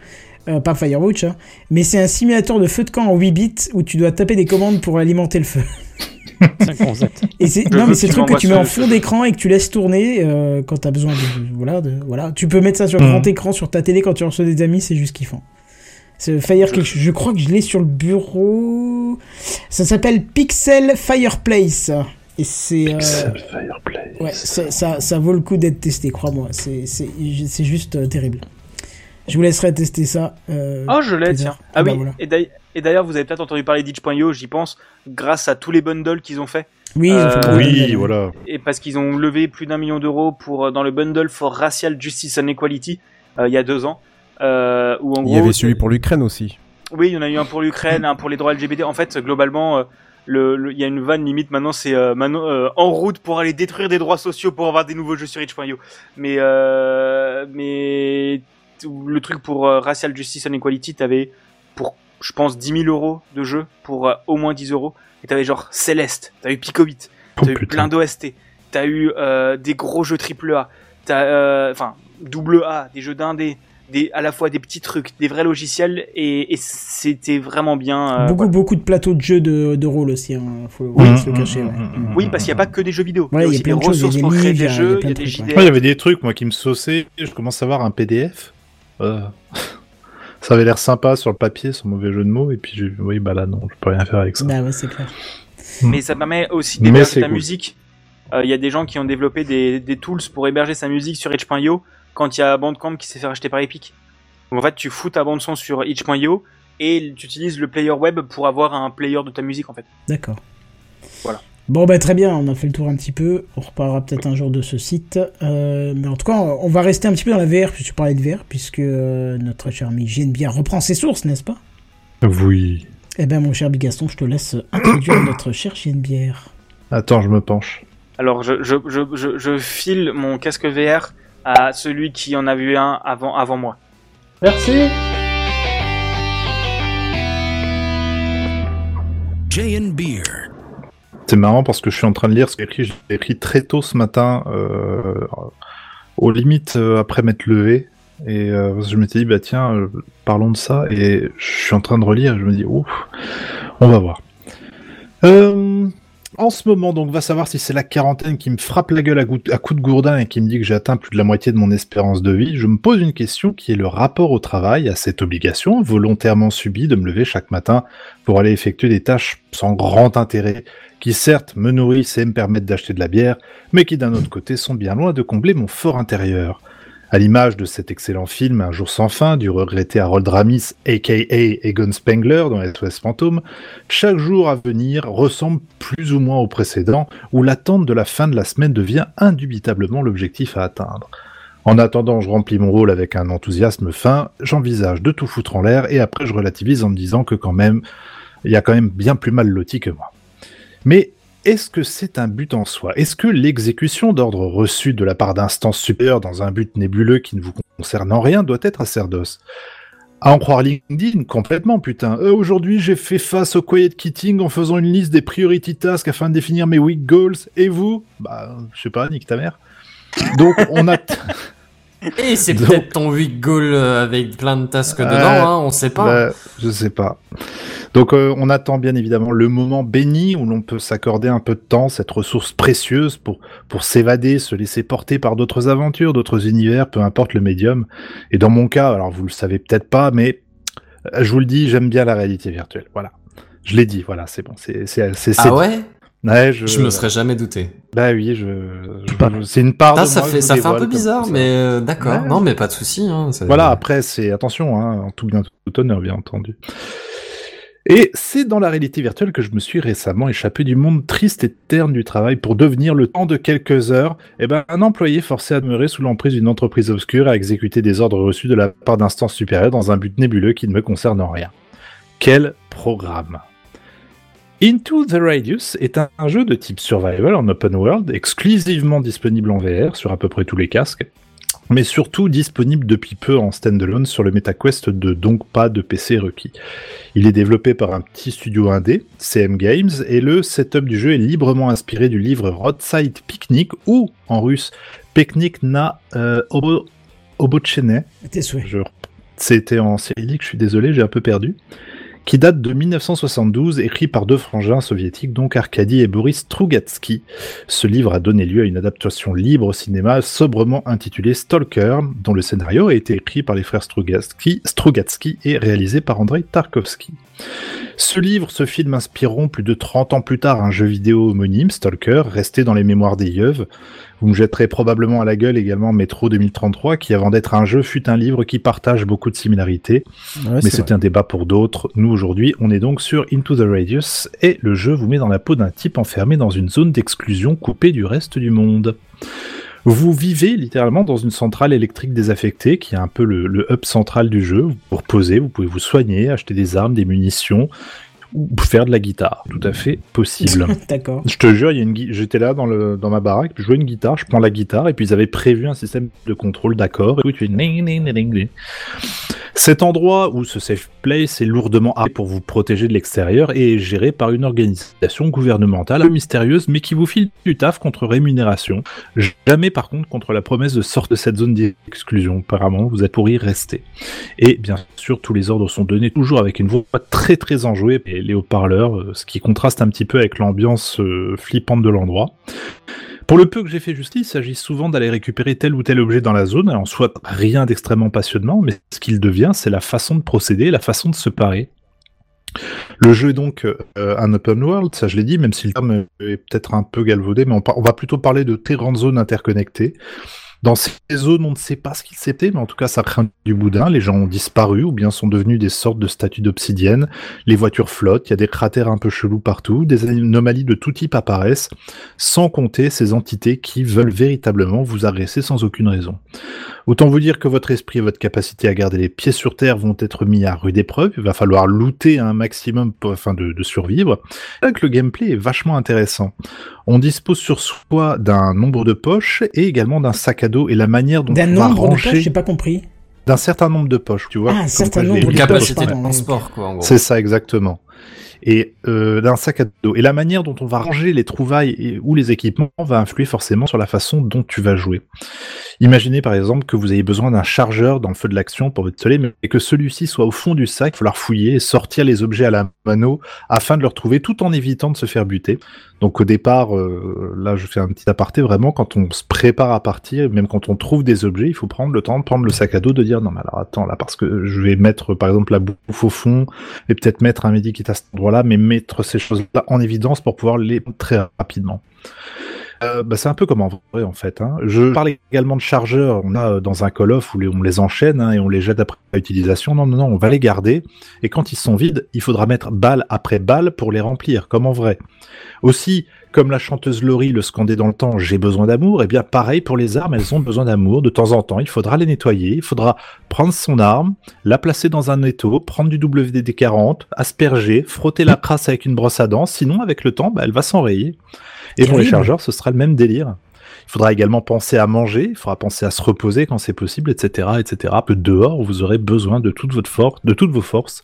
Euh, pas Firewatch, hein. mais c'est un simulateur de feu de camp en 8 bits où tu dois taper des commandes pour alimenter le feu. C'est un concept. Et c'est non mais c'est que le tu truc que tu mets en fond d'écran et que tu laisses tourner euh, quand t'as besoin de voilà de voilà. Tu peux mettre ça sur Mhm. grand écran sur ta télé quand tu reçois des amis, c'est juste kiffant. C'est Fire quelque chose. Je crois que je l'ai sur le bureau. Ça s'appelle Pixel Fireplace. Et c'est euh, Pixel Fireplace. ouais, ça, ça, ça vaut le coup d'être testé, crois-moi. C'est c'est c'est juste euh, terrible. Je vous laisserai tester ça. euh, Oh, je l'ai, tiens. tard. Ah Bah oui, voilà. et d'ailleurs- et d'ailleurs, vous avez peut-être entendu parler d'itch.io, j'y pense, grâce à tous les bundles qu'ils ont fait. Oui, ils ont fait Euh, Oui, voilà. Et parce qu'ils ont levé plus d'un million d'euros pour dans le bundle for Racial Justice and Equality euh, il y a deux ans. Euh, où en Il gros, y avait celui pour l'Ukraine aussi. Oui, il y en a eu un pour l'Ukraine, un pour les droits LGBT. En fait, globalement, euh, le, le- il y a une vanne limite maintenant, c'est euh, maintenant euh, en route pour aller détruire des droits sociaux pour avoir des nouveaux jeux sur itch.io. Mais euh, mais le truc pour euh, Racial Justice and Equality, t'avais pour je pense 10 000 euros de jeu pour euh, au moins 10 euros. Et t'avais genre Céleste, t'as eu Pico 8, Oh, t'as eu putain. plein d'OST, t'as eu euh, des gros jeux triple A, t'as euh, enfin double A, des jeux d'indé, des à la fois des petits trucs, des vrais logiciels et, et c'était vraiment bien. euh, beaucoup, voilà. beaucoup de plateaux de jeux de, de rôle aussi. Hein. Faut, Oui. se le cacher. Mm, ouais. mm, mm. Oui, parce qu'il n'y a pas que des jeux vidéo. Ouais, il y a il y a aussi des de ressources pour créer des il y a- il y a jeux, il y a de des. JDR. Il y avait des trucs, moi, qui me sauçaient. Je commence à avoir un PDF. Euh, ça avait l'air sympa sur le papier, sans mauvais jeu de mots. Et puis, j'ai- oui, bah là, non, je peux rien faire avec ça. Bah ouais, c'est clair. Mais ça permet aussi d'héberger ta cool. musique. Euh, Il y a des gens qui ont développé des, des tools pour héberger sa musique sur itch.io quand il y a Bandcamp qui s'est fait racheter par Epic. Donc en fait, tu fous ta bande son sur itch.io et tu utilises le player web pour avoir un player de ta musique en fait. D'accord. Voilà. Bon, bah très bien, on a fait le tour un petit peu. On reparlera peut-être un jour de ce site. Euh, mais en tout cas, on va rester un petit peu dans la VR, puisque tu parlais de VR, puisque euh, notre cher ami JNBR reprend ses sources, n'est-ce pas? Oui. Eh ben, mon cher Bigaston, je te laisse introduire notre cher JNBR. Attends, je me penche. Alors je, je, je, je, je file mon casque VR à celui qui en a vu un avant, avant moi. Merci. Jay and Beer. C'est marrant parce que je suis en train de lire ce que j'ai écrit. J'ai écrit très tôt ce matin, euh, aux limites euh, après m'être levé. Et euh, je m'étais dit, bah tiens, euh, parlons de ça. Et je suis en train de relire et je me dis, ouf, on va voir. Euh, en ce moment, donc, va savoir si c'est la quarantaine qui me frappe la gueule à, coups de gourdin et qui me dit que j'ai atteint plus de la moitié de mon espérance de vie. Je me pose une question qui est le rapport au travail, à cette obligation volontairement subie de me lever chaque matin pour aller effectuer des tâches sans grand intérêt, qui certes me nourrissent et me permettent d'acheter de la bière, mais qui d'un autre côté sont bien loin de combler mon fort intérieur. À l'image de cet excellent film Un jour sans fin du regretté Harold Ramis, aka Egon Spengler dans SOS Fantôme, chaque jour à venir ressemble plus ou moins au précédent, où l'attente de la fin de la semaine devient indubitablement l'objectif à atteindre. En attendant, je remplis mon rôle avec un enthousiasme fin, j'envisage de tout foutre en l'air et après je relativise en me disant que quand même, il y a quand même bien plus mal loti que moi. Mais est-ce que c'est un but en soi? Est-ce que l'exécution d'ordres reçus de la part d'instances supérieures dans un but nébuleux qui ne vous concerne en rien doit être sacerdoce à en croire LinkedIn, complètement, putain. Euh, Aujourd'hui, j'ai fait face au quiet quitting en faisant une liste des priority tasks afin de définir mes week goals. Et vous? Bah, je sais pas, nique ta mère. Donc, on a... Et c'est Donc- peut-être ton week goal euh, avec plein de tasks dedans, Euh, hein, on sait pas. Bah, je sais pas. Donc euh, on attend bien évidemment le moment béni où l'on peut s'accorder un peu de temps, cette ressource précieuse pour pour s'évader, se laisser porter par d'autres aventures, d'autres univers, peu importe le médium. Et dans mon cas, alors vous le savez peut-être pas, mais euh, je vous le dis, j'aime bien la réalité virtuelle. Voilà. Je l'ai dit, voilà, c'est bon, c'est c'est ah ouais? Ouais, je, Je me serais jamais douté. Bah oui, je, je- c'est une part Ah, de ça moi, fait, ça fait un peu bizarre, mais euh, d'accord. Ouais. Non, mais pas de souci. Hein, Voilà, après, c'est attention, hein, en tout bien tout honneur, bien entendu. Et c'est dans la réalité virtuelle que je me suis récemment échappé du monde triste et terne du travail pour devenir, le temps de quelques heures, eh ben, un employé forcé à demeurer sous l'emprise d'une entreprise obscure et à exécuter des ordres reçus de la part d'instances supérieures dans un but nébuleux qui ne me concerne en rien. Quel programme Into the Radius est un, un jeu de type survival en open world, exclusivement disponible en VR sur à peu près tous les casques, mais surtout disponible depuis peu en standalone sur le MetaQuest de donc pas de PC requis. Il est développé par un petit studio indé, CM Games, et le setup du jeu est librement inspiré du livre Roadside Picnic ou en russe Picnic na euh, Obo- Obochene, C'était en cyrillique, je suis désolé, j'ai un peu perdu. Qui date de 1972, écrit par deux frangins soviétiques, donc Arkady et Boris Strugatsky. Ce livre a donné lieu à une adaptation libre au cinéma sobrement intitulée Stalker, dont le scénario a été écrit par les frères Strugatsky, Strugatsky et réalisé par Andrei Tarkovsky. Ce livre, ce film inspireront plus de 30 ans plus tard un jeu vidéo homonyme, Stalker, resté dans les mémoires des yeux. Vous me jetterez probablement à la gueule également Metro 2033, qui avant d'être un jeu fut un livre qui partage beaucoup de similarités, Ouais, mais c'est un débat pour d'autres. Nous aujourd'hui, on est donc sur Into the Radius, et le jeu vous met dans la peau d'un type enfermé dans une zone d'exclusion coupée du reste du monde. Vous vivez littéralement dans une centrale électrique désaffectée, qui est un peu le, le hub central du jeu. Vous vous reposez, vous pouvez vous soigner, acheter des armes, des munitions, ou faire de la guitare. Tout à fait possible. D'accord. Je te jure, il y a une gui- j'étais là dans, le, dans ma baraque, je jouais une guitare, je prends la guitare, et puis ils avaient prévu un système de contrôle d'accord, et puis tu fais Cet endroit où ce safe place est lourdement armé pour vous protéger de l'extérieur et est géré par une organisation gouvernementale mystérieuse mais qui vous file du taf contre rémunération. Jamais par contre contre la promesse de sortir de cette zone d'exclusion. Apparemment, vous êtes pour y rester. Et bien sûr, tous les ordres sont donnés toujours avec une voix très très enjouée et les haut-parleurs, euh, ce qui contraste un petit peu avec l'ambiance euh, flippante de l'endroit. Pour le peu que j'ai fait justice, il s'agit souvent d'aller récupérer tel ou tel objet dans la zone, en soit rien d'extrêmement passionnant, mais ce qu'il devient, c'est la façon de procéder, la façon de se parer. Le jeu est donc euh, un open world, ça je l'ai dit, même si le terme est peut-être un peu galvaudé, mais on va plutôt parler de très grandes zones interconnectées. Dans ces zones, on ne sait pas ce qu'il s'était, mais en tout cas, ça craint du boudin. Les gens ont disparu ou bien sont devenus des sortes de statues d'obsidienne. Les voitures flottent, il y a des cratères un peu chelous partout, des anomalies de tout type apparaissent, sans compter ces entités qui veulent véritablement vous agresser sans aucune raison. Autant vous dire que votre esprit et votre capacité à garder les pieds sur terre vont être mis à rude épreuve. Il va falloir looter un maximum pour, afin de, de survivre. Que le gameplay est vachement intéressant. On dispose sur soi d'un nombre de poches et également d'un sac à dos et la manière dont D'un on va nombre de ranger pages, j'ai pas compris. d'un certain nombre de poches. Tu vois Ah, un certain nombre de capacité poches, de transport, quoi, en gros. c'est ça exactement. Et euh, d'un sac à dos. Et la manière dont on va ranger les trouvailles et, ou les équipements va influer forcément sur la façon dont tu vas jouer. Imaginez par exemple que vous ayez besoin d'un chargeur dans le feu de l'action pour votre soleil, mais que celui-ci soit au fond du sac, il falloir fouiller et sortir les objets à la mano afin de le retrouver tout en évitant de se faire buter. Donc au départ, euh, là je fais un petit aparté, vraiment quand on se prépare à partir, même quand on trouve des objets, il faut prendre le temps de prendre le sac à dos, de dire non mais alors attends là parce que je vais mettre par exemple la bouffe au fond et peut-être mettre un médikit à cet endroit-là, mais mettre ces choses-là en évidence pour pouvoir les très rapidement. Euh, bah, c'est un peu comme en vrai en fait. Hein. Je parle également de chargeurs. On a euh, dans un Call of où on les enchaîne hein, et on les jette après utilisation. Non, non, non, on va les garder. Et quand ils sont vides, il faudra mettre balle après balle pour les remplir, comme en vrai. Aussi, comme la chanteuse Laurie le scandait dans le temps, j'ai besoin d'amour. Et bien pareil pour les armes, elles ont besoin d'amour. De temps en temps, il faudra les nettoyer. Il faudra prendre son arme, la placer dans un étau, prendre du WD-40, asperger, frotter la crasse avec une brosse à dents. Sinon, avec le temps, bah, elle va s'enrayer. Et pour les chargeurs, ce sera le même délire. Il faudra également penser à manger, il faudra penser à se reposer quand c'est possible, etc., etc. Peu dehors, vous aurez besoin de toute votre force, de toutes vos forces,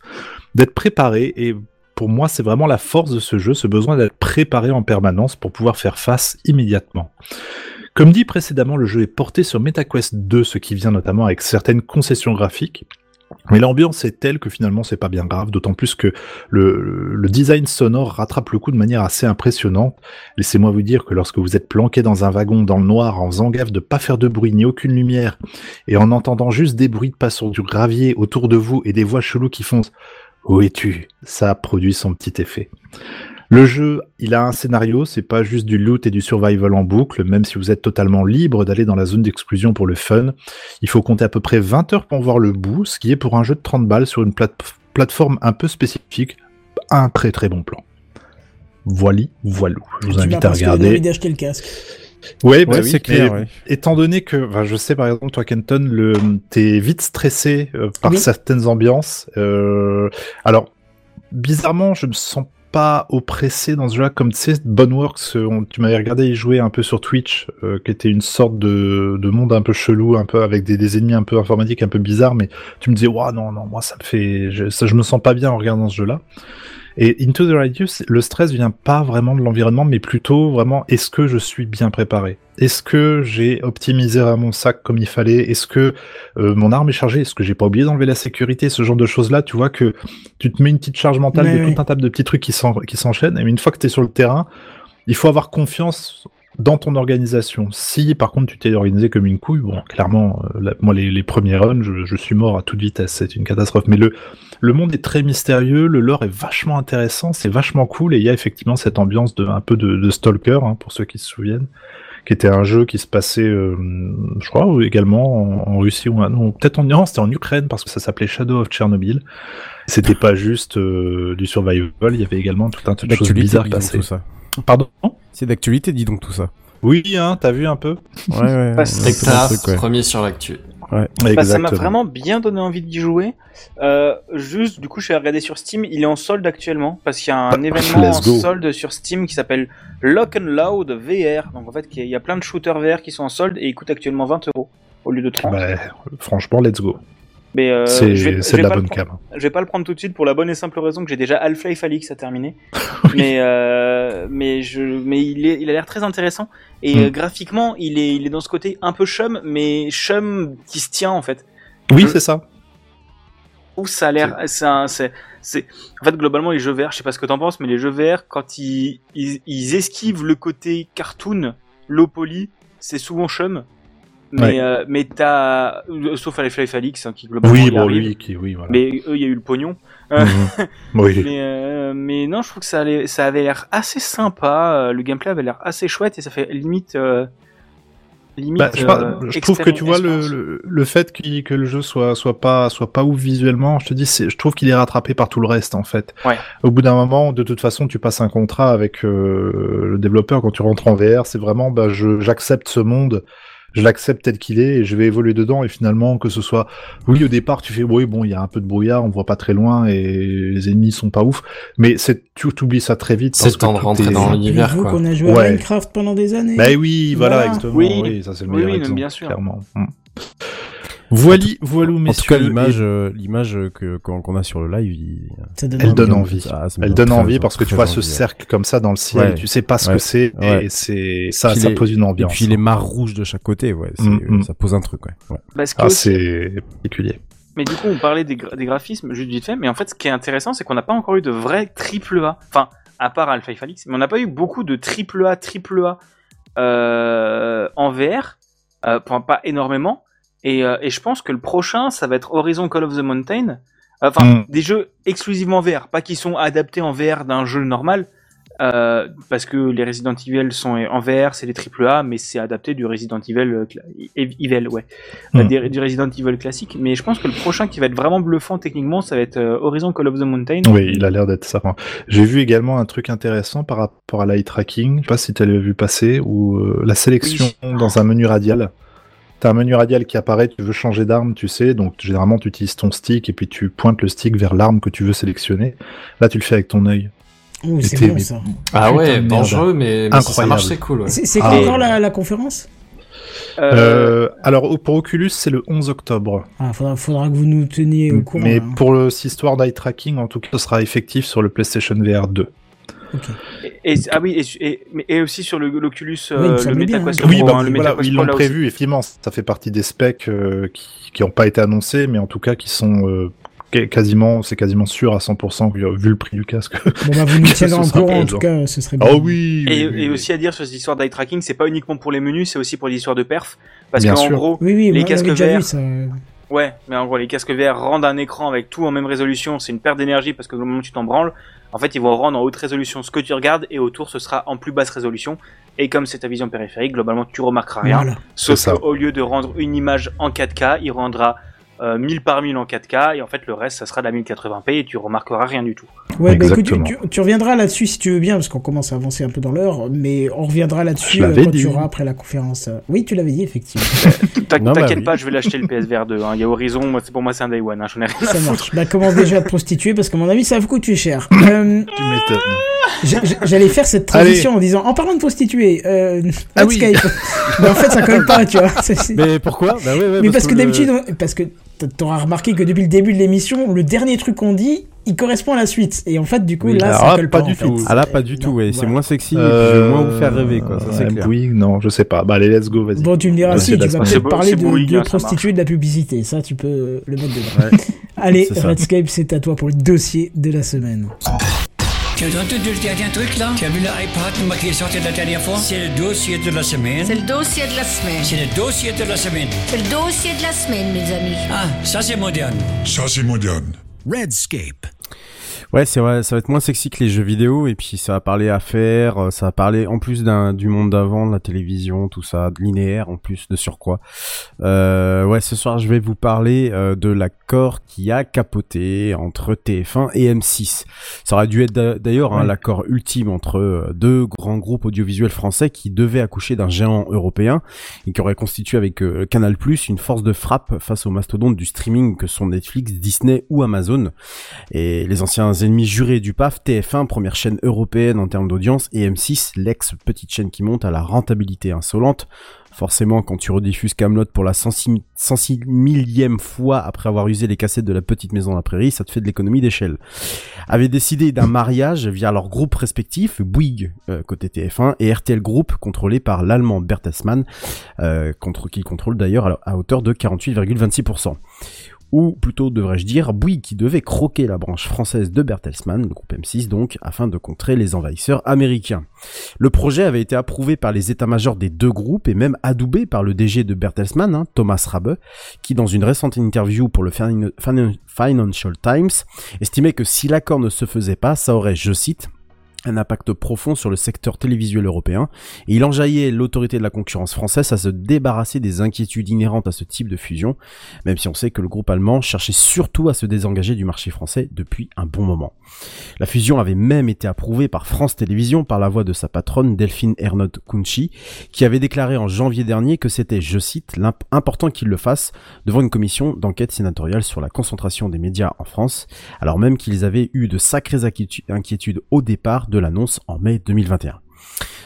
d'être préparé. Et pour moi, c'est vraiment la force de ce jeu, ce besoin d'être préparé en permanence pour pouvoir faire face immédiatement. Comme dit précédemment, le jeu est porté sur MetaQuest 2, ce qui vient notamment avec certaines concessions graphiques. Mais l'ambiance est telle que finalement c'est pas bien grave, d'autant plus que le, design sonore rattrape le coup de manière assez impressionnante. Laissez-moi vous dire que lorsque vous êtes planqué dans un wagon dans le noir en faisant gaffe de pas faire de bruit ni aucune lumière et en entendant juste des bruits de pas du gravier autour de vous et des voix cheloues qui font où es-tu? Ça produit son petit effet. Le jeu, il a un scénario, c'est pas juste du loot et du survival en boucle, même si vous êtes totalement libre d'aller dans la zone d'exclusion pour le fun. Il faut compter à peu près 20 heures pour voir le bout, ce qui est pour un jeu de 30 balles sur une plate- plateforme un peu spécifique, un très très bon plan. Voili, voilou. Je vous invite à regarder. d'acheter le casque. Ouais, bah Ouais, oui, c'est clair. mais ouais. étant donné que, enfin, je sais par exemple, toi, Kenton, le, t'es vite stressé euh, par Oui. certaines ambiances. euh, alors, bizarrement, je me sens pas oppressé dans ce jeu-là, comme tu sais, Boneworks, euh, on- tu m'avais regardé y jouer un peu sur Twitch, euh, qui était une sorte de, de monde un peu chelou, un peu avec des, des ennemis un peu informatiques, un peu bizarres, mais tu me disais, waouh, non, non, moi ça me fait, je, ça, je me sens pas bien en regardant ce jeu-là. Et Into the Radius, le stress vient pas vraiment de l'environnement, mais plutôt vraiment, est-ce que je suis bien préparé? Est-ce que j'ai optimisé mon sac comme il fallait? Est-ce que euh, mon arme est chargée? Est-ce que j'ai pas oublié d'enlever la sécurité? Ce genre de choses-là, tu vois que tu te mets une petite charge mentale Ouais, de ouais. tout un tas de petits trucs qui s'enchaînent. Et une fois que tu es sur le terrain, il faut avoir confiance dans ton organisation. Si par contre tu t'es organisé comme une couille, bon, clairement, euh, moi les, les premiers runs, je, je suis mort à toute vitesse, c'est une catastrophe. Mais le, le monde est très mystérieux, le lore est vachement intéressant, c'est vachement cool, et il y a effectivement cette ambiance de un peu de, de Stalker, hein, pour ceux qui se souviennent, qui était un jeu qui se passait, euh, je crois, également en, en Russie ou non, peut-être en non, c'était en Ukraine parce que ça s'appelait Shadow of Chernobyl. C'était pas juste euh, du survival, il y avait également tout un tas de choses bizarres tout ça. Pardon C'est d'actualité, dis donc tout ça. Oui, hein, t'as vu un peu Ouais, ouais. Ouais, Spectre, truc, ouais. premier sur l'actu. Bah, ça m'a vraiment bien donné envie d'y jouer. Euh, juste, du coup, je suis regardé sur Steam. Il est en solde actuellement parce qu'il y a un Bah, événement en solde sur Steam qui s'appelle Lock and Loud VR. Donc en fait, il y a plein de shooters VR qui sont en solde et ils coûtent actuellement 20 euros au lieu de 30. Bah, franchement, let's go. Mais euh, c'est de la bonne cam. Je vais pas le prendre tout de suite pour la bonne et simple raison que j'ai déjà Half-Life Alix à terminer. Mais euh, mais je mais il est il a l'air très intéressant et Mm. euh, graphiquement il est il est dans ce côté un peu chum mais chum qui se tient en fait. Oui, Je- c'est ça. Où ça a l'air c'est en fait globalement les jeux VR je sais pas ce que t'en penses mais les jeux VR quand ils ils, ils esquivent le côté cartoon low poly c'est souvent chum. Mais Ouais. euh, mais t'as euh, sauf Half-Life Alix hein, qui globalement Oui, bon, arrive. lui, qui, oui, voilà. Mais eux, il y a eu le pognon. Mhm. oui. Mais, euh, mais non, je trouve que ça, allait, ça avait l'air assez sympa. euh, Le gameplay avait l'air assez chouette et ça fait limite. euh, limite Bah, je, sais pas, euh, je trouve que tu vois le, le, le fait qu'il- que le jeu soit soit pas soit pas ouf visuellement, je te dis, je trouve qu'il est rattrapé par tout le reste en fait. Ouais. Au bout d'un moment, de toute façon, tu passes un contrat avec euh, le développeur quand tu rentres en VR, c'est vraiment, bah, je j'accepte ce monde, je l'accepte tel qu'il est et je vais évoluer dedans et finalement que ce soit, oui, au départ, tu fais, oui, bon, il y a un peu de brouillard, on voit pas très loin et les ennemis sont pas ouf, mais c'est tu oublies ça très vite. C'est temps que de rentrer dans l'univers, quoi. qu'on a joué Ouais. à Minecraft pendant des années. Bah oui, voilà, Voilà. exactement. Oui. Oui, ça c'est le meilleur oui, exemple, bien sûr. clairement. Mm. Voili, voilou, En messieurs. tout cas, l'image, et euh, l'image que qu'on a sur le live, il... Ça donne Elle donne envie. Ah, Elle donne très- envie parce que tu vois ce envie, cercle comme ça dans le ciel, Ouais. et tu sais pas ce Ouais. que c'est, Ouais. et c'est ça, ça les- pose une Et ambiance. puis les mares rouges de chaque côté, ouais, Mm, mm. ça pose un truc, ouais. ouais. Parce que Ah, c'est particulier. Mais du coup, on parlait des, gra- des graphismes, juste vite fait. Mais en fait, ce qui est intéressant, c'est qu'on n'a pas encore eu de vrai triple A. Enfin, à part Alpha Alix, mais on n'a pas eu beaucoup de triple A, triple A euh, en VR. Euh, pas énormément. Et, euh, et je pense que le prochain, ça va être Horizon Call of the Mountain. Enfin, Mm. des jeux exclusivement VR, pas qui sont adaptés en VR d'un jeu normal. Euh, parce que les Resident Evil sont en VR, c'est les triple A, mais c'est adapté du Resident Evil, euh, cla- Evil, ouais, Mm. des- du Resident Evil classique. Mais je pense que le prochain qui va être vraiment bluffant techniquement, ça va être Horizon Call of the Mountain. Oui, il a l'air d'être ça. J'ai vu également un truc intéressant par rapport à l'eye tracking. Je sais pas si tu l'avais vu passer, ou la sélection dans un menu radial. T'as un menu radial qui apparaît, tu veux changer d'arme, tu sais, donc généralement tu utilises ton stick et puis tu pointes le stick vers l'arme que tu veux sélectionner. Là, tu le fais avec ton œil. Ouh, c'est bon mais- ça. Ah Putain ouais, dangereux, mais, mais si ça marche, c'est cool. ouais. C'est c'est Ah, quand ouais. encore la, la conférence? Euh, Euh, alors pour Oculus, c'est le 11 octobre. ah, faudra, faudra que vous nous teniez au courant. Mais là. pour le, cette histoire d'eye tracking, en tout cas, ce sera effectif sur le PlayStation VR 2. Et, et- ah oui, et, et, mais- et aussi sur le- l'Oculus, Oui, euh, le bien, MetaQuest hein. Oui, bah, hein, le voilà, MetaQuest ils l'ont prévu, effectivement. Ça fait partie des specs euh, qui n'ont pas été annoncés, mais en tout cas qui sont euh, qu- quasiment, c'est quasiment sûr à 100% que, vu le prix du casque. Bon, bah, vous nous tiendrez ce en courant, en tout cas, ce serait bien. Oh oui. Et, oui, oui, et oui. aussi à dire sur cette histoire d'eye tracking, c'est pas uniquement pour les menus, c'est aussi pour les histoires de perf. Parce Bien qu'en gros, Oui, oui, les moi, casques verts. ça. Ouais, mais en gros, les casques VR rendent un écran avec tout en même résolution. C'est une perte d'énergie parce que au moment où tu t'en branles, en fait, ils vont rendre en haute résolution ce que tu regardes et autour, ce sera en plus basse résolution. Et comme c'est ta vision périphérique, globalement, tu remarqueras rien. Voilà. Sauf qu'au lieu de rendre une image en 4K, il rendra euh, 1000 par 1000 en 4K et en fait, le reste, ça sera de la 1080p et tu remarqueras rien du tout. Ouais, bah écoute, Exactement. tu, tu- tu reviendras là-dessus si tu veux bien, parce qu'on commence à avancer un peu dans l'heure, mais on reviendra là-dessus euh, quand dit. tu auras après la conférence. Oui, tu l'avais dit, effectivement. Bah T'inquiète oui. pas, je vais l'acheter le PSVR 2. hein. Il y a Horizon, moi, c'est pour moi c'est un day one. Hein. J'en ai rien Ça foutre. marche. Bah commence déjà à te prostituer, parce qu'à mon avis, ça va vous coûter cher. Euh, Tu m'étonnes. J'allais faire cette transition en disant, en parlant de prostituer, euh, Ah oui. Netscape. mais en fait, ça colle pas, tu vois. Mais pourquoi? Bah ouais, ouais, Mais parce que le- d'habitude, parce que t'auras remarqué que depuis le début de l'émission, le dernier truc qu'on dit, il correspond à la suite. Et en fait, du coup, Oui, là, alors ça colle pas pas, du fait. tout. Ah là, pas du Non, tout, ouais. C'est voilà. moins sexy et puis je vais moins vous faire rêver, quoi. Ça, c'est Euh, clair. Bouygues, non, je sais pas. Bah allez, let's go, vas-y. Bon, tu me diras Ouais, si, c'est tu la vas. C'est peut-être beau- parler c'est de, Bouygues, de hein, ça prostituer de la publicité. Ça, tu peux euh, le mettre dedans. Ouais. Allez, C'est. Redscape, c'est à toi pour le dossier de la semaine. Tu as entendu le dernier truc là? Tu as vu l'iPad qui est sorti la dernière fois? C'est le dossier de la semaine. C'est le dossier de la semaine. C'est le dossier de la semaine. C'est le dossier de la semaine, mes amis. Ah, ça c'est moderne. Ça, c'est moderne. Redscape. Ouais, c'est vrai, ça va être moins sexy que les jeux vidéo et puis ça va parler affaires, euh, ça va parler en plus d'un du monde d'avant, de la télévision, tout ça, de linéaire en plus de surcroît. Euh, ouais, ce soir je vais vous parler euh, de l'accord qui a capoté entre TF1 et M6. Ça aurait dû être d'a- d'ailleurs hein, Ouais. l'accord ultime entre euh, deux grands groupes audiovisuels français qui devaient accoucher d'un géant européen et qui aurait constitué avec euh, Canal+ une force de frappe face aux mastodontes du streaming que sont Netflix, Disney ou Amazon. Et les anciens ennemis jurés du PAF, TF1, première chaîne européenne en termes d'audience, et M6, l'ex petite chaîne qui monte à la rentabilité insolente. Forcément, quand tu rediffuses Camelot pour la 106 106 millième fois après avoir usé les cassettes de la petite maison à la prairie, ça te fait de l'économie d'échelle. Avaient décidé d'un mariage via leurs groupes respectifs, Bouygues euh, côté TF1 et RTL Group contrôlé par l'allemand Bertelsmann, euh, contre qui contrôle d'ailleurs à hauteur de 48,26% ou plutôt devrais-je dire Bouygues qui devait croquer la branche française de Bertelsmann, le groupe M6 donc, afin de contrer les envahisseurs américains. Le projet avait été approuvé par les états-majors des deux groupes et même adoubé par le DG de Bertelsmann, hein, Thomas Rabe, qui dans une récente interview pour le Fin- Fin- Financial Times estimait que si l'accord ne se faisait pas, ça aurait, je cite, un impact profond sur le secteur télévisuel européen, et il enjaillait l'autorité de la concurrence française à se débarrasser des inquiétudes inhérentes à ce type de fusion, même si on sait que le groupe allemand cherchait surtout à se désengager du marché français depuis un bon moment. La fusion avait même été approuvée par France Télévisions par la voix de sa patronne Delphine Ernotte Kunchi, qui avait déclaré en janvier dernier que c'était, je cite, important qu'il le fasse devant une commission d'enquête sénatoriale sur la concentration des médias en France, alors même qu'ils avaient eu de sacrées inquiétu- inquiétudes au départ de l'annonce en mai 2021.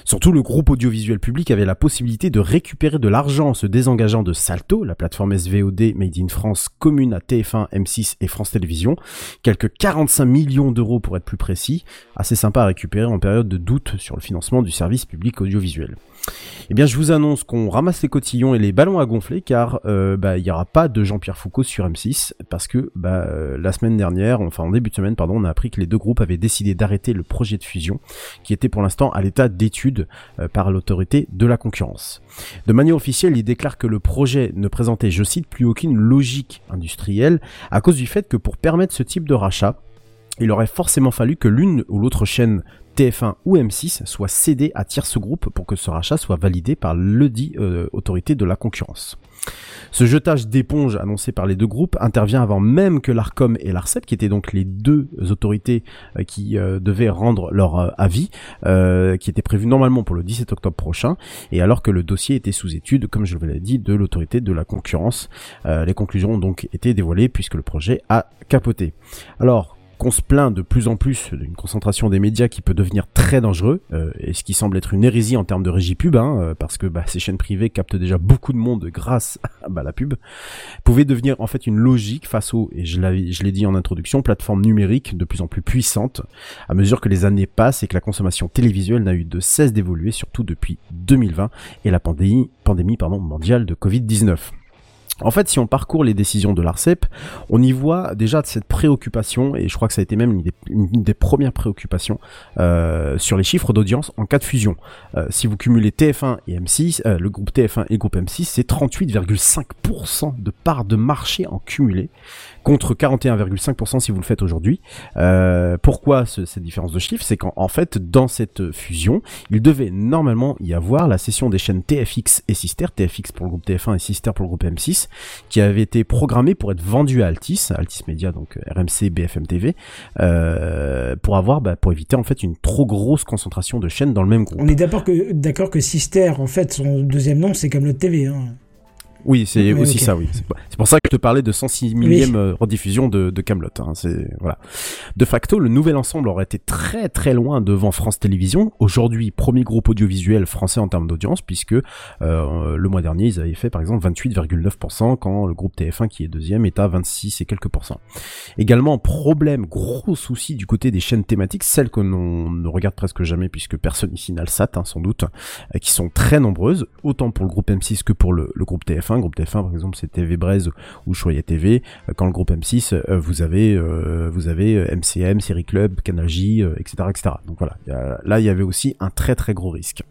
Surtout, le groupe audiovisuel public avait la possibilité de récupérer de l'argent en se désengageant de Salto, la plateforme SVOD Made in France commune à TF1, M6 et France Télévisions. Quelques 45 millions d'euros pour être plus précis. Assez sympa à récupérer en période de doute sur le financement du service public audiovisuel. Eh bien, je vous annonce qu'on ramasse les cotillons et les ballons à gonfler car euh, bah, il y aura pas de Jean-Pierre Foucault sur M6 parce que bah, euh, la semaine dernière, enfin en début de semaine, pardon, on a appris que les deux groupes avaient décidé d'arrêter le projet de fusion qui était pour l'instant à l'état d'étude euh, par l'autorité de la concurrence. De manière officielle, il déclare que le projet ne présentait, je cite, plus aucune logique industrielle à cause du fait que pour permettre ce type de rachat, il aurait forcément fallu que l'une ou l'autre chaîne TF1 ou M6 soit cédée à tierce groupe pour que ce rachat soit validé par le dit euh, autorité de la concurrence. Ce jetage d'éponge annoncé par les deux groupes intervient avant même que l'ARCOM et l'ARCEP, qui étaient donc les deux autorités euh, qui euh, devaient rendre leur euh, avis, euh, qui était prévu normalement pour le 17 octobre prochain, et alors que le dossier était sous étude, comme je vous l'ai dit, de l'autorité de la concurrence. Euh, les conclusions ont donc été dévoilées puisque le projet a capoté. Alors, qu'on se plaint de plus en plus d'une concentration des médias qui peut devenir très dangereux, euh, et ce qui semble être une hérésie en termes de régie pub, hein, euh, parce que bah, ces chaînes privées captent déjà beaucoup de monde grâce à bah, la pub, pouvait devenir en fait une logique face aux, et je l'ai dit en introduction, plateformes numériques de plus en plus puissantes, à mesure que les années passent et que la consommation télévisuelle n'a eu de cesse d'évoluer, surtout depuis 2020 et la pandémie, pandémie pardon, mondiale de Covid-19. En fait, si on parcourt les décisions de l'ARCEP, on y voit déjà cette préoccupation, et je crois que ça a été même une des, premières préoccupations euh, sur les chiffres d'audience en cas de fusion. Euh, si vous cumulez TF1 et M6, euh, le groupe TF1 et le groupe M6, c'est 38,5% de part de marché en cumulé, contre 41,5% si vous le faites aujourd'hui. Euh, pourquoi ce- cette différence de chiffres C'est qu'en en fait, dans cette fusion, il devait normalement y avoir la cession des chaînes TFX et Sister, TFX pour le groupe TF1 et Sister pour le groupe M6, qui avait été programmé pour être vendu à Altis, Altis Media, donc euh, RMC, BFM TV, euh, pour avoir, bah, pour éviter en fait une trop grosse concentration de chaînes dans le même groupe. On est d'accord que, d'accord que Sister, en fait, son deuxième nom, c'est comme le TV. Hein. Oui, c'est aussi ça, oui. C'est pour- ça que je te parlais de 106 millième euh, rediffusion de, de Camelot. Hein. C'est voilà. De facto, le nouvel ensemble aurait été très très loin devant France Télévisions. Aujourd'hui, premier groupe audiovisuel français en termes d'audience, puisque euh, le mois dernier, ils avaient fait par exemple 28,9%, quand le groupe TF1 qui est deuxième est à 26 et quelques pourcents. Également, problème, gros souci du côté des chaînes thématiques, celles que l'on ne regarde presque jamais, puisque personne ici n'a le SAT, hein, sans doute, euh, qui sont très nombreuses, autant pour le groupe M6 que pour le, le groupe TF1. Groupe TF1, par exemple, c'est TV Braise ou Choya TV. Euh, Quand le groupe M6, euh, vous avez, euh, vous avez MCM, Série Club, Canal J, etc., etc. Donc voilà, il y a- là, il y avait aussi un très très gros risque.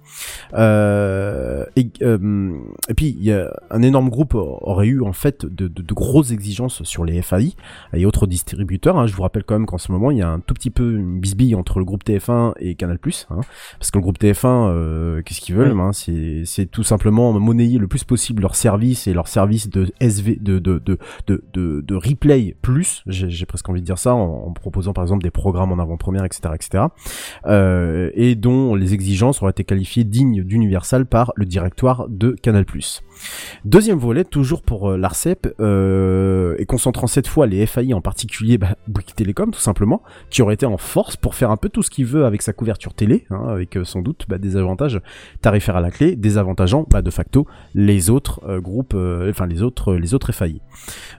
Et, et puis, il y a un énorme groupe aurait eu en fait de, de, de grosses exigences sur les FAI et autres distributeurs. hein. Je vous rappelle quand même qu'en ce moment, il y a un tout petit peu une bisbille entre le groupe TF1 et Canal+. Hein, parce que le groupe TF1, euh, qu'est-ce qu'ils veulent hein, C'est tout simplement monnayer le plus possible leur et leur service de SV, de de de de, replay plus. J'ai presque envie de dire ça en, en proposant par exemple des programmes en avant-première, etc., etc. Euh, et dont les exigences auraient été qualifiées dignes d'Universal par le directoire de Canal+. Deuxième volet, toujours pour euh, l'ARCEP, euh, et concentrant cette fois les FAI, en particulier bah, Bouygues Télécom, tout simplement, qui aurait été en force pour faire un peu tout ce qu'il veut avec sa couverture télé, hein, avec euh, sans doute bah, des avantages tarifaires à la clé, désavantageant bah, de facto les autres euh, groupes, euh, enfin les autres, les autres FAI.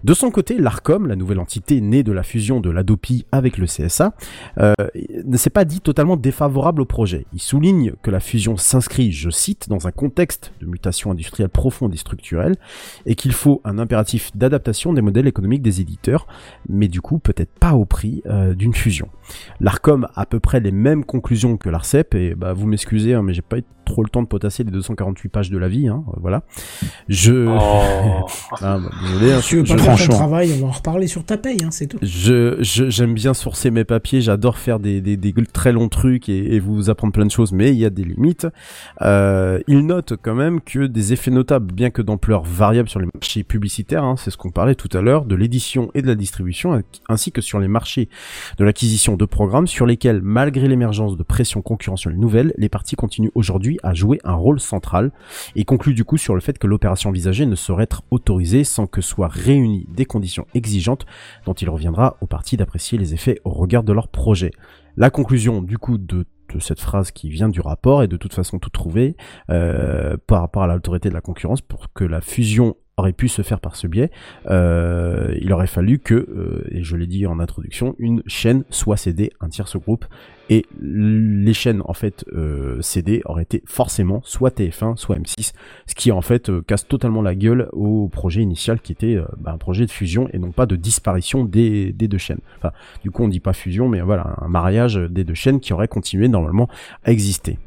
De son côté, l'ARCOM, la nouvelle entité née de la fusion de l'ADOPI avec le CSA, euh, ne s'est pas dit totalement défavorable au projet. Il souligne que la fusion s'inscrit, je cite, dans un contexte de mutation industrielle profonde et structurelle, et qu'il faut un impératif d'adaptation des modèles économiques des éditeurs, mais du coup peut-être pas au prix euh, d'une fusion. L'ARCOM a à peu près les mêmes conclusions que l'ARCEP, et bah vous m'excusez, hein, mais j'ai pas eu trop le temps de potasser les 248 pages de la vie, hein, voilà. Je... Oh. Ah, bah, désolé, hein, Si tu veux pas faire ton franchement. travail, on va en reparler sur ta paye, hein, c'est tout. je je- j'aime bien sourcer mes papiers, j'adore faire des, des, des très longs trucs et, et vous apprendre plein de choses, mais il y a des limites. Euh, il note quand même que des effets notables, bien que d'ampleur variable sur les marchés publicitaires, hein, c'est ce qu'on parlait tout à l'heure, de l'édition et de la distribution, ainsi que sur les marchés de l'acquisition de programmes, sur lesquels, malgré l'émergence de pressions concurrentielles nouvelles, les parties continuent aujourd'hui à jouer un rôle central, et conclut du coup sur le fait que l'opération envisagée ne saurait être autorisée sans que soient réunies des conditions exigeantes dont il reviendra aux parties d'apprécier les effets au regard de leur projet. La conclusion du coup de, cette phrase qui vient du rapport est de toute façon tout trouvé euh, par rapport à l'autorité de la concurrence pour que la fusion aurait pu se faire par ce biais, euh, il aurait fallu que, euh, et je l'ai dit en introduction, une chaîne soit cédée un tierce groupe, et les chaînes en fait euh, cédées auraient été forcément soit TF1, soit M6, ce qui en fait euh, casse totalement la gueule au projet initial qui était bah, un projet de fusion et non pas de disparition des, des deux chaînes. Enfin, du coup on dit pas fusion, mais voilà, un mariage des deux chaînes qui aurait continué normalement à exister.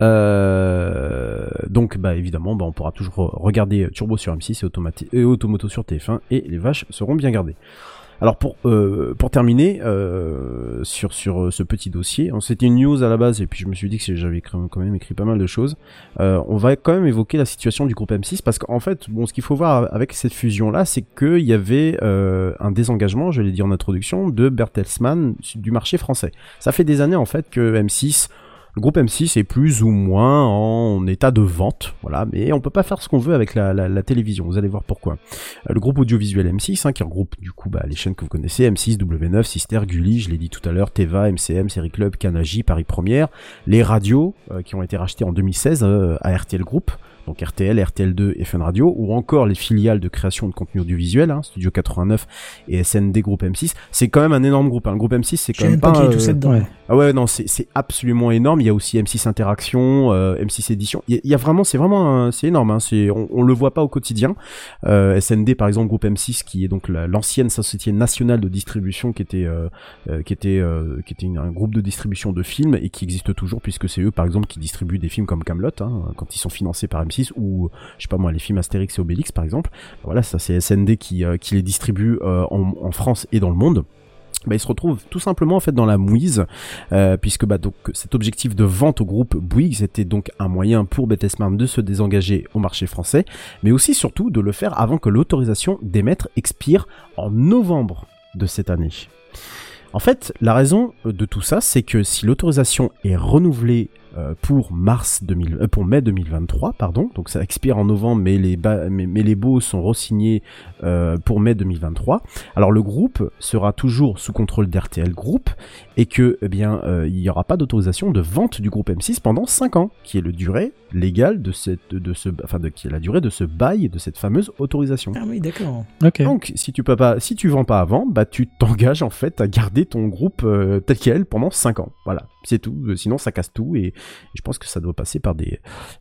Euh, donc bah évidemment bah, on pourra toujours regarder Turbo sur M6 et, Automoto sur TF1 et les vaches seront bien gardées. Alors pour euh, pour terminer euh, sur sur euh, ce petit dossier, hein, c'était une news à la base et puis je me suis dit que j'avais quand même écrit pas mal de choses. Euh, on va quand même évoquer la situation du groupe M6 parce qu'en fait bon ce qu'il faut voir avec cette fusion là c'est qu'il y avait un désengagement, je l'ai dit en introduction, de Bertelsmann du marché français. Ça fait des années en fait que M6 le groupe M6 est plus ou moins en état de vente, voilà, mais on peut pas faire ce qu'on veut avec la, télévision, vous allez voir pourquoi. Euh, le groupe audiovisuel M6, hein, qui regroupe du coup bah, les chaînes que vous connaissez, M6, W9, Sister, Gulli, je l'ai dit tout à l'heure, Teva, MCM, Série Club, Canagi, Paris Première, les radios euh, qui ont été rachetées en 2016 euh, à RTL Group, donc RTL, RTL2 et Fun Radio, ou encore les filiales de création de contenu audiovisuel, hein, Studio 89 et SND Groupe M6. C'est quand même un énorme groupe. Hein. Le groupe M6, c'est quand même pas pas. tout euh, ça dedans. Ouais. ah ouais, non, c'est absolument énorme. Il y a aussi M6 Interaction, euh, M6 Édition. Il y, a- il y a vraiment, c'est vraiment, c'est énorme. Hein. C'est, on, on le voit pas au quotidien. Euh, SND, par exemple, groupe M6, qui est donc la- l'ancienne société nationale de distribution, qui était, euh, euh, qui était, euh, qui était une- un groupe de distribution de films et qui existe toujours puisque c'est eux, par exemple, qui distribuent des films comme Camelot, hein, quand ils sont financés par M6 ou, je sais pas moi, les films Astérix et Obélix, par exemple. Voilà, ça c'est SND qui, euh, qui les distribue euh, en, France et dans le monde. bah, il se retrouve tout simplement en fait dans la mouise euh, puisque bah donc cet objectif de vente au groupe Bouygues était donc un moyen pour Bertelsmann de se désengager au marché français, mais aussi surtout de le faire avant que l'autorisation d'émettre expire en novembre de cette année. En fait, la raison de tout ça, c'est que si l'autorisation est renouvelée pour mars 2000, euh, pour mai 2023, pardon, donc ça expire en novembre, mais les ba- mais, mais les baux sont re-signés euh, pour mai 2023. Alors le groupe sera toujours sous contrôle d'RTL Group et que eh bien euh, il n'y aura pas d'autorisation de vente du groupe M6 pendant 5 ans, qui est le durée légale de cette de ce enfin de qui est la durée de ce bail de cette fameuse autorisation. Ah oui, d'accord. Ok. Donc, si tu peux pas, si tu vends pas avant, bah tu t'engages en fait à garder ton groupe euh, tel quel pendant 5 ans. Voilà, c'est tout. Euh, Sinon, ça casse tout et je pense que ça doit passer par des,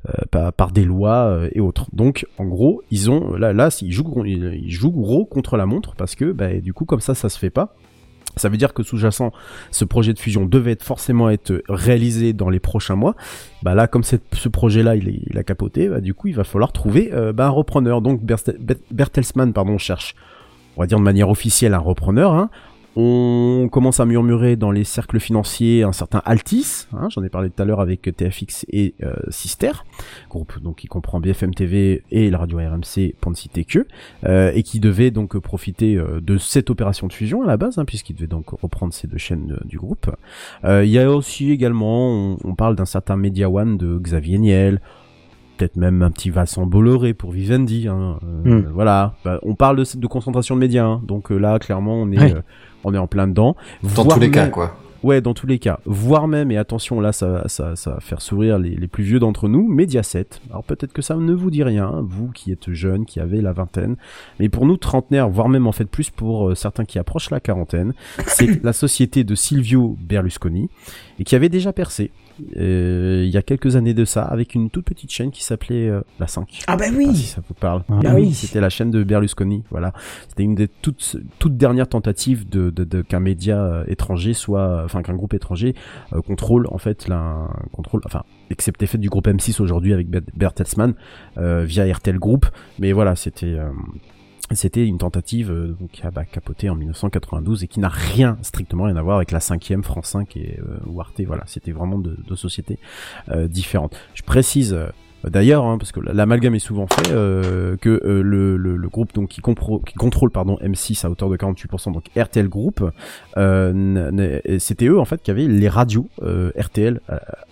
euh, lois euh, et autres. Donc, en gros, ils ont là, là, ils jouent, gros contre la montre parce que, bah, du coup, comme ça, ça se fait pas. Ça veut dire que sous-jacent, ce projet de fusion devait forcément être réalisé dans les prochains mois. Bah là, comme ce projet-là, il, a capoté, bah, du coup, il va falloir trouver euh, bah, un repreneur. Donc Bertelsmann, pardon, cherche, on va dire de manière officielle, un repreneur. hein. On commence à murmurer dans les cercles financiers un certain Altis, hein, j'en ai parlé tout à l'heure avec TFX et euh, Sister, groupe donc qui comprend BFM TV et la radio RMC pour ne citer que, euh, et qui devait donc profiter euh, de cette opération de fusion à la base, hein, puisqu'il devait donc reprendre ces deux chaînes du groupe. Il y a aussi également, on parle d'un certain Media One de Xavier Niel, peut-être même un petit Vincent Bolloré pour Vivendi. Hein, euh, Hmm. Voilà, Bah, on parle de, de concentration de médias, hein, donc euh, là clairement on est, euh, on est en plein dedans. Dans tous les cas, quoi. Ouais, dans tous les cas. Voire même, et attention, là, ça, ça, ça va faire sourire les, les plus vieux d'entre nous, Mediaset. Alors peut-être que ça ne vous dit rien, vous qui êtes jeunes, qui avez la vingtaine. Mais pour nous, trentenaires, voire même en fait plus pour euh, certains qui approchent la quarantaine, c'est la société de Silvio Berlusconi, et qui avait déjà percé. Euh, il y a quelques années de ça, avec une toute petite chaîne qui s'appelait euh, La 5. Ah bah Ah, si oui. ça vous parle. Ah Bah oui. C'était la chaîne de Berlusconi, voilà. C'était une des toutes, toutes dernières tentatives de, de, de- qu'un média euh, étranger soit, enfin qu'un groupe étranger euh, contrôle en fait la contrôle, enfin excepté fait du groupe M6 aujourd'hui avec Ber- Bertelsmann euh, via RTL Group, mais voilà c'était euh, c'était une tentative euh, qui a bah, capoté en 1992 et qui n'a rien, strictement rien à voir avec la cinquième France 5 et euh. Voilà, c'était vraiment deux de sociétés euh, différentes. Je précise euh, d'ailleurs, hein, parce que l'amalgame est souvent fait, euh, que euh, le, groupe donc qui, contrôle pardon M6 à hauteur de 48%, donc RTL Group, euh, c'était eux en fait qui avaient les radios RTL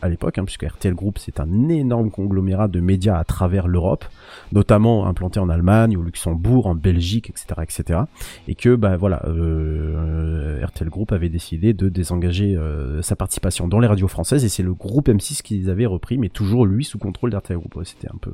à, l'époque, hein, puisque RTL Group c'est un énorme conglomérat de médias à travers l'Europe, notamment implanté en Allemagne, au Luxembourg, en Belgique, etc., etc. Et que bah voilà, RTL Group avait décidé de désengager sa participation dans les radios françaises et c'est le groupe M6 qui les avait repris, mais toujours lui sous contrôle d'RTL C'était un peu,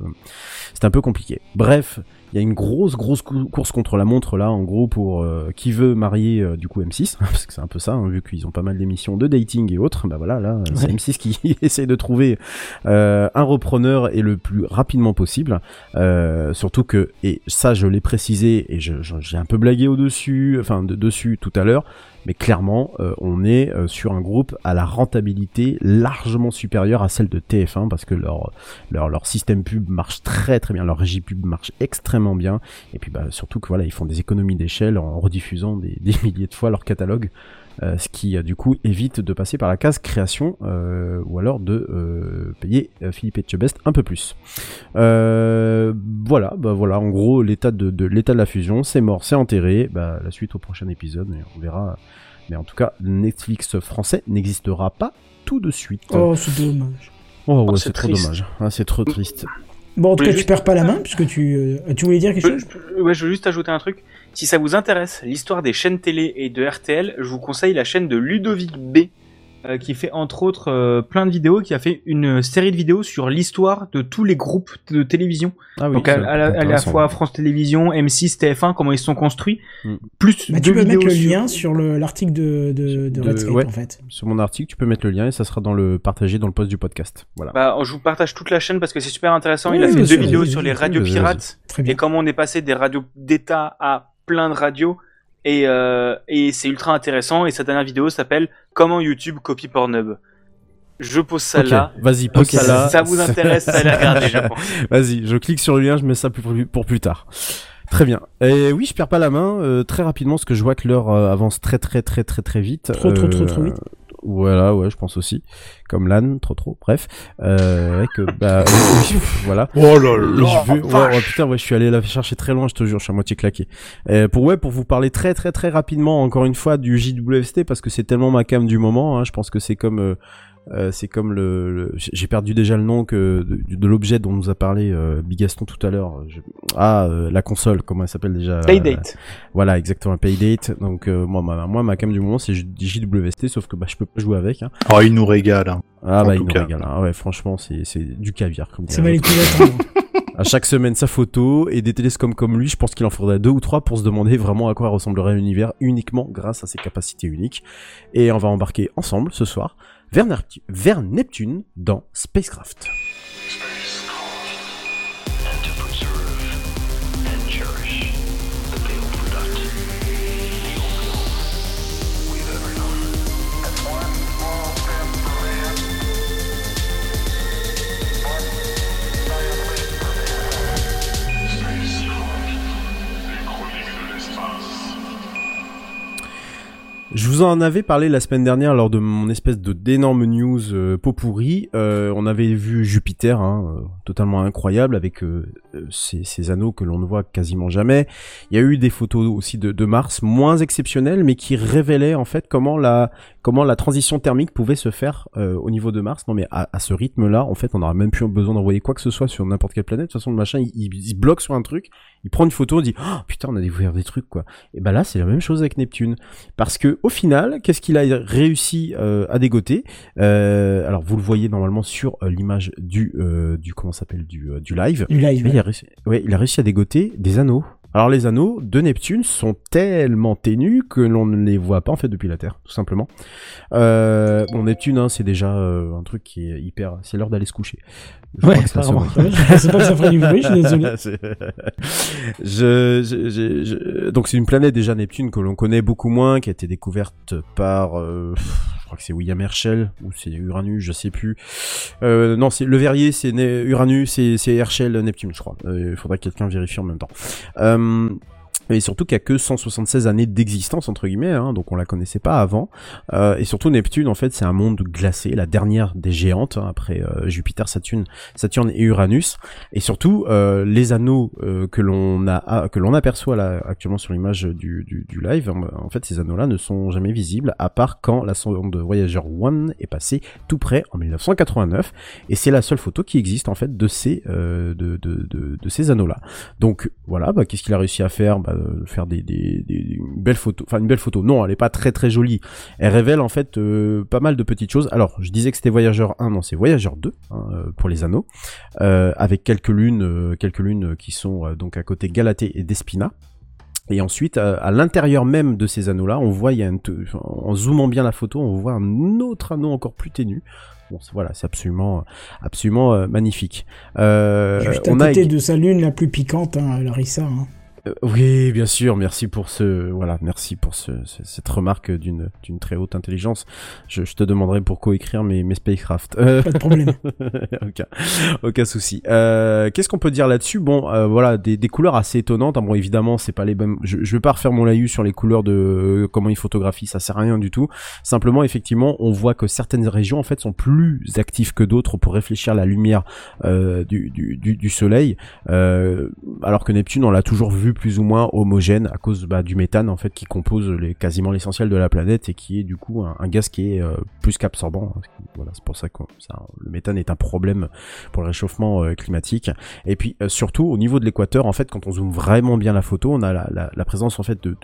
c'était un peu compliqué. Bref, il y a une grosse grosse cou- course contre la montre là, en gros pour euh, qui veut marier euh, du coup M6, parce que c'est un peu ça, hein, vu qu'ils ont pas mal d'émissions de dating et autres. Bah voilà, là c'est Ouais. M6 qui essaye de trouver euh, un repreneur et le plus rapidement possible. Euh, surtout que, et ça je l'ai précisé et j'ai un peu blagué au dessus, enfin de, dessus tout à l'heure, mais clairement euh, on est euh, sur un groupe à la rentabilité largement supérieure à celle de TF1 parce que leur leur leur système pub marche très très bien, leur régie pub marche extrêmement bien et puis bah surtout que voilà ils font des économies d'échelle en rediffusant des, des milliers de fois leur catalogue. euh, ce qui euh, du coup évite de passer par la case création euh, ou alors de euh, payer Philippe Etchebest un peu plus. Euh, voilà, bah voilà, en gros l'état de, de l'état de la fusion, c'est mort, c'est enterré. Bah la suite au prochain épisode, et on verra. Mais en tout cas, Netflix français n'existera pas tout de suite. Oh, c'est dommage. Oh, ouais, Oh, c'est trop dommage. Ah, c'est trop triste. Bon, en tout cas, tu perds pas la main, puisque tu, euh, tu voulais dire quelque chose Je- je- ouais, je veux juste ajouter un truc. Si ça vous intéresse, l'histoire des chaînes télé et de RTL, je vous conseille la chaîne de Ludovic B, euh, qui fait entre autres euh, plein de vidéos, qui a fait une série de vidéos sur l'histoire de tous les groupes de télévision. Ah oui, Donc à, à la, à la fois France Télévisions, M6, TF1, comment ils se sont construits, Mm. plus Bah, deux tu peux vidéos mettre le sur- lien sur le- l'article de, de, de De- Redscape, ouais. en fait. Sur mon article, tu peux mettre le lien et ça sera dans le partagé dans le post du podcast. Voilà. Bah, je vous partage toute la chaîne parce que c'est super intéressant. Il a fait deux vidéos sur les radios pirates et comment on est passé des radios d'État à plein de radios. Et, euh, et c'est ultra intéressant. Et sa dernière vidéo s'appelle Comment YouTube copie Pornhub. Je pose ça là. vas-y, pose Ok. ça là. Ça vous intéresse, allez regarder, je pense. Vas-y, je clique sur le lien, je mets ça pour plus, tard. Très bien. Et oui, je perds pas la main euh, très rapidement parce que je vois que l'heure euh, avance très très très très très vite. Trop, trop, trop, trop vite. Voilà, ouais, je pense aussi. Comme l'âne, trop trop. Bref, euh, ouais, que bah voilà. Oh là là, je veux- ouais, ouais, putain, ouais, je suis allé la chercher très loin, je te jure, je suis à moitié claqué. Euh, pour ouais, pour vous parler très très très rapidement, encore une fois, du JWST parce que c'est tellement ma cam du moment. Hein, je pense que c'est comme euh, euh, c'est comme le, le- j'ai perdu déjà le nom que de, de l'objet dont nous a parlé euh, Bigaston tout à l'heure. Je- Ah, euh, la console, comment elle s'appelle déjà Playdate. Voilà, exactement, Paydate. Donc euh, moi, ma, moi, ma cam du moment, c'est JWST, sauf que bah je peux pas jouer avec. Hein. Oh, il nous régale. Hein. Ah En bah il nous cas. régale. hein. Ah ouais, franchement, c'est c'est du caviar. Comme coups d'attendre. à chaque semaine sa photo et des télescopes comme lui, je pense qu'il en faudrait deux ou trois pour se demander vraiment à quoi ressemblerait l'univers uniquement grâce à ses capacités uniques. Et on va embarquer ensemble ce soir vers, Neptu- vers Neptune dans Spacecraft. Je vous en avais parlé la semaine dernière lors de mon espèce de d'énorme news euh, pourri. Euh, on avait vu Jupiter, hein, euh, totalement incroyable, avec euh, ces, anneaux que l'on ne voit quasiment jamais. Il y a eu des photos aussi de Mars, moins exceptionnelles, mais qui révélaient en fait comment la comment la transition thermique pouvait se faire euh, au niveau de Mars. Non mais à, à ce rythme-là, en fait, on n'aurait même plus besoin d'envoyer quoi que ce soit sur n'importe quelle planète. De toute façon, le machin, il, il, bloque sur un truc, il prend une photo, on dit oh, putain, on a découvert des trucs quoi. Et ben là, c'est la même chose avec Neptune, parce que au final, qu'est-ce qu'il a réussi euh, à dégoter? Euh, Alors vous le voyez normalement sur l'image du euh, du comment s'appelle du du live. Du live. Mais il a réussi, ouais, il a réussi à dégoter des anneaux. Alors les anneaux de Neptune sont tellement ténus que l'on ne les voit pas en fait depuis la Terre, tout simplement. Euh, bon Neptune, hein, c'est déjà euh, un truc qui est hyper. C'est l'heure d'aller se coucher. Je Ouais, crois apparemment. Ouais, je pensais pas que ça ferait du bruit, je suis désolé. C'est- je, je- je- je- donc c'est une planète déjà Neptune que l'on connaît beaucoup moins, qui a été découverte par, euh, crois que c'est William Herschel ou c'est Uranus, je sais plus. Euh, non, c'est le Verrier, c'est Uranus, c'est Herschel, Neptune, je crois. Euh, Il faudrait que quelqu'un vérifie en même temps. Et surtout qu'il y a que 176 années d'existence entre guillemets, hein, donc on la connaissait pas avant. Euh, et surtout Neptune, en fait, c'est un monde glacé, la dernière des géantes hein, après euh, Jupiter, Saturne, Saturne et Uranus. Et surtout, euh, les anneaux euh, que l'on a ah, que l'on aperçoit là actuellement sur l'image du, du, du live, en, fait, ces anneaux-là ne sont jamais visibles à part quand la sonde Voyager 1 est passée tout près en 1989. Et c'est la seule photo qui existe en fait de ces euh, de, de, de, de ces anneaux-là. Donc voilà, bah, qu'est-ce qu'il a réussi à faire? Bah, Faire des, des, des une belle photo, enfin une belle photo. Non, elle est pas très très jolie. Elle révèle en fait euh, pas mal de petites choses. Alors, je disais que c'était Voyageur 1, non, c'est Voyageur 2 hein, euh, pour les anneaux, euh, avec quelques lunes, euh, quelques lunes qui sont euh, donc à côté Galatée et Despina. Et ensuite, euh, à l'intérieur même de ces anneaux-là, on voit, il y a une t- enfin, en zoomant bien la photo, on voit un autre anneau encore plus ténu. Bon, c'est- voilà, c'est absolument, absolument euh, magnifique. Euh, Juste à on côté de sa lune la plus piquante, hein, Larissa. Hein. Euh, oui, bien sûr. Merci pour ce, voilà, merci pour ce, ce- cette remarque d'une, d'une très haute intelligence. Je, je te demanderai pour coécrire mes, mes spacecraft. Euh, Pas de problème. aucun, aucun souci. Euh, qu'est-ce qu'on peut dire là-dessus? Bon, euh, voilà, des, des couleurs assez étonnantes. Ah, bon, évidemment, c'est pas les mêmes. Je, je vais pas refaire mon laïus sur les couleurs de euh, comment ils photographient. Ça sert à rien du tout. Simplement, effectivement, on voit que certaines régions en fait sont plus actives que d'autres pour réfléchir la lumière euh, du, du, du, du soleil. Euh, alors que Neptune, on l'a toujours vu plus ou moins homogène à cause bah, du méthane en fait qui compose quasiment l'essentiel de la planète et qui est du coup un, gaz qui est euh, plus qu'absorbant. Voilà, c'est pour ça que le méthane est un problème pour le réchauffement euh, climatique. Et puis euh, surtout au niveau de l'équateur, en fait, quand on zoome vraiment bien la photo, on a la, présence en fait de,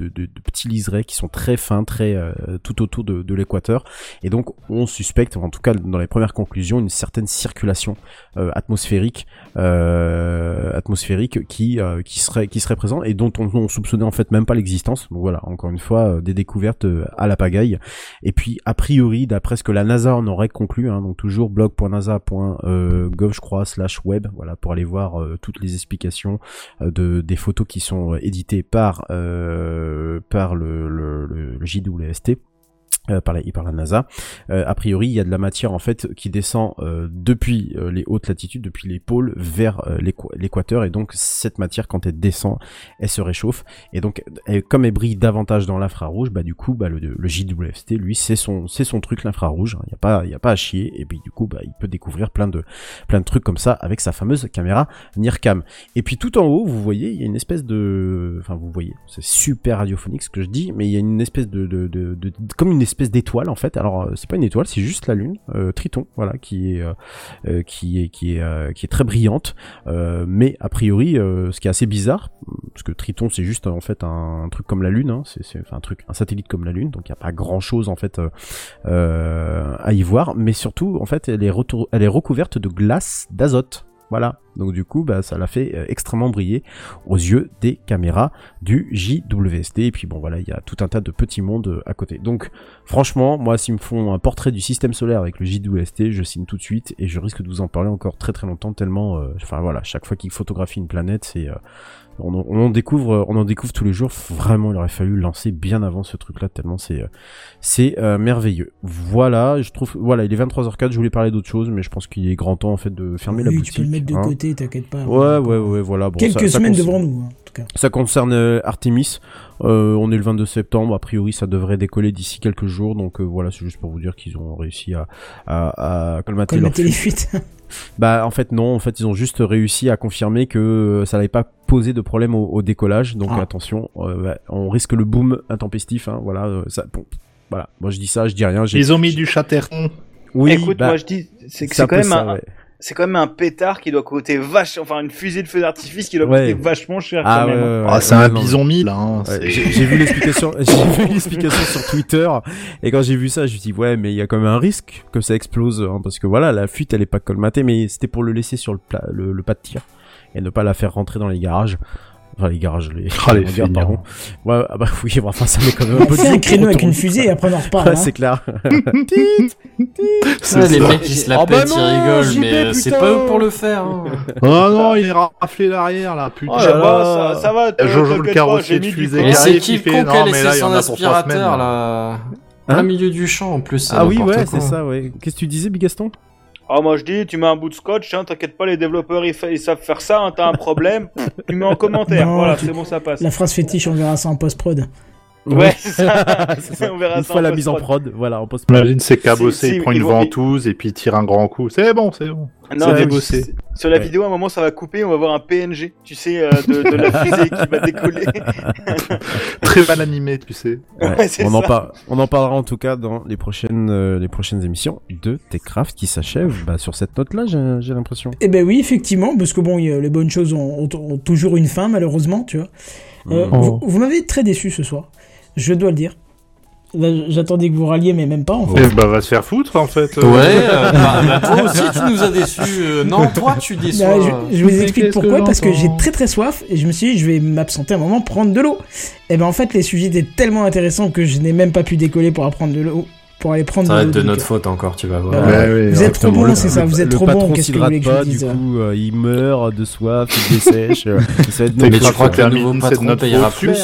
petits liserés qui sont très fins, très tout autour de, l'équateur. Et donc on suspecte, en tout cas dans les premières conclusions, une certaine circulation atmosphérique, atmosphérique qui qui serait qui serait et dont on, on soupçonnait en fait même pas l'existence. Donc voilà, encore une fois, euh, des découvertes euh, à la pagaille. Et puis a priori, d'après ce que la NASA en aurait conclu, hein, donc toujours blog.nasa.gov je crois slash web, voilà pour aller voir euh, toutes les explications euh, de des photos qui sont euh, éditées par euh, par le, le, le JWST. Euh, par, la, par la NASA. Euh, a priori, il y a de la matière en fait qui descend euh, depuis euh, les hautes latitudes, depuis les pôles vers euh, l'équ- l'équateur, et donc cette matière, quand elle descend, elle se réchauffe, et donc comme elle brille davantage dans l'infrarouge, bah du coup, bah le, le JWST, lui, c'est son, c'est son truc l'infrarouge. Il y a pas, il a pas à chier, et puis du coup, bah il peut découvrir plein de, plein de trucs comme ça avec sa fameuse caméra NIRCam. Et puis tout en haut, vous voyez, il y a une espèce de, enfin vous voyez, c'est super radiophonique ce que je dis, mais il y a une espèce de, de, de, de- comme une espèce d'étoile en fait. Alors euh, c'est pas une étoile, c'est juste la lune, euh, Triton, voilà, qui est, euh, qui est, qui est, qui est très brillante. Mais a priori, ce qui est assez bizarre, parce que Triton c'est juste en fait un, truc comme la lune, hein, c'est, enfin, un truc, un satellite comme la lune, donc il y a pas grand chose en fait à y voir, mais surtout en fait elle est, elle est recouverte de glace d'azote. Voilà, donc du coup, bah, ça l'a fait euh, extrêmement briller aux yeux des caméras du JWST. Et puis bon, voilà, il y a tout un tas de petits mondes euh, à côté. Donc, franchement, moi, s'ils me font un portrait du système solaire avec le JWST, je signe tout de suite et je risque de vous en parler encore très très longtemps, tellement, euh, enfin voilà, chaque fois qu'ils photographient une planète, c'est euh, on, en- on en découvre, on en découvre tous les jours. Vraiment, il aurait fallu lancer bien avant ce truc-là, tellement c'est, c'est merveilleux. Voilà, je trouve, voilà, il est 23h04. Je voulais parler d'autre chose, mais je pense qu'il est grand temps en fait de fermer la boutique. tu peux le mettre de hein. côté, t'inquiète pas. Ouais, ouais, ouais, voilà. Bon, Quelques ça- ça semaines devant nous, hein, en tout cas. Ça concerne euh, Artemis. Euh, on est le 22 septembre. A priori, ça devrait décoller d'ici quelques jours. Donc euh, voilà, c'est juste pour vous dire qu'ils ont réussi à, à, à colmater Comme leur la fuite. téléfuite. Bah en fait non, en fait ils ont juste réussi à confirmer que ça n'avait pas posé de problème au, au décollage. Donc Ah. attention, euh, bah, on risque le boom intempestif. Hein, voilà, euh, ça. bon, voilà, moi je dis ça, je dis rien. j'ai- Ils ont mis du chatterton. Oui, Écoute, bah, moi je dis, c'est quand même ça, un, ouais. C'est quand même un pétard qui doit coûter vache, enfin une fusée de feu d'artifice qui doit Ouais. coûter vachement cher Ah quand même. Ah, ouais, c'est ouais, un non, bison mille, hein. J'ai j'ai vu l'explication, j'ai vu l'explication sur Twitter et quand j'ai vu ça, je me suis dit ouais, mais il y a quand même un risque que ça explose hein, parce que voilà, la fuite elle est pas colmatée, mais c'était pour le laisser sur le, pla- le, le pas de tir et ne pas la faire rentrer dans les garages. Enfin les garages, les, Ah, les feignants. pardon. Ouais, ah bah oui, bon, enfin ça met quand même un peu de un créneau avec une fusée et après on en reparle. Ouais, hein. c'est clair. c'est les ça. mecs qui se la Ah bah pètent, ils rigolent, mais euh, c'est pas eux pour le faire. hein. Oh non, il est raflé l'arrière, là, putain. Oh, ça va, ça, ça va. Jojo le carrossier j'ai de fusée. qui c'est qui le fait, con qui a non, mais laissé là, il y son en a pour trois aspirateur semaines, là Hein Plein milieu du champ en plus. Ah oui, ouais, c'est ça, ouais. Qu'est-ce que tu disais, Bigaston? Ah, moi je dis, tu mets un bout de scotch, hein, t'inquiète pas, les développeurs ils, savent faire ça, hein, t'as un problème, tu mets en commentaire, Non, voilà, c'est bon, ça passe. La phrase fétiche, on verra ça en post-prod. Ouais, c'est ça. Ça. On verra Une ça fois en la mise en prod, voilà, en post Imagine, c'est cabossé, il prend une vont- ventouse et puis il tire un grand coup. C'est bon, c'est bon. Non, C'est mais bossé. c- Sur la Ouais. vidéo, à un moment, ça va couper, on va voir un PNG, tu sais, euh, de, de la fusée qui va décoller. Très mal animé, tu sais. Ouais, Ouais, c'est on, en par- on en parlera en tout cas dans les prochaines, euh, les prochaines émissions de Techcraft qui s'achèvent bah, sur cette note-là, j'ai l'impression. Eh ben oui, effectivement, parce que bon, y les bonnes choses ont, ont- ont toujours une fin, malheureusement, tu vois. Euh, Mm. Vous, vous m'avez très déçu ce soir, je dois le dire. J'attendais que vous ralliez, mais même pas, en fait. Eh bah, va se faire foutre, en fait. Ouais, euh, bah, bah, toi aussi tu nous as déçus. euh, non, toi tu déçois. Bah, je, je vous explique que pourquoi, parce que j'ai très très soif et je me suis dit je vais m'absenter un moment prendre de l'eau. Et ben en fait les sujets étaient tellement intéressants que je n'ai même pas pu décoller pour apprendre de l'eau, pour aller prendre Ça va de l'eau. être de notre euh, faute encore, tu vas voir. Bah, Ouais, ouais, Vous êtes trop bon, c'est ça, vous êtes le trop bon. Qu'est-ce que vous voulez que je pas, du dise coup, euh, il meurt de soif, il dessèche. euh, ça va être Mais notre tu crois que le nouveau patron payera faute, plus.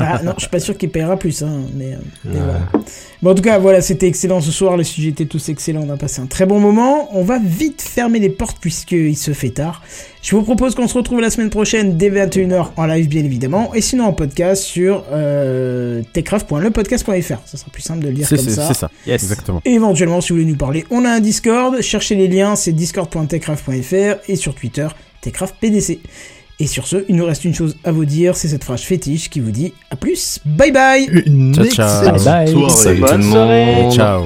Ah non, je suis pas sûr qu'il paiera plus, hein, mais, euh, mais Ouais. voilà. Bon, en tout cas, voilà, c'était excellent ce soir. Les sujets étaient tous excellents. On a passé un très bon moment. On va vite fermer les portes puisqu'il se fait tard. Je vous propose qu'on se retrouve la semaine prochaine dès 21h en live, bien évidemment. Et sinon en podcast sur euh, techcraft.lepodcast.fr. Ça sera plus simple de le dire C'est comme ça. c'est ça, exactement. Et éventuellement, si vous voulez nous parler, on a un Discord. Cherchez les liens, c'est discord.techcraft.fr et sur Twitter, techcraftpdc. Et sur ce, il nous reste une chose à vous dire, c'est cette phrase fétiche qui vous dit à plus, bye bye Une Ciao, ciao. Bye bye. soirée. Salut tout Bonne le soirée. monde. Ciao.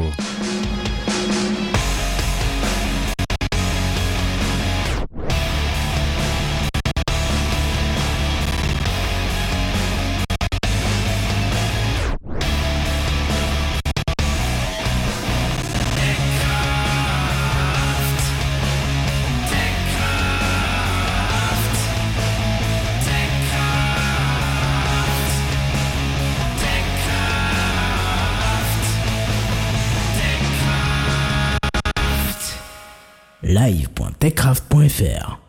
live.techcraft.fr